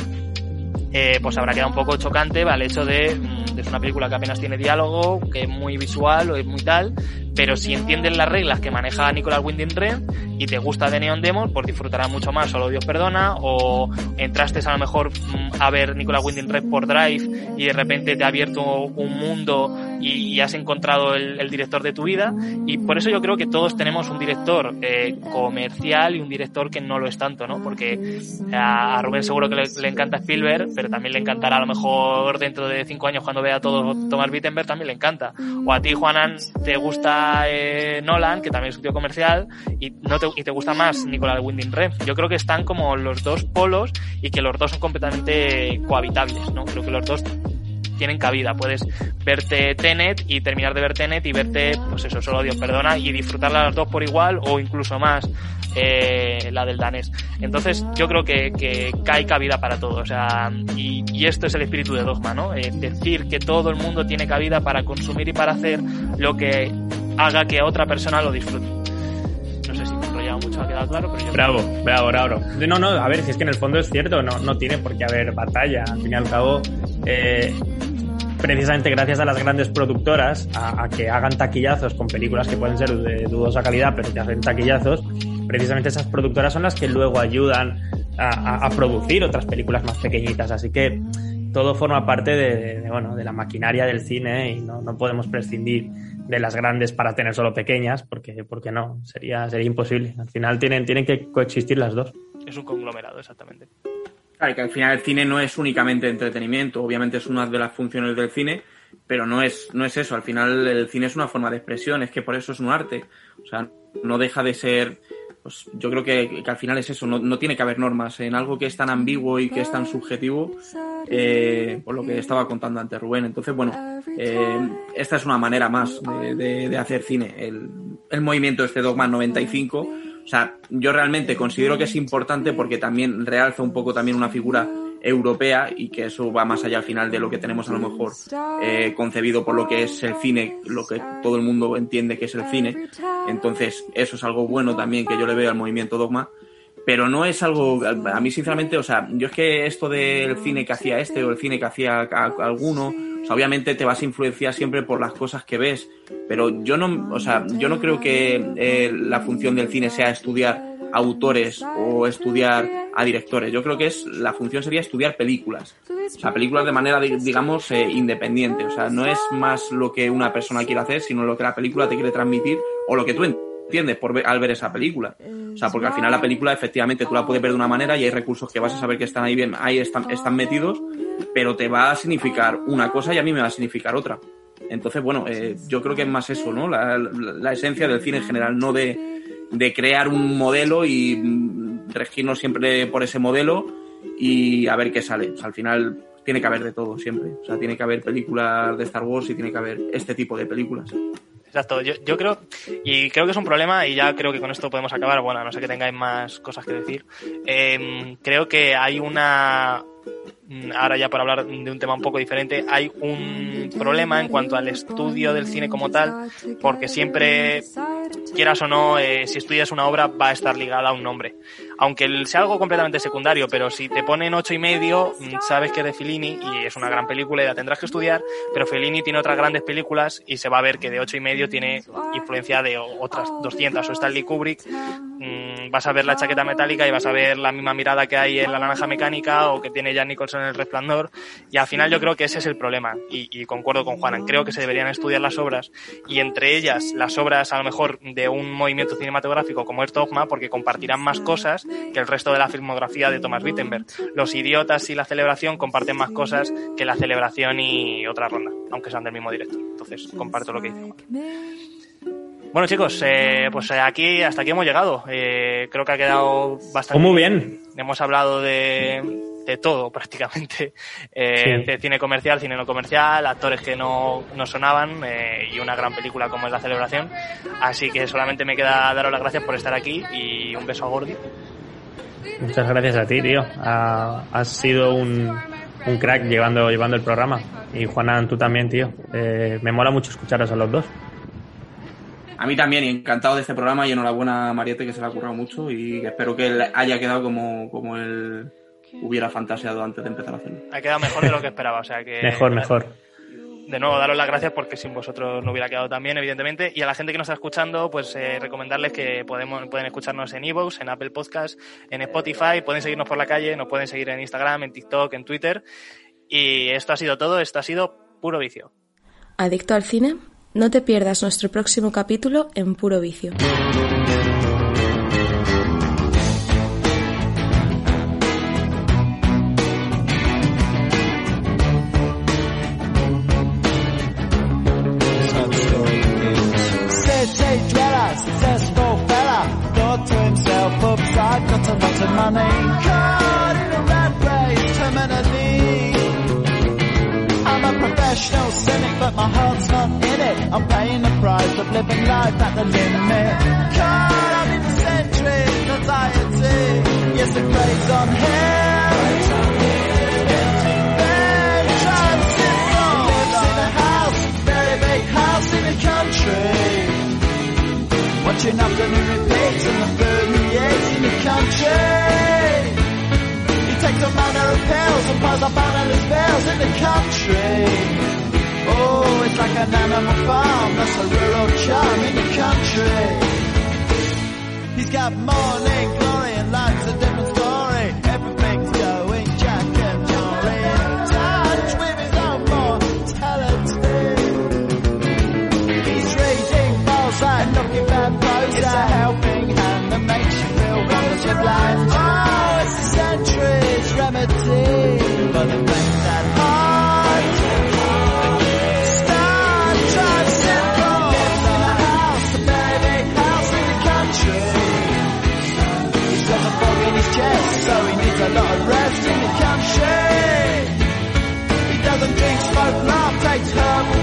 eh, pues habrá quedado un poco chocante al hecho de, mm, es una película que apenas tiene diálogo, que es muy visual o es muy tal, pero si entiendes las reglas que maneja Nicolas Winding Refn y te gusta de Neon Demon, pues disfrutarás mucho más Solo Dios Perdona o entraste a lo mejor mm, a ver Nicolas Winding Refn por Drive y de repente te ha abierto un mundo y, y has encontrado el, el, director de tu vida y por eso yo creo que todos tenemos un director eh, comercial y un director que no lo es tanto, ¿no? Porque a Rubén seguro que le, le, encanta Spielberg, pero también le encantará a lo mejor dentro de cinco años cuando vea todo Thomas Wittenberg también le encanta. O a ti, Juanan, te gusta eh, Nolan, que también es un tío comercial, y no te, y te gusta más Nicolas Winding Refn. Yo creo que están como los dos polos y que los dos son completamente cohabitables, ¿no? Creo que los dos tienen cabida. Puedes verte Tenet y terminar de ver Tenet y verte, pues eso, solo Dios perdona, y disfrutarla las dos por igual o incluso más eh, la del danés. Entonces yo creo que, que, hay cabida para todo. O sea, y, y, esto es el espíritu de Dogma, ¿no? Eh, decir que todo el mundo tiene cabida para consumir y para hacer lo que haga que otra persona lo disfrute. No sé si me he enrollado mucho, ha quedado claro, pero yo... Bravo, bravo, bravo. No, no, a ver, si es que en el fondo es cierto, no, no tiene por qué haber batalla. Al fin y al cabo, eh, precisamente gracias a las grandes productoras a, a, que hagan taquillazos con películas que pueden ser de dudosa calidad, pero que hacen taquillazos, precisamente esas productoras son las que luego ayudan a, a, a producir otras películas más pequeñitas. Así que todo forma parte de, de, bueno, de la maquinaria del cine y no, no, podemos prescindir de las grandes para tener solo pequeñas, porque, porque no, sería, sería imposible. Al final tienen, tienen que coexistir las dos. Es un conglomerado, exactamente. Claro, que al final el cine no es únicamente entretenimiento, obviamente es una de las funciones del cine, pero no es, no es eso, al final el cine es una forma de expresión, es que por eso es un arte, o sea, no deja de ser, pues yo creo que, al final es eso, no, no, tiene que haber normas en algo que es tan ambiguo y que es tan subjetivo, eh, por lo que estaba contando antes Rubén, entonces bueno, eh, esta es una manera más de, de, de hacer cine, el, el movimiento este Dogma 95, o sea, yo realmente considero que es importante porque también realza un poco también una figura europea y que eso va más allá al final de lo que tenemos a lo mejor eh, concebido por lo que es el cine, lo que todo el mundo entiende que es el cine. Entonces, eso es algo bueno también que yo le veo al movimiento Dogma. Pero no es algo, a mí sinceramente, o sea, yo es que esto del cine que hacía este o el cine que hacía alguno, o sea, obviamente te vas a influenciar siempre por las cosas que ves, pero yo no, o sea, yo no creo que eh, la función del cine sea estudiar autores o estudiar a directores. Yo creo que es la función sería estudiar películas. O sea, películas de manera, digamos, eh, independiente. O sea, no es más lo que una persona quiere hacer, sino lo que la película te quiere transmitir o lo que tú entiendes por ver, al ver esa película. O sea, porque al final la película efectivamente tú la puedes ver de una manera y hay recursos que vas a saber que están ahí bien, ahí están, están metidos, pero te va a significar una cosa y a mí me va a significar otra. Entonces, bueno, eh, yo creo que es más eso, ¿no? La, la, la esencia del cine en general, no de, de crear un modelo y regirnos siempre por ese modelo y a ver qué sale. O sea, al final tiene que haber de todo siempre. O sea, tiene que haber películas de Star Wars y tiene que haber este tipo de películas. Exacto, yo, yo creo, y creo que es un problema, y ya creo que con esto podemos acabar, bueno, no sé que tengáis más cosas que decir, eh, creo que hay una, ahora ya para hablar de un tema un poco diferente, hay un problema en cuanto al estudio del cine como tal, porque siempre, quieras o no, eh, si estudias una obra va a estar ligada a un nombre. Aunque sea algo completamente secundario, pero si te ponen ocho y medio, sabes que es de Fellini y es una gran película y la tendrás que estudiar, pero Fellini tiene otras grandes películas y se va a ver que de ocho y medio tiene influencia de otras 200 o Stanley Kubrick mm, vas a ver la chaqueta metálica y vas a ver la misma mirada que hay en la naranja mecánica o que tiene Jack Nicholson en el resplandor. Y al final yo creo que ese es el problema. Y, y concuerdo con Juanan. Creo que se deberían estudiar las obras y entre ellas las obras a lo mejor de un movimiento cinematográfico como es Dogma porque compartirán más cosas que el resto de la filmografía de Thomas Wittenberg. Los idiotas y la celebración comparten más cosas que la celebración y otra ronda, aunque sean del mismo director. Entonces, comparto lo que dice Juan. Bueno chicos, eh, pues eh, aquí hasta aquí hemos llegado. Eh, creo que ha quedado bastante. Oh, muy bien. Hemos hablado de, de todo <laughs> prácticamente. Eh, Sí. De cine comercial, cine no comercial, actores que no, no sonaban eh, y una gran película como es La Celebración. Así que solamente me queda daros las gracias por estar aquí y un beso a Gordy. Muchas gracias a ti, tío. Ha- has sido un, un crack llevando, llevando el programa. Y Juanan, tú también, tío. Eh, me mola mucho escucharos a los dos. A mí también, y encantado de este programa y enhorabuena a Mariette que se le ha currado mucho y que espero que él haya quedado como, como él hubiera fantaseado antes de empezar a hacerlo. Ha quedado mejor de lo que esperaba, o sea que... Mejor, mejor. de nuevo daros las gracias porque sin vosotros no hubiera quedado tan bien, evidentemente. Y a la gente que nos está escuchando, pues eh, recomendarles que podemos, pueden escucharnos en iVoox, en Apple Podcast, en Spotify, pueden seguirnos por la calle, nos pueden seguir en Instagram, en TikTok, en Twitter. Y esto ha sido todo, esto ha sido puro vicio. Adicto al cine, no te pierdas nuestro próximo capítulo en Puro Vicio. The of living life at the limit. Caught up in the centuries, anxiety. Yes, it preys on him. Bed, Lives in a house, very big house in the country. Watching afternoon repeats and the food he eats in the country. He takes a manner of pills and piles up analyst bills in the country. Oh, it's like an animal farm, that's a rural charm in the country. He's got morning glory and life's a different story. Everything's going jack and Jory in touch with his own mortality. He's reading balls and looking bad blows. It's a helping hand that makes you feel wonderfully blind. Oh, it's a century's remedy for the